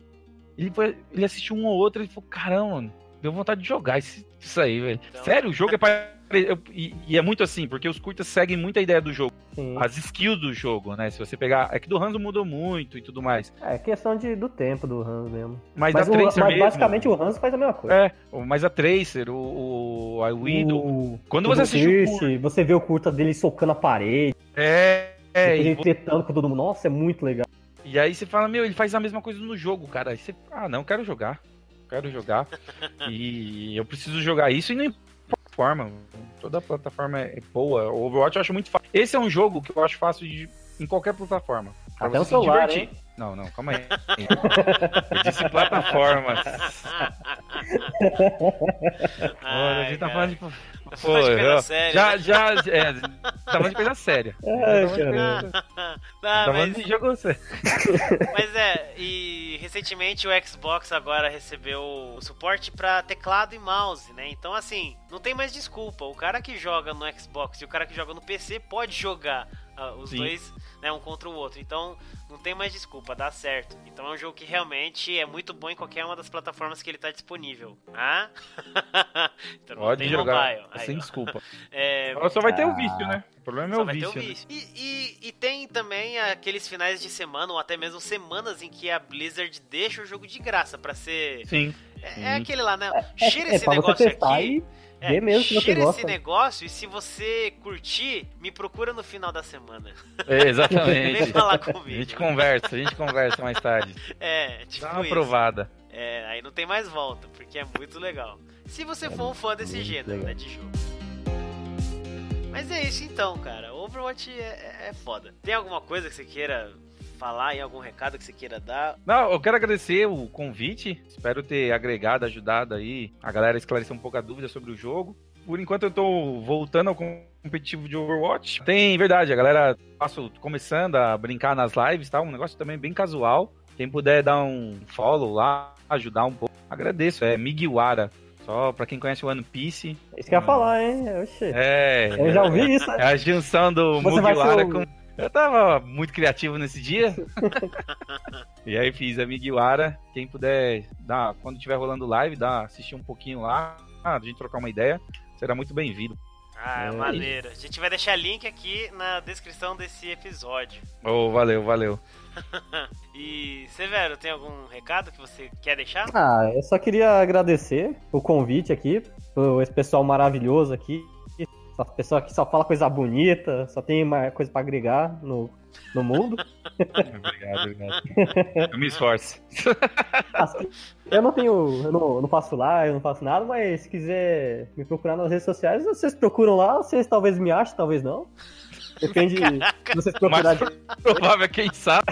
Ele, foi, ele assistiu um ou outro, ele falou, caramba, mano, deu vontade de jogar esse- isso aí, velho. Então. Sério, o jogo é pra. Eu- e, e é muito assim, porque os curtas seguem muito a ideia do jogo, Sim. as skills do jogo, né? Se você pegar. É que do Hanzo mudou muito e tudo mais. É questão de, do tempo do Hans mesmo. Mas, Mas, a o- mas mesmo, basicamente o Hans faz a mesma coisa. É, mas a Tracer, o, o a Widow. O- Quando você assiste o você vê o curta dele socando a parede, É, é, ele e, tretando com todo mundo. Nossa, é muito legal. e aí você fala, meu, ele faz a mesma coisa no jogo, cara. Aí você, ah, não, quero jogar. Quero jogar. e eu preciso jogar isso e não importa a forma. Toda plataforma é boa. O Overwatch eu acho muito fácil. Esse é um jogo que eu acho fácil de, em qualquer plataforma. Até o celular, divertir. Não, não, calma aí. eu disse plataformas. Olha, a gente tá cara. falando de. Pô, Falando de coisa eu- séria, já, né? já, é, tá falando de coisa séria. Ai, Tá falando de caramba. coisa- Ah, tá falando mas, de jogo sério. mas é, e recentemente o Xbox agora recebeu o suporte pra teclado e mouse, né? Então assim, não tem mais desculpa. O cara que joga no Xbox e o cara que joga no PC pode jogar ah, os Sim. dois né, um contra o outro. Então não tem mais desculpa, dá certo. Então é um jogo que realmente é muito bom em qualquer uma das plataformas que ele está disponível. Ah? então Pode jogar mobile. Aí, sem ó. desculpa. É... Só vai ter o vício, né? O problema é o vício. Né? vício. E, e, e, tem também aqueles finais de semana, ou até mesmo semanas, em que a Blizzard deixa o jogo de graça para ser. Sim. É, é, aquele lá, né? Cheira é, esse negócio aqui. E é, mesmo se você gosta. esse negócio e se você curtir, me procura no final da semana. É, exatamente. Vem falar comigo. A gente conversa, a gente conversa mais tarde. É, tipo Dá uma isso. provada. É, aí não tem mais volta, porque é muito legal. Se você for um fã desse gênero, né, de jogo. Mas é isso então, cara. Overwatch é, é, é foda. Tem alguma coisa que você queira falar em algum recado que você queira dar? Não, eu quero agradecer o convite. Espero ter agregado, ajudado aí a galera a esclarecer um pouco a dúvida sobre o jogo. Por enquanto eu tô voltando ao competitivo de Overwatch. Tem verdade, a galera passo começando a brincar nas lives, tá? Um negócio também bem casual. Quem puder dar um follow lá, ajudar um pouco, agradeço. É Migiwara. Só pra quem conhece o One Piece. Isso que eu ia falar, hein? Oxê. É. Eu já ouvi isso. É a junção do Mugiwara o... com eu tava muito criativo nesse dia. e aí fiz a Miguiwara. Quem puder, dar, quando estiver rolando live, dá, assistir um pouquinho lá, a gente trocar uma ideia, será muito bem-vindo. Ah, é. maneiro. A gente vai deixar link aqui na descrição desse episódio. Oh, valeu, valeu. e Severo, tem algum recado que você quer deixar? Ah, eu só queria agradecer o convite aqui, esse pessoal maravilhoso aqui essa pessoa que só fala coisa bonita, só tem uma coisa para agregar no, no mundo. obrigado, obrigado. Eu me esforço. Assim, eu não tenho. Eu não, não faço lá, eu não faço nada, mas se quiser me procurar nas redes sociais, vocês procuram lá, vocês talvez me achem, talvez não. Depende Caraca. vocês procurarem. Provável, quem sabe.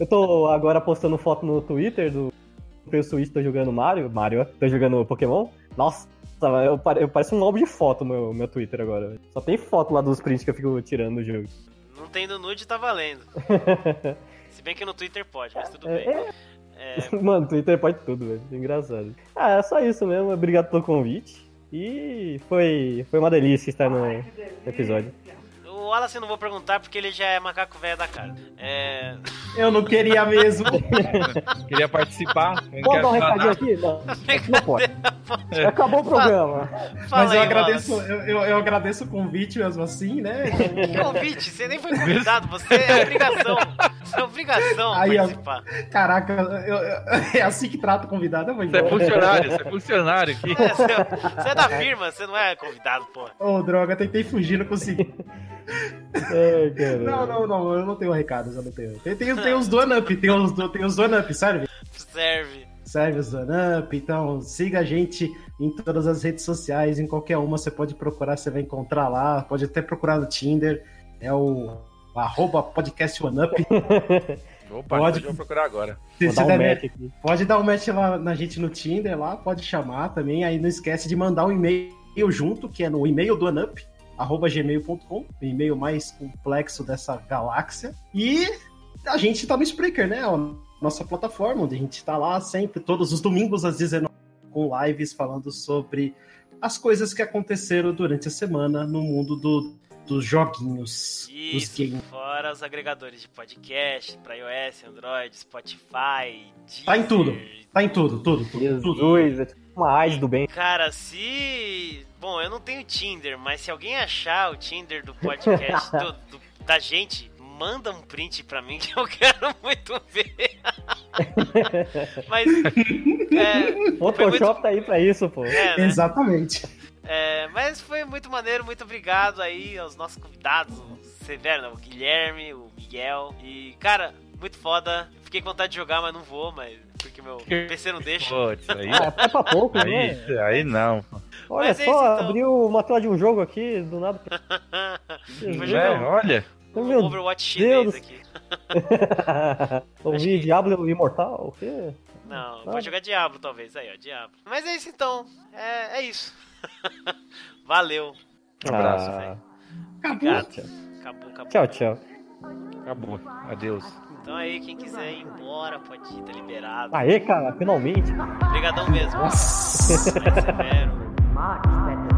eu tô agora postando foto no Twitter do. Eu Switch, tô jogando Mario. Mario, tô jogando Pokémon. Nossa, eu, pare, eu pareço um álbum de foto no meu, meu Twitter agora. Só tem foto lá dos prints que eu fico tirando no jogo. Não tem no nude, tá valendo. Se bem que no Twitter pode, mas tudo é, bem. É... É... Mano, Twitter pode tudo, velho. Engraçado. Ah, é só isso mesmo. Obrigado pelo convite. E foi, foi uma delícia estar no episódio. O Wallace eu não vou perguntar porque ele já é macaco velho da cara. É... Eu não queria mesmo. queria participar. Pode dar um recadinho aqui? Não, não pode. Acabou o programa. Fala Mas eu agradeço, eu, eu, eu, agradeço o convite mesmo assim, né? Que convite? Você nem foi convidado, você é obrigação. É obrigação Aí, participar. caraca, eu, é assim que trata o convidado, Você é funcionário, você é funcionário aqui. É, você, é, você, é da firma, você não é convidado, pô. Ô, oh, droga, tentei fugir, não consegui. É, não, não, não, eu não tenho recados, eu não tenho. Tem, tem, tem os Up, tem os, tem os serve? Serve. Serve os Up, então siga a gente em todas as redes sociais, em qualquer uma você pode procurar, você vai encontrar lá, pode até procurar no Tinder, é o arroba podcast OneUp. Opa, pode vou procurar agora. Se, dar um pode dar um match lá na gente no Tinder lá, pode chamar também, aí não esquece de mandar um e-mail junto, que é no e-mail do OneUp, arroba gmail.com, o e-mail mais complexo dessa galáxia. E a gente tá no Spreaker, né? A nossa plataforma, onde a gente tá lá sempre, todos os domingos às 19 com lives falando sobre as coisas que aconteceram durante a semana no mundo do, dos joguinhos. Isso, dos games. fora os agregadores de podcast para iOS, Android, Spotify, Deezer, Tá em tudo. Tá em tudo, tudo, tudo. Jesus, tudo. é tipo uma AIDS do bem. Cara, se Bom, eu não tenho Tinder, mas se alguém achar o Tinder do podcast do, do, da gente, manda um print pra mim que eu quero muito ver. mas. É, Photoshop muito... tá aí pra isso, pô. É, né? Exatamente. É, mas foi muito maneiro, muito obrigado aí aos nossos convidados, o Severo, né, o Guilherme, o Miguel. E, cara, muito foda. Fiquei com vontade de jogar, mas não vou, mas. Porque meu PC não deixa. Putz, aí. Ah, é pra pouco, aí, né? Aí não. Olha Mas é só, é então. abriu uma tela de um jogo aqui, do nada. é, olha. Meu Overwatch chinês Deus. aqui. Ouvi que... Diablo Imortal? O quê? Não, vou jogar Diablo talvez. Aí, ó, Diablo. Mas é isso então. É, é isso. Valeu. Um abraço, ah. velho. Acabou. acabou. Acabou, Tchau, tchau. Acabou. Adeus. Então aí, quem quiser ir embora, pode ir, tá liberado. Aê, cara, finalmente. Obrigadão mesmo. Nossa. severo. Much better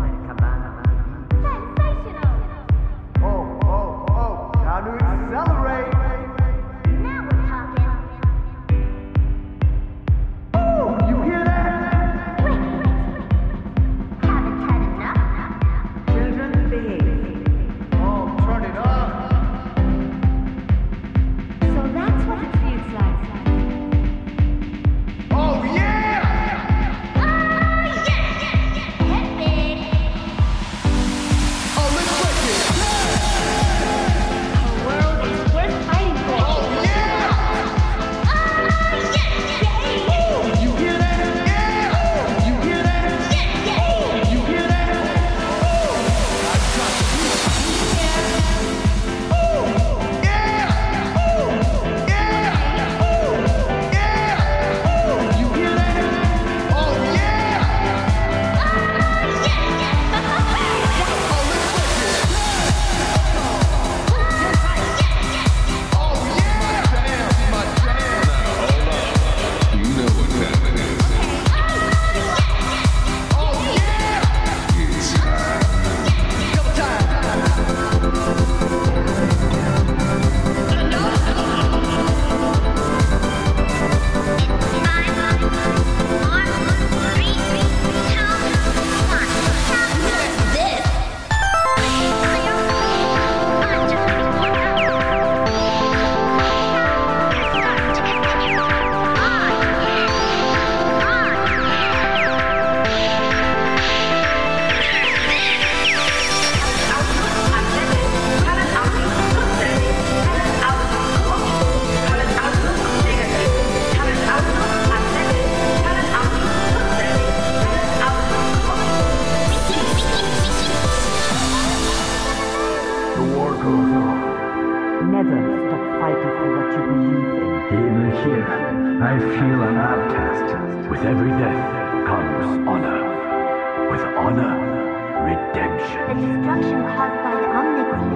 redemption. The destruction caused by the Omnicorp.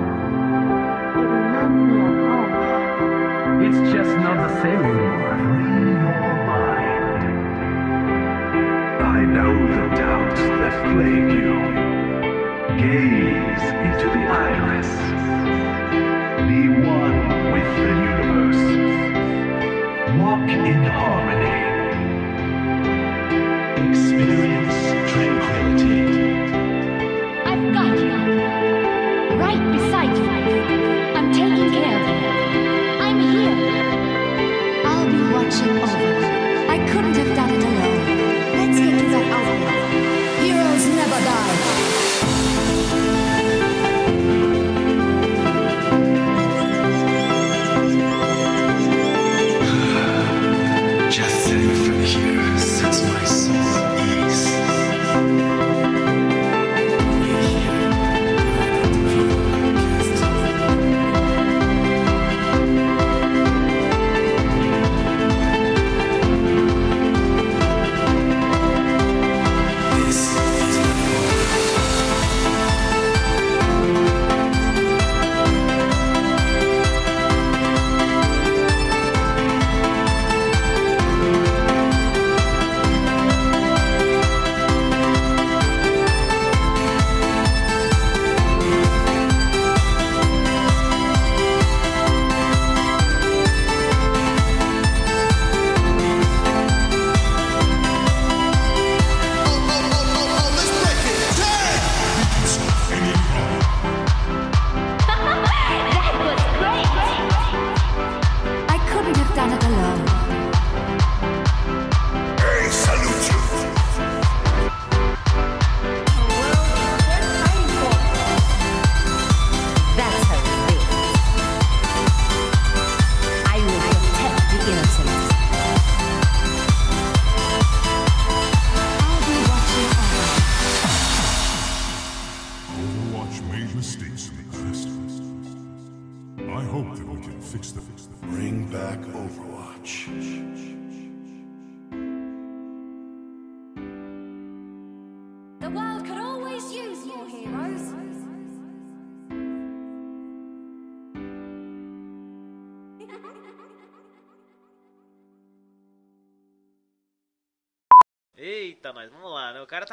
It reminds me of home. It's just not the same anymore. Free your mind. I know the doubts that plague you. Gaze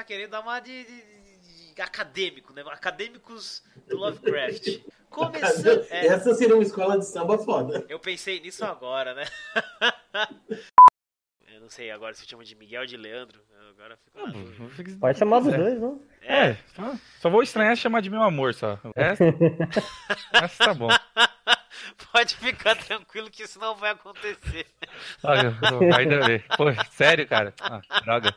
cara tá querendo dar uma de, de- de- de acadêmico, né? Acadêmicos do Lovecraft. Começando. É, Essa seria uma escola de samba foda. eu pensei nisso agora, né? Eu não sei agora se chama de Miguel ou de Leandro. Agora fico na dúvida. Pode chamar dos dois, não? É, só, só vou estranhar chamar de meu amor, só. Essa, essa tá bom. Pode ficar tranquilo que isso não vai acontecer. Ah, ainda bem. Pô, sério, cara? Ah, droga.